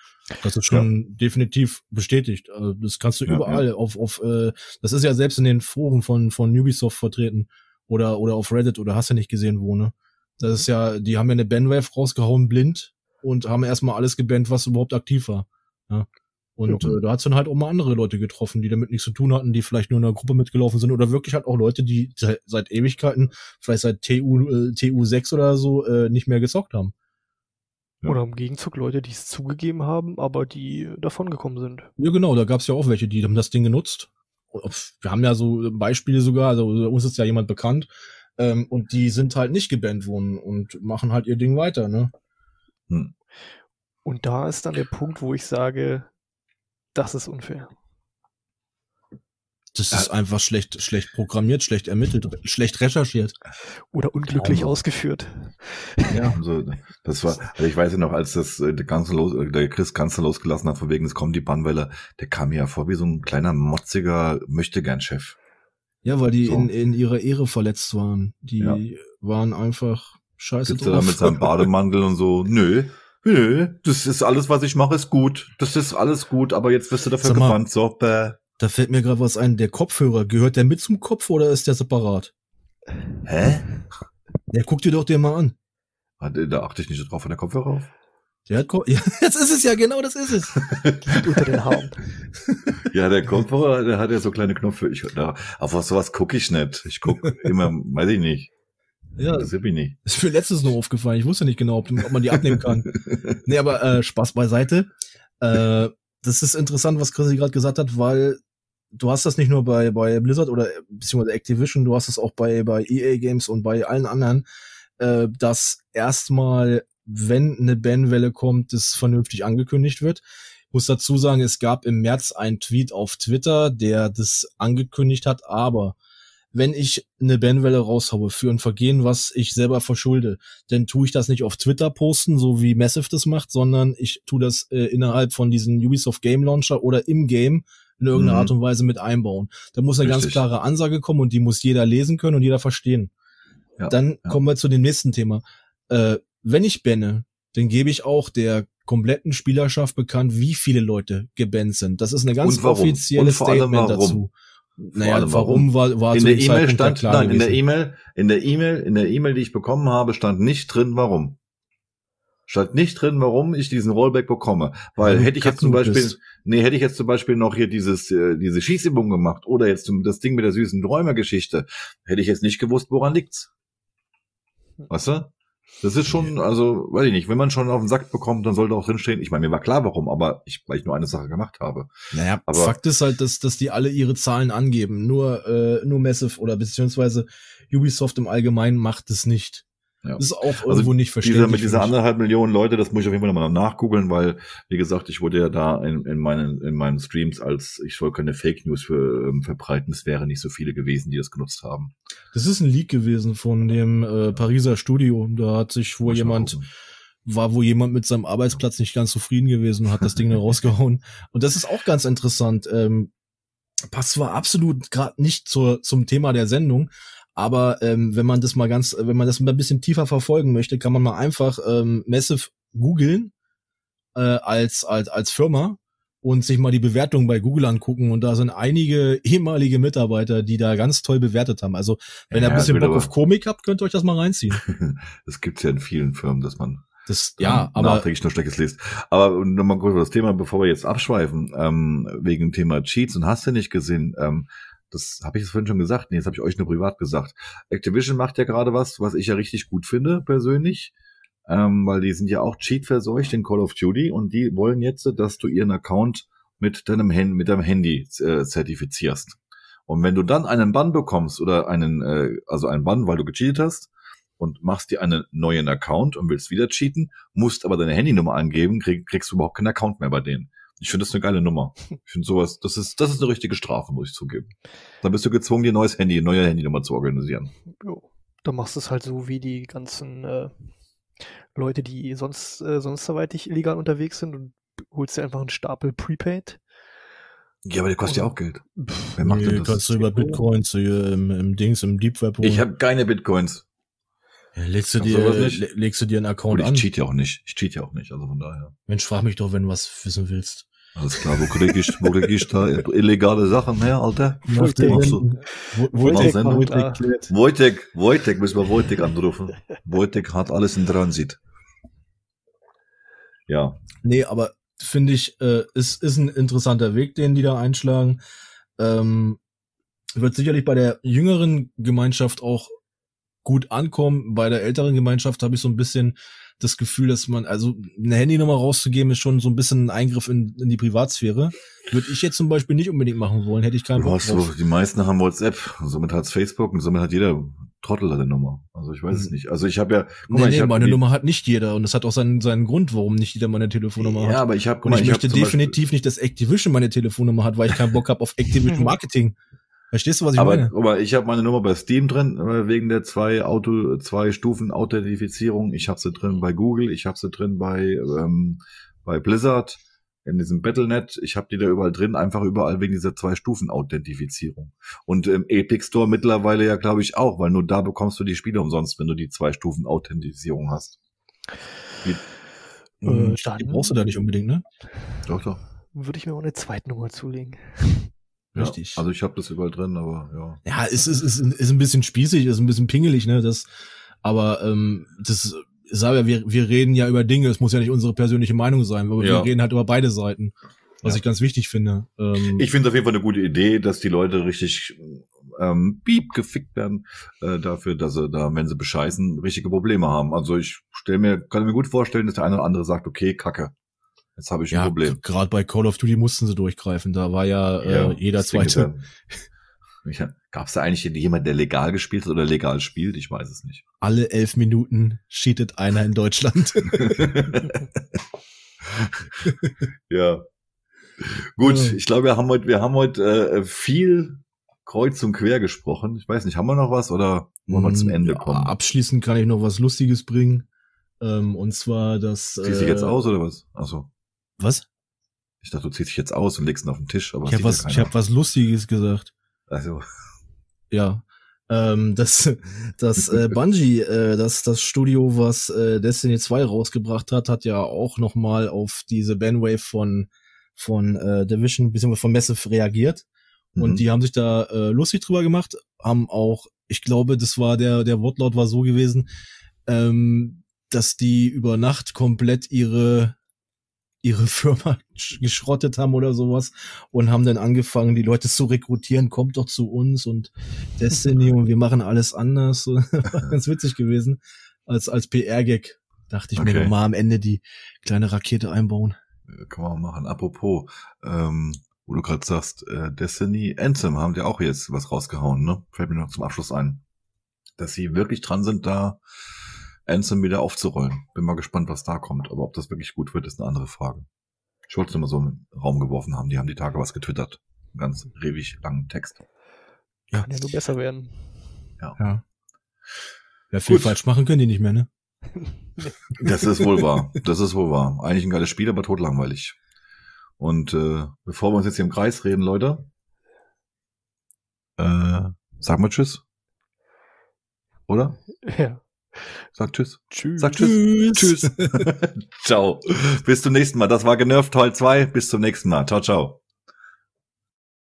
Das ist schon definitiv bestätigt. Also das kannst du Ja, überall auf, auf, äh, das ist ja selbst in den Foren von, von Ubisoft vertreten oder, oder auf Reddit oder hast du nicht gesehen, wo, ne? Das ist ja, die haben ja eine Bandwave rausgehauen blind und haben erstmal alles gebannt, was überhaupt aktiv war. Ja. Und Ja. äh, da hat's dann halt auch mal andere Leute getroffen, die damit nichts zu tun hatten, die vielleicht nur in einer Gruppe mitgelaufen sind oder wirklich halt auch Leute, die se- seit Ewigkeiten, vielleicht seit TU, äh, TU6 oder so, äh, nicht mehr gezockt haben. Ja. Oder im Gegenzug Leute, die es zugegeben haben, aber die davongekommen sind. Ja, genau, da gab's ja auch welche, die haben das Ding genutzt. Wir haben ja so Beispiele sogar, also uns ist ja jemand bekannt, ähm, und die sind halt nicht gebannt worden und machen halt ihr Ding weiter, ne? Hm. Und da ist dann der Punkt, wo ich sage, das ist unfair. Das Ja. ist einfach schlecht, schlecht programmiert, schlecht ermittelt, schlecht recherchiert. Oder unglücklich Genau. ausgeführt. Ja, also das war, also ich weiß ja noch, als das äh, der ganze los, äh, der Chris Ganze losgelassen hat, von wegen es kommt die Bannwelle, der kam mir ja vor wie so ein kleiner motziger Möchtegern-Chef. Ja, weil die So. in, in ihrer Ehre verletzt waren. Die Ja. waren einfach scheiße Sitzt er da mit seinem Bademantel und so, nö, nö, das ist alles, was ich mache, ist gut. Das ist alles gut, aber jetzt wirst du dafür gebannt. So, bäh. Da fällt mir gerade was ein. Der Kopfhörer, gehört der mit zum Kopf oder ist der separat? Hä? Ja, guck dir doch den mal an. Da da achte ich nicht drauf, von der Kopfhörer auf. Der hat Ko ja, jetzt ist es ja, genau das ist es. Unter den Haaren. Ja, der Kopfhörer, der hat ja so kleine Knöpfe. Ich, da, auf was sowas gucke ich nicht. Ich guck immer, weiß ich nicht. Ja, Das ist ich nicht. ist mir letztens nur aufgefallen. Ich wusste nicht genau, ob, ob man die abnehmen kann. Nee, aber äh, Spaß beiseite. Äh, das ist interessant, was Chrissy gerade gesagt hat, weil du hast das nicht nur bei, bei Blizzard oder äh, beziehungsweise Activision, du hast das auch bei, bei EA Games und bei allen anderen. äh, dass erstmal, wenn eine Banwelle kommt, das vernünftig angekündigt wird. Ich muss dazu sagen, es gab im März einen Tweet auf Twitter, der das angekündigt hat, aber wenn ich eine Banwelle raushaue für ein Vergehen, was ich selber verschulde, dann tue ich das nicht auf Twitter posten, so wie Massive das macht, sondern ich tue das äh, innerhalb von diesen Ubisoft Game Launcher oder im Game in irgendeiner mhm. Art und Weise mit einbauen. Da muss eine Richtig. ganz klare Ansage kommen und die muss jeder lesen können und jeder verstehen. Ja, dann ja. kommen wir zu dem nächsten Thema. Äh, wenn ich benne, dann gebe ich auch der kompletten Spielerschaft bekannt, wie viele Leute gebannt sind. Das ist eine ganz offizielle Statement dazu. Naja, warum war, war in der E-Mail stand, nein, gewesen. in der E-Mail, in der E-Mail, in der E-Mail, die ich bekommen habe, stand nicht drin, warum. Stand nicht drin, warum ich diesen Rollback bekomme. Weil hätte ich jetzt zum Beispiel, bist. nee, hätte ich jetzt zum Beispiel noch hier dieses, äh, diese Schießübung gemacht oder jetzt das Ding mit der süßen Träumergeschichte, hätte ich jetzt nicht gewusst, woran liegt's. Weißt du? Das ist schon, also, weiß ich nicht, wenn man schon auf den Sack bekommt, dann sollte auch drinstehen. Ich meine, mir war klar, warum, aber ich, weil ich nur eine Sache gemacht habe. Naja, aber Fakt ist halt, dass, dass die alle ihre Zahlen angeben. Nur, äh, nur Massive oder beziehungsweise Ubisoft im Allgemeinen macht es nicht. Ja. Das ist auch also irgendwo also nicht verständlich. Dieser, mit dieser anderthalb Millionen Leute, das muss ich auf jeden Fall nochmal nachgoogeln, weil, wie gesagt, ich wurde ja da in, in, meinen, in meinen Streams als, ich soll keine Fake News für, ähm, verbreiten, es wären nicht so viele gewesen, die das genutzt haben. Das ist ein Leak gewesen von dem äh, Pariser Studio. Da hat sich wohl jemand, war wohl jemand mit seinem Arbeitsplatz nicht ganz zufrieden gewesen und hat das Ding da rausgehauen. Und das ist auch ganz interessant. Ähm, passt zwar absolut gerade nicht zur, zum Thema der Sendung, aber ähm, wenn man das mal ganz, wenn man das mal ein bisschen tiefer verfolgen möchte, kann man mal einfach ähm, Massive googeln äh, als, als, als Firma und sich mal die Bewertung bei Google angucken. Und da sind einige ehemalige Mitarbeiter, die da ganz toll bewertet haben. Also wenn ja, ihr ein bisschen Bock auf Komik habt, könnt ihr euch das mal reinziehen. das gibt's ja in vielen Firmen, dass man das, ja, aber nachträglich nur Schlechtes liest. Aber nochmal kurz das Thema, bevor wir jetzt abschweifen, ähm, wegen Thema Cheats und hast du nicht gesehen, ähm, das habe ich vorhin schon gesagt. Nee, jetzt habe ich euch nur privat gesagt. Activision macht ja gerade was, was ich ja richtig gut finde, persönlich. Ähm, weil die sind ja auch cheat-verseucht in Call of Duty und die wollen jetzt, dass du ihren Account mit deinem, Hand, mit deinem Handy äh, zertifizierst. Und wenn du dann einen Bann bekommst oder einen, äh, also einen Bann, weil du gecheatet hast und machst dir einen neuen Account und willst wieder cheaten, musst aber deine Handynummer angeben, krieg, kriegst du überhaupt keinen Account mehr bei denen. Ich finde das eine geile Nummer. Ich finde sowas, das ist, das ist eine richtige Strafe, muss ich zugeben. Dann bist du gezwungen, dir ein neues Handy, eine neue Handynummer zu organisieren. Jo, dann machst du es halt so wie die ganzen äh, Leute, die sonst, äh, sonst soweit illegal unterwegs sind und holst dir einfach einen Stapel Prepaid. Ja, aber der kostet ja auch Geld. Wer macht nee, denn das? Kannst du über Bitcoins hier im, im Dings, im Deep Web holen. Ich habe keine Bitcoins. Ja, legst, du dir, legst du dir einen Account ich an? Ich cheat ja auch nicht. Ich cheat ja auch nicht, also von daher. Mensch, frag mich doch, wenn du was wissen willst. Alles klar, wo krieg ich, wo krieg ich da illegale Sachen her, Alter? Wojtek, Wojtek, müssen wir Wojtek anrufen. Wojtek hat alles in Transit. Ja. Nee, aber finde ich, äh, ist, ist ein interessanter Weg, den die da einschlagen. Ähm, wird sicherlich bei der jüngeren Gemeinschaft auch gut ankommen. Bei der älteren Gemeinschaft habe ich so ein bisschen das Gefühl, dass man, also eine Handynummer rauszugeben, ist schon so ein bisschen ein Eingriff in, in die Privatsphäre. Würde ich jetzt zum Beispiel nicht unbedingt machen wollen, hätte ich keinen Bock drauf. Die meisten haben WhatsApp, somit hat's Facebook und somit hat jeder Trottel eine Nummer. Also ich weiß es hm. nicht. Also ich habe ja, guck nee, mal, nee, meine Nummer hat nicht jeder und das hat auch seinen, seinen Grund, warum nicht jeder meine Telefonnummer ja, hat. Ja, aber ich habe und ich, ich möchte definitiv nicht, dass Activision meine Telefonnummer hat, weil ich keinen Bock habe auf Activision Marketing. Verstehst du, was ich aber, meine? Aber ich habe meine Nummer bei Steam drin, äh, wegen der zwei Auto, zwei Stufen Authentifizierung. Ich habe sie drin bei Google, ich habe sie drin bei, ähm, bei Blizzard, in diesem Battlenet. Ich habe die da überall drin, einfach überall wegen dieser zwei Stufen Authentifizierung. Und im Epic Store mittlerweile ja, glaube ich, auch, weil nur da bekommst du die Spiele umsonst, wenn du die zwei Stufen Authentifizierung hast. Die, äh, die brauchst du da nicht unbedingt, ne? Doch, doch. Würde ich mir auch eine zweite Nummer zulegen. Richtig. Ja, also ich habe das überall drin, aber ja. Ja, es ist, ist, ist ein bisschen spießig, ist ein bisschen pingelig, ne? Das, aber ähm, das sage ja, wir, wir reden ja über Dinge, es muss ja nicht unsere persönliche Meinung sein, aber ja. wir reden halt über beide Seiten, was ja. ich ganz wichtig finde. Ähm, ich finde auf jeden Fall eine gute Idee, dass die Leute richtig ähm, piep gefickt werden äh, dafür, dass sie da, wenn sie bescheißen, richtige Probleme haben. Also ich stell mir, kann mir gut vorstellen, dass der eine oder andere sagt, okay, Kacke. Jetzt habe ich ja, ein Problem. Gerade bei Call of Duty mussten sie durchgreifen. Da war ja, äh, ja jeder zweite. Ja, Gab es da eigentlich jemand, der legal gespielt hat oder legal spielt? Ich weiß es nicht. Alle elf Minuten cheatet einer in Deutschland. ja. Gut, ich glaube, wir haben heute, wir haben heute äh, viel kreuz und quer gesprochen. Ich weiß nicht, haben wir noch was oder wollen wir zum Mm, Ende ja, kommen? Abschließend kann ich noch was Lustiges bringen. Ähm, und zwar das. Ziehst du dich jetzt aus oder was? Achso. Was? Ich dachte, du ziehst dich jetzt aus und legst ihn auf den Tisch, aber Ich habe was, ja ich hab was Lustiges gesagt. Also, Ja. Ähm, das das äh, Bungie, äh, das, das Studio, was äh, Destiny 2 rausgebracht hat, hat ja auch noch mal auf diese Bandwave von, von äh, Division bzw. von Massive reagiert. mhm. Und die haben sich da äh, lustig drüber gemacht, haben auch, ich glaube, das war der, der Wortlaut war so gewesen, ähm, dass die über Nacht komplett ihre, ihre Firma sch- geschrottet haben oder sowas und haben dann angefangen, die Leute zu rekrutieren, kommt doch zu uns und Destiny und wir machen alles anders. Ganz witzig gewesen. Als, als PR-Gag dachte ich mir Okay. noch mal am Ende die kleine Rakete einbauen. Äh, Kann man machen. Apropos, ähm, wo du gerade sagst, äh, Destiny, Anthem haben die auch jetzt was rausgehauen, ne? Fällt mir noch zum Abschluss ein. Dass sie wirklich dran sind, da Anthem wieder aufzurollen. Bin mal gespannt, was da kommt. Aber ob das wirklich gut wird, ist eine andere Frage. Ich wollte es nur mal so in den Raum geworfen haben. Die haben die Tage was getwittert. Einen ganz ewig langen Text. Kann ja nur besser werden. Ja. Ja, viel Gut. falsch machen können die nicht mehr, ne? Das ist wohl wahr. Das ist wohl wahr. Eigentlich ein geiles Spiel, aber totlangweilig. Und äh, bevor wir uns jetzt hier im Kreis reden, Leute, äh, sagen wir Tschüss. Oder? Ja. Sag Tschüss. Tschüss. Sag Tschüss. Tschüss. ciao. Bis zum nächsten Mal. Das war Genervt Teil 2. Bis zum nächsten Mal. Ciao, ciao.